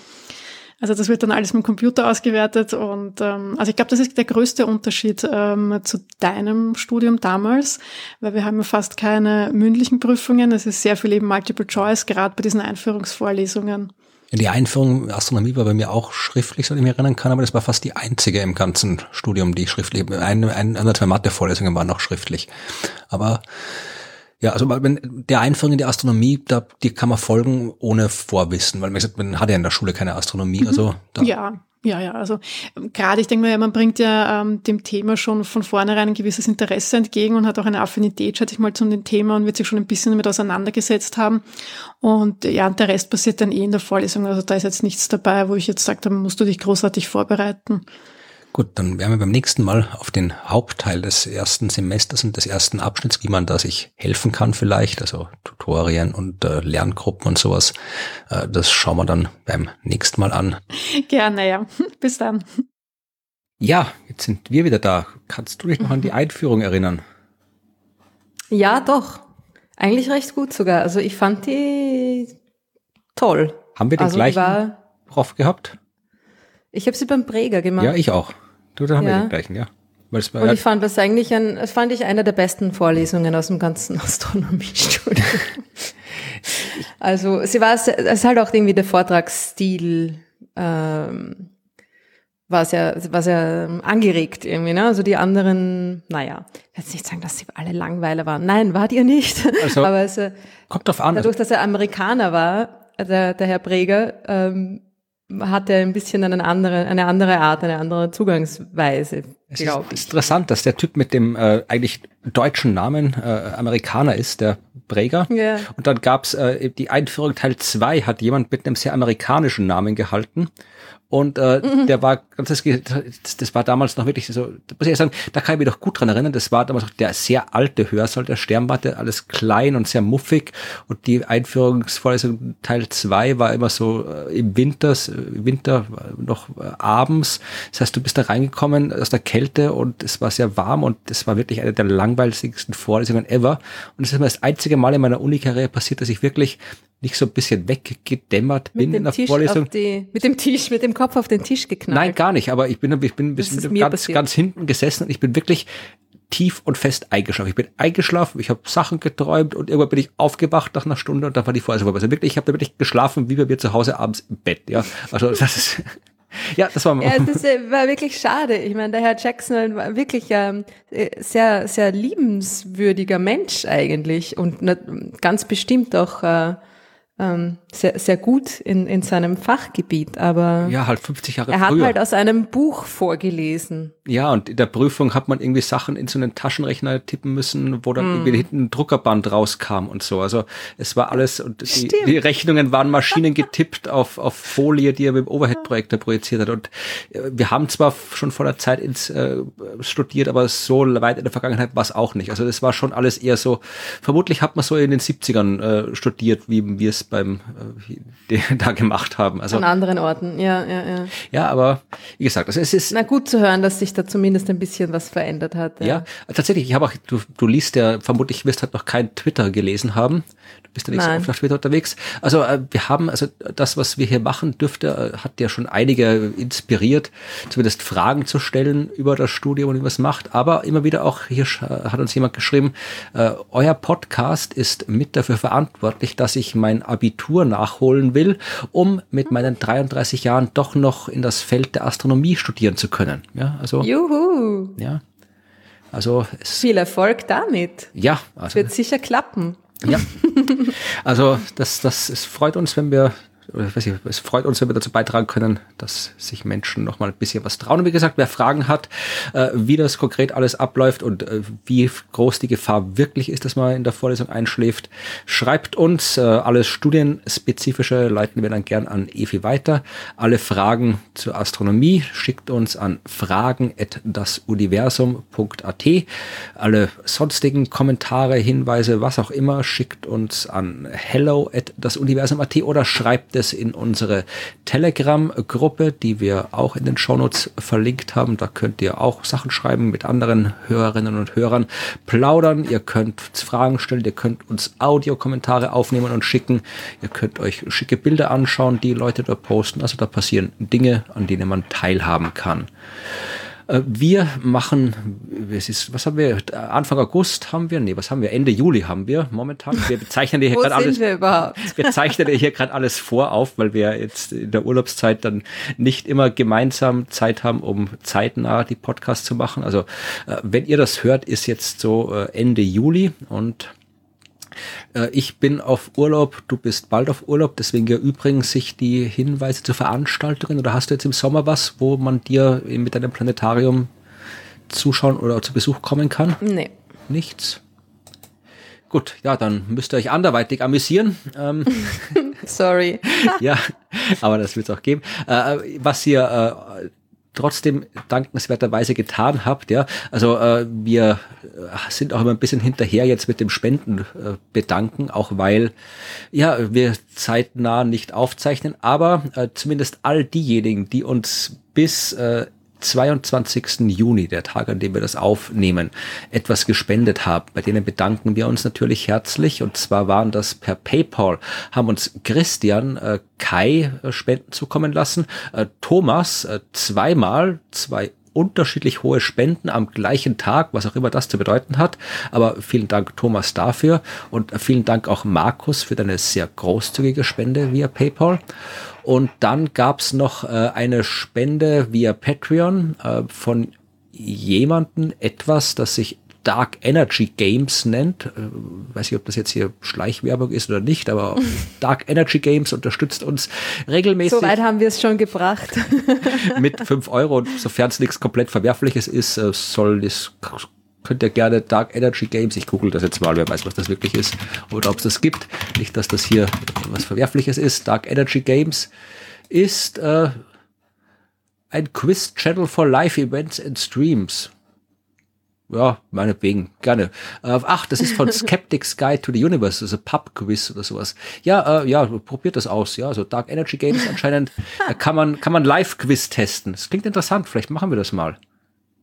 Also das wird dann alles mit dem Computer ausgewertet und ähm, also ich glaube, das ist der größte Unterschied ähm, zu deinem Studium damals, weil wir haben ja fast keine mündlichen Prüfungen. Es ist sehr viel eben Multiple Choice, gerade bei diesen Einführungsvorlesungen.
Die Einführung in Astronomie war bei mir auch schriftlich, soweit ich mich erinnern kann, aber das war fast die einzige im ganzen Studium, die schriftlich, ein, ein, ein zwei Mathe-Vorlesungen waren noch schriftlich. Aber ja, also wenn der Einführung in die Astronomie, da, die kann man folgen ohne Vorwissen, weil man gesagt, man hat ja in der Schule keine Astronomie,
mhm.
also
da. Ja, ja, ja, also gerade ich denke mal, man bringt ja ähm, dem Thema schon von vornherein ein gewisses Interesse entgegen und hat auch eine Affinität, schätze ich mal, zu dem Thema und wird sich schon ein bisschen damit auseinandergesetzt haben. Und ja, und der Rest passiert dann eh in der Vorlesung. Also da ist jetzt nichts dabei, wo ich jetzt sage, da musst du dich großartig vorbereiten.
Gut, dann werden wir beim nächsten Mal auf den Hauptteil des ersten Semesters und des ersten Abschnitts, wie man da sich helfen kann vielleicht, also Tutorien und äh, Lerngruppen und sowas. Äh, das schauen wir dann beim nächsten Mal an.
Gerne, ja. Bis dann.
Ja, jetzt sind wir wieder da. Kannst du dich noch an die Einführung erinnern?
Ja, doch. Eigentlich recht gut sogar. Also ich fand die toll.
Haben wir den
also
gleichen Prof gehabt?
Ich habe sie beim Präger gemacht.
Ja, ich auch. Du, da haben ja. wir den gleichen, ja.
War, Und ich fand das eigentlich ein, das fand ich eine der besten Vorlesungen aus dem ganzen Astronomiestudium. also sie war, es ist halt auch irgendwie der Vortragsstil, ähm, war sehr, war sehr angeregt irgendwie, ne? Also die anderen, naja, ich will jetzt nicht sagen, dass sie alle Langweiler waren. Nein, war die ja nicht. Also, Aber es,
kommt drauf an.
Dadurch, dass er Amerikaner war, der, der Herr Breger, ähm, hat er ein bisschen eine andere, eine andere Art, eine andere Zugangsweise.
Es ist, ist interessant, dass der Typ mit dem äh, eigentlich deutschen Namen äh, Amerikaner ist, der Breger.
Yeah.
Und dann gab's äh, die Einführung Teil 2, hat jemand mit einem sehr amerikanischen Namen gehalten. Und äh, mhm. der war, das, das war damals noch wirklich so, da muss ich sagen, da kann ich mich doch gut dran erinnern, das war damals der sehr alte Hörsaal der Sternwarte, alles klein und sehr muffig. Und die Einführungsvorlesung Teil 2 war immer so äh, im Winter, Winter noch äh, abends. Das heißt, du bist da reingekommen aus der Kälte und es war sehr warm und es war wirklich eine der langweiligsten Vorlesungen ever. Und es ist mir das einzige Mal in meiner Unikarriere passiert, dass ich wirklich nicht so ein bisschen weggedämmert bin in der
Tisch
Vorlesung.
Die, mit dem Tisch, mit dem Kopf auf den Tisch geknallt.
Nein, gar nicht, aber ich bin, ich bin ein bisschen ganz, ganz hinten gesessen und ich bin wirklich tief und fest eingeschlafen. Ich bin eingeschlafen, ich habe Sachen geträumt und irgendwann bin ich aufgewacht nach einer Stunde und dann war die Vorlesung vorbei. Also wirklich, ich habe da wirklich geschlafen, wie bei mir zu Hause abends im Bett. Ja, also das ist ja, das war
ja, das äh, war wirklich schade. Ich meine, der Herr Jackson war wirklich ähm, sehr sehr liebenswürdiger Mensch eigentlich und ganz bestimmt auch äh, ähm, sehr, sehr gut in, in seinem Fachgebiet, aber
ja, halt 50 Jahre
er hat
früher.
halt aus einem Buch vorgelesen.
Ja, und in der Prüfung hat man irgendwie Sachen in so einen Taschenrechner tippen müssen, wo dann mm. irgendwie hinten ein Druckerband rauskam und so. Also es war alles und die, die Rechnungen waren Maschinen getippt auf, auf Folie, die er mit dem Overhead-Projektor projiziert hat. Und äh, wir haben zwar schon vor der Zeit ins äh, studiert, aber so weit in der Vergangenheit war es auch nicht. Also das war schon alles eher so, vermutlich hat man so in den 70ern äh, studiert, wie wir es beim äh, da gemacht haben. Also
an anderen Orten, ja, ja, ja.
Ja, aber wie gesagt, also es ist
na gut zu hören, dass sich da zumindest ein bisschen was verändert hat.
Ja, ja tatsächlich. Ich habe auch, du, du liest ja vermutlich wirst halt noch kein Twitter gelesen haben. Du bist so oft auf Twitter unterwegs. Also äh, wir haben also das, was wir hier machen dürfte, äh, hat ja schon einige inspiriert, zumindest Fragen zu stellen über das Studium und wie was macht. Aber immer wieder auch hier hat uns jemand geschrieben, äh, euer Podcast ist mit dafür verantwortlich, dass ich mein Abitur nachholen will, um mit meinen 33 Jahren doch noch in das Feld der Astronomie studieren zu können. Ja, also.
Juhu.
Ja. Also
viel Erfolg damit.
Ja,
also wird sicher klappen.
Ja. Also das, das es freut uns, wenn wir ich, es freut uns, wenn wir dazu beitragen können, dass sich Menschen noch mal ein bisschen was trauen. Wie gesagt, wer Fragen hat, äh, wie das konkret alles abläuft und äh, wie groß die Gefahr wirklich ist, dass man in der Vorlesung einschläft, schreibt uns. Äh, alles Studienspezifische leiten wir dann gern an Evi weiter. Alle Fragen zur Astronomie schickt uns an fragen@dasuniversum.at. Alle sonstigen Kommentare, Hinweise, was auch immer, schickt uns an hello@dasuniversum.at oder schreibt es in unsere Telegram-Gruppe, die wir auch in den Shownotes verlinkt haben. Da könnt ihr auch Sachen schreiben, mit anderen Hörerinnen und Hörern plaudern. Ihr könnt Fragen stellen, ihr könnt uns Audiokommentare aufnehmen und schicken. Ihr könnt euch schicke Bilder anschauen, die Leute da posten. Also da passieren Dinge, an denen man teilhaben kann. Äh, wir machen, es ist, was haben wir? Anfang August haben wir? Nee, was haben wir? Ende Juli haben wir momentan. Wir bezeichnen hier gerade alles.
Wir,
wir zeichnen hier gerade alles vor auf, weil wir jetzt in der Urlaubszeit dann nicht immer gemeinsam Zeit haben, um zeitnah die Podcasts zu machen. Also äh, wenn ihr das hört, ist jetzt so äh, Ende Juli und ich bin auf Urlaub, du bist bald auf Urlaub, deswegen erübrigen sich die Hinweise zur Veranstaltungen. Oder hast du jetzt im Sommer was, wo man dir mit deinem Planetarium zuschauen oder zu Besuch kommen kann?
Nee.
Nichts? Gut, ja, dann müsst ihr euch anderweitig amüsieren. Ähm,
Sorry.
ja, aber das wird es auch geben. Äh, was ihr äh, trotzdem dankenswerterweise getan habt. Ja, also äh, wir äh, sind auch immer ein bisschen hinterher jetzt mit dem Spenden äh, bedanken, auch weil ja wir zeitnah nicht aufzeichnen, aber äh, zumindest all diejenigen, die uns bis äh, 22. Juni, der Tag, an dem wir das aufnehmen, etwas gespendet haben. Bei denen bedanken wir uns natürlich herzlich. Und zwar waren das per PayPal, haben uns Christian äh, Kai äh, Spenden zukommen lassen, äh, Thomas äh, zweimal, zwei unterschiedlich hohe Spenden am gleichen Tag, was auch immer das zu bedeuten hat. Aber vielen Dank Thomas dafür und vielen Dank auch Markus für deine sehr großzügige Spende via PayPal. Und dann gab's noch äh, eine Spende via Patreon äh, von jemanden etwas, das sich Dark Energy Games nennt. Äh, weiß nicht, ob das jetzt hier Schleichwerbung ist oder nicht, aber Dark Energy Games unterstützt uns regelmäßig.
Soweit haben wir es schon gebracht.
mit fünf Euro und sofern es nichts komplett Verwerfliches ist, äh, soll das könnt ihr gerne Dark Energy Games, ich google das jetzt mal, wer weiß, was das wirklich ist oder ob es das gibt. Nicht, dass das hier was Verwerfliches ist. Dark Energy Games ist äh, ein Quiz-Channel for Live-Events and Streams. Ja, meinetwegen, gerne. Äh, ach, das ist von Skeptics Guide to the Universe, also Pub-Quiz oder sowas. Ja, äh, ja, probiert das aus. Ja, so Dark Energy Games anscheinend äh, kann man, kann man Live-Quiz testen. Das klingt interessant, vielleicht machen wir das mal.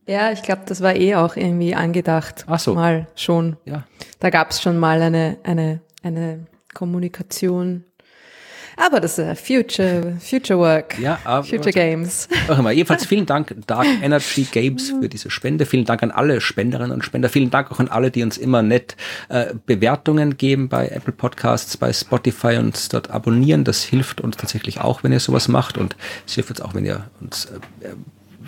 Ja, ich glaube, das war eh auch irgendwie angedacht.
Ach so.
Mal schon.
Ja.
Da gab es schon mal eine, eine, eine Kommunikation. Aber das ist Future, Future Work.
Ja, aber,
Future Games.
Auch immer. Jedenfalls vielen Dank, Dark Energy Games, für diese Spende. Vielen Dank an alle Spenderinnen und Spender. Vielen Dank auch an alle, die uns immer nett äh, Bewertungen geben bei Apple Podcasts, bei Spotify und dort abonnieren. Das hilft uns tatsächlich auch, wenn ihr sowas macht. Und es hilft uns auch, wenn ihr uns äh,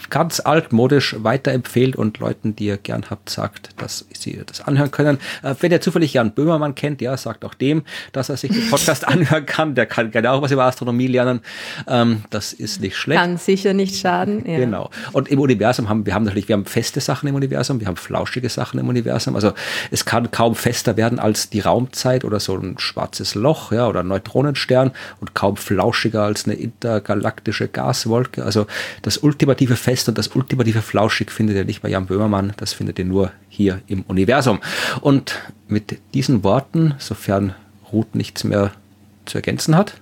ganz altmodisch weiterempfehlt und Leuten, die ihr gern habt, sagt, dass sie das anhören können. Äh, wenn ihr zufällig Jan Böhmermann kennt, ja, sagt auch dem, dass er sich den Podcast anhören kann. Der kann gerne auch was über Astronomie lernen. Ähm, das ist nicht schlecht.
Kann sicher nicht schaden.
Ja. Genau. Und im Universum haben wir haben natürlich, wir haben feste Sachen im Universum, wir haben flauschige Sachen im Universum. Also es kann kaum fester werden als die Raumzeit oder so ein schwarzes Loch, ja, oder ein Neutronenstern und kaum flauschiger als eine intergalaktische Gaswolke. Also das ultimative fest und das ultimative Flauschig findet ihr nicht bei Jan Böhmermann, das findet ihr nur hier im Universum. Und mit diesen Worten, sofern Ruth nichts mehr zu ergänzen hat,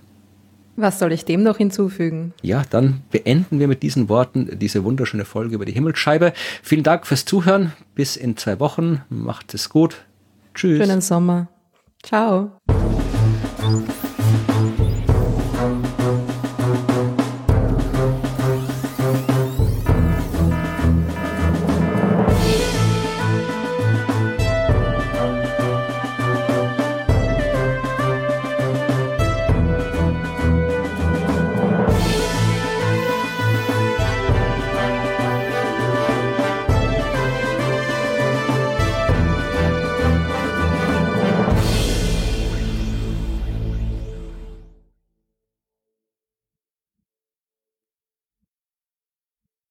was soll ich dem noch hinzufügen?
Ja, dann beenden wir mit diesen Worten diese wunderschöne Folge über die Himmelsscheibe. Vielen Dank fürs Zuhören. Bis in zwei Wochen. Macht es gut. Tschüss.
Schönen Sommer. Ciao.